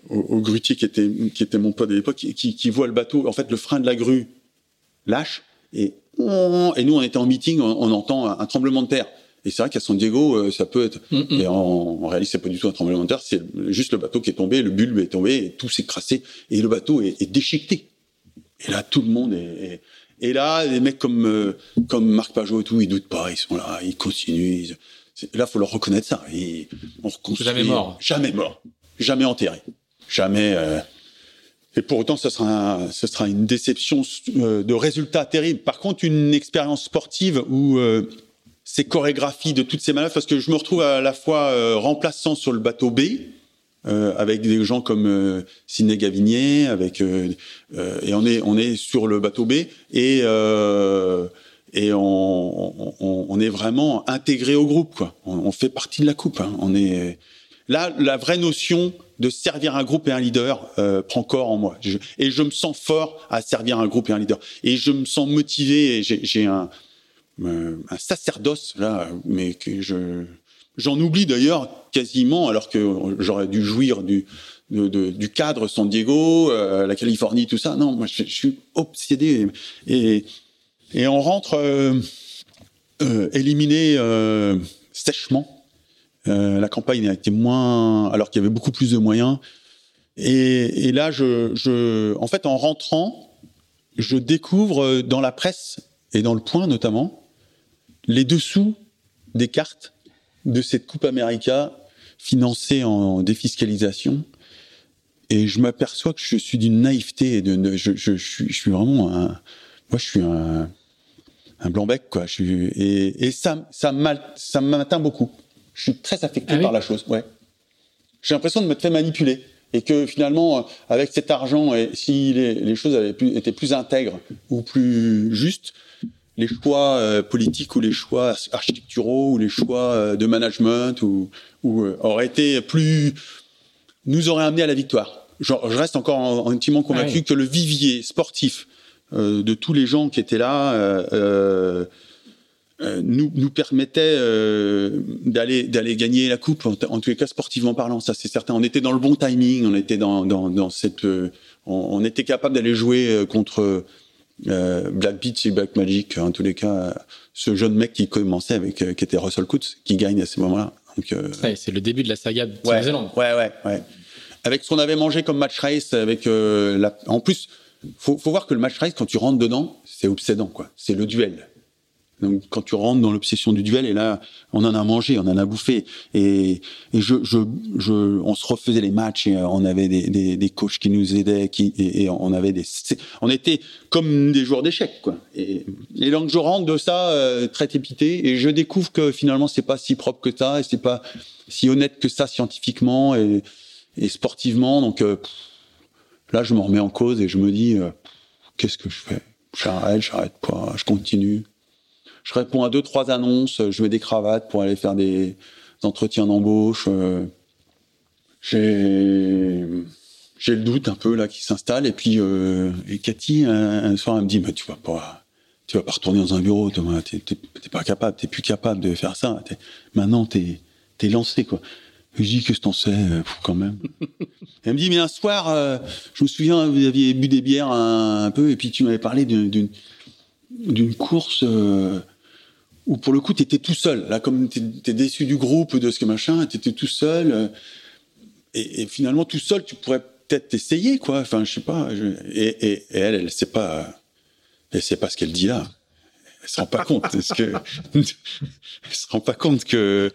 au, au, grutier qui était, qui était mon pote de l'époque, qui, qui, voit le bateau. En fait, le frein de la grue lâche et, et nous, on était en meeting, on, on entend un tremblement de terre. Et c'est vrai qu'à San Diego, euh, ça peut être. Mm, mm. Et en, en réalité, c'est pas du tout un tremblement de terre. C'est juste le bateau qui est tombé, le bulbe est tombé, et tout s'est crassé, et le bateau est, est, déchiqueté. Et là, tout le monde est. et là, les mecs comme euh, comme Marc Pajot et tout, ils doutent pas, ils sont là, ils continuent. Ils, là, faut leur reconnaître ça. Et on reconstruit. Jamais mort. Jamais mort. Jamais enterré. Jamais. Euh, et pour autant, ce sera, ce sera une déception de résultats terribles. Par contre, une expérience sportive où ces chorégraphies de toutes ces manœuvres parce que je me retrouve à la fois euh, remplaçant sur le bateau B euh, avec des gens comme euh, Sidney Gavinier avec euh, euh, et on est on est sur le bateau B et et on, on, on, est vraiment intégré au groupe quoi. On, fait partie de la coupe hein. on est là la vraie notion de servir un groupe et un leader prend corps en moi. Et je me sens fort à servir un groupe et un leader. Et je me sens motivé et j'ai un euh, un sacerdoce là, mais que je j'en oublie d'ailleurs quasiment, alors que j'aurais dû jouir du du cadre San Diego, euh, la Californie, tout ça. Non, moi je, je suis obsédé et et on rentre euh, euh éliminé euh, sèchement. la campagne a été moins, alors qu'il y avait beaucoup plus de moyens. Et, et là, je, je, en fait, en rentrant, je découvre dans la presse et dans le point notamment les dessous des cartes de cette Coupe América financée en défiscalisation. Et je m'aperçois que je suis d'une naïveté. Et de, je, je, je, suis, vraiment un. Moi, je suis un, un blanc-bec, quoi. Je suis, et, et ça, ça m'atteint beaucoup. Je suis très affecté ah par la chose, ouais. J'ai l'impression de me faire manipuler. Et que finalement, avec cet argent, et si les, les choses avaient plus, étaient plus intègres ou plus justes, les choix euh, politiques ou les choix architecturaux ou les choix euh, de management ou, ou euh, auraient été plus nous auraient amené à la victoire. Je, je reste encore intimement convaincu ah que le vivier sportif de tous les gens qui étaient là nous, nous permettait d'aller d'aller gagner la coupe en, tous les cas sportivement parlant ça c'est certain on était dans le bon timing on était dans dans, dans cette on, on, était capable d'aller jouer contre euh, Black Beach et Black Magic, en tous les cas, ce jeune mec qui commençait avec, euh, qui était Russell Coates, qui gagne à ce moment-là. Donc, euh, c'est le début de la saga de ouais, Nouvelle-Zélande. Ouais, ouais, ouais. Avec ce qu'on avait mangé comme match race, avec la... en plus, faut, faut voir que le match race, quand tu rentres dedans, c'est obsédant, quoi. C'est le duel. Donc quand tu rentres dans l'obsession du duel, et là, on en a mangé, on en a bouffé, et, on se refaisait les matchs, et on avait des, des, coachs qui nous aidaient, et, on avait des, on était comme des joueurs d'échecs, quoi. Et, donc je rentre de ça euh, très tépité, et je découvre que finalement c'est pas si propre que ça, et c'est pas si honnête que ça scientifiquement et, sportivement. Donc euh, là, je me remets en cause et je me dis, euh, qu'est-ce que je fais? J'arrête, j'arrête pas, je continue je réponds à deux trois annonces, je mets des cravates pour aller faire des entretiens d'embauche. Euh, j'ai j'ai le doute un peu là qui s'installe. Et puis euh, et Cathy un, soir elle me dit mais tu vas pas tu vas pas retourner dans un bureau Thomas. T'es t'es pas capable t'es plus capable de faire ça. Maintenant t'es t'es lancé quoi. Je dis que t'en sais euh, quand même. Elle me dit mais un soir euh, je me souviens vous aviez bu des bières un, un peu et puis tu m'avais parlé d'une d'une course euh, où pour le coup, tu étais tout seul. Là, comme tu es, déçu du groupe, de ce que machin, tu étais tout seul. Euh, et, finalement, tout seul, tu pourrais peut-être essayer, quoi. Enfin, je sais pas. et, elle, elle sait pas. Elle sait pas ce qu'elle dit là. Elle se rend pas compte. ce que elle se rend pas compte que.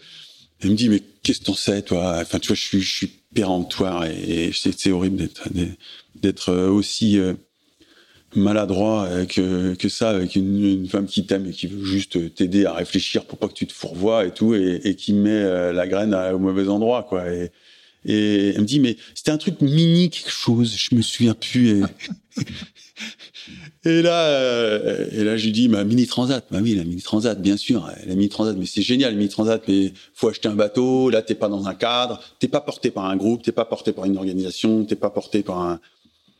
Elle me dit, mais qu'est-ce que t'en sais, toi? Enfin, tu vois, je suis, je suis péremptoire et, et c'est horrible d'être d'être aussi euh, maladroit que, que ça avec une, femme qui t'aime et qui veut juste t'aider à réfléchir pour pas que tu te fourvoies et tout et, qui met euh, la graine au mauvais endroit quoi. Et, elle me dit mais c'était un truc mini quelque chose je me souviens plus et, là euh, et là je lui dis ma mini transat bah oui la mini transat bien sûr la mini transat mais c'est génial la mini transat mais faut acheter un bateau là t'es pas dans un cadre t'es pas porté par un groupe t'es pas porté par une organisation t'es pas porté par un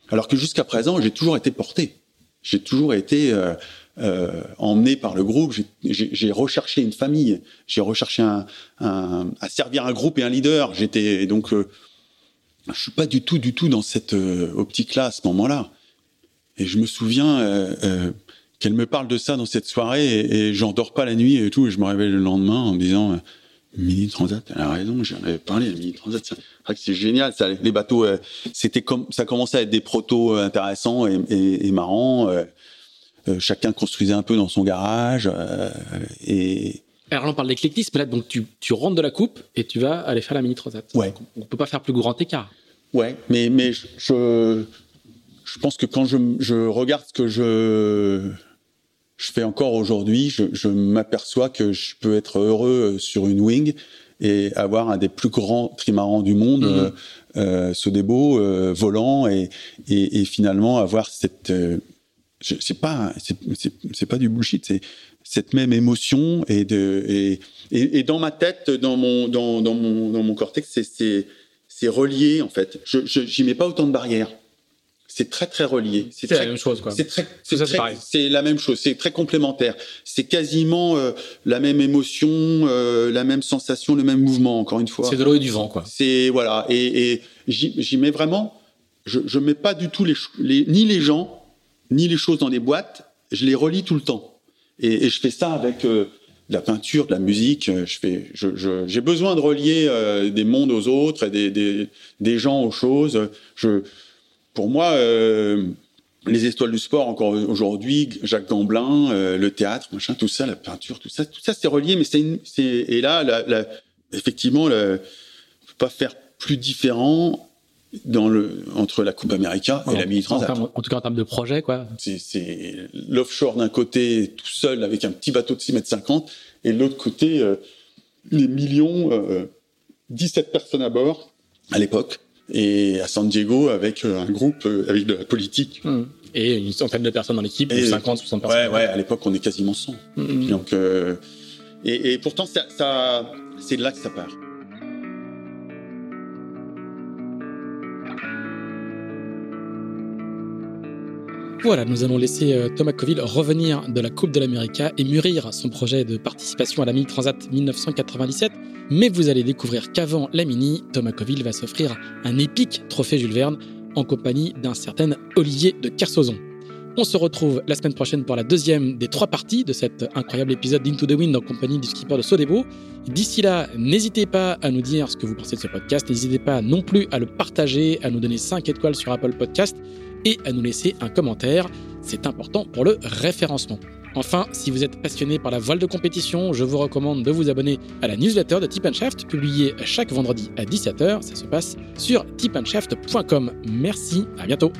alors que jusqu'à présent, j'ai toujours été porté. J'ai toujours été euh, euh, emmené par le groupe. J'ai recherché une famille. J'ai recherché un, un, à servir un groupe et un leader. J'étais donc, euh, je suis pas du tout, du tout dans cette euh, optique-là à ce moment-là. Et je me souviens euh, euh, qu'elle me parle de ça dans cette soirée et, et j'en dors pas la nuit et tout. Et je me réveille le lendemain en me disant Mini Transat, elle a raison, j'en avais parlé, Mini Transat, c'est génial, ça, les bateaux, euh, c'était comme, ça commençait à être des protos euh, intéressants et, et, et marrants, euh, chacun construisait un peu dans son garage, et... Alors là, on parle d'éclectisme, là, donc tu, tu rentres de la coupe et tu vas aller faire la Mini Transat. Ouais. On, on peut pas faire plus grand écart. Ouais, mais, mais je, je, je pense que quand je, je regarde ce que je, je fais encore aujourd'hui, je, je m'aperçois que je peux être heureux euh, sur une wing et avoir un des plus grands trimarans du monde, mmh. euh, euh, Sodebo, euh, volant et, et, et, finalement avoir cette, c'est pas, c'est pas du bullshit, c'est cette même émotion et de et, et, et, dans ma tête, dans mon dans, dans mon dans mon cortex, c'est c'est relié en fait. Je j'y mets pas autant de barrières c'est très très relié. C'est la même chose. C'est très, c'est la même chose. C'est très complémentaire. C'est quasiment euh, la même émotion, euh, la même sensation, le même mouvement. Encore une fois. C'est de l'eau et du vent quoi. C'est voilà et, et j'y mets vraiment. Je, je mets pas du tout les, les, ni les gens ni les choses dans les boîtes. Je les relis tout le temps. Et, et je fais ça avec euh, de la peinture, de la musique. Je fais, j'ai je, besoin de relier euh, des mondes aux autres et des, des, des gens aux choses. Je pour moi, euh, les étoiles du sport encore aujourd'hui, Jacques Gamblin, euh, le théâtre, machin, tout ça, la peinture, tout ça, tout ça c'est relié, mais c'est et là, la, effectivement, le, peut pas faire plus différent dans le entre la Coupe América et la Mini Transat. En, tout cas en termes de projet, quoi. C'est l'offshore d'un côté tout seul avec un petit bateau de 6 mètres 50 et de l'autre côté euh, les millions, 17 personnes à bord à l'époque et à San Diego avec un groupe avec de la politique. Mmh et une centaine de personnes dans l'équipe, 50, 60 personnes. Ouais, ouais, à l'époque, on est quasiment 100. Mm-hmm. Donc, euh, et, et, pourtant, ça, ça c'est de là que ça part. Voilà, nous allons laisser euh, Thomas Coville revenir de la Coupe de l'Amérique et mûrir son projet de participation à la Mini Transat 1997. Mais vous allez découvrir qu'avant la Mini, Thomas Coville va s'offrir un épique trophée Jules Verne en compagnie d'un certain Olivier de Kersauzon. On se retrouve la semaine prochaine pour la deuxième des trois parties de cet incroyable épisode d'Into the Wind en compagnie du skipper de Sodebo. D'ici là, n'hésitez pas à nous dire ce que vous pensez de ce podcast. N'hésitez pas non plus à le partager, à nous donner 5 étoiles sur Apple Podcast et à nous laisser un commentaire. C'est important pour le référencement. Enfin, si vous êtes passionné par la voile de compétition, je vous recommande de vous abonner à la newsletter de Tip Shaft, publiée chaque vendredi à 17h. Ça se passe sur tipandshaft.com. Merci, à bientôt.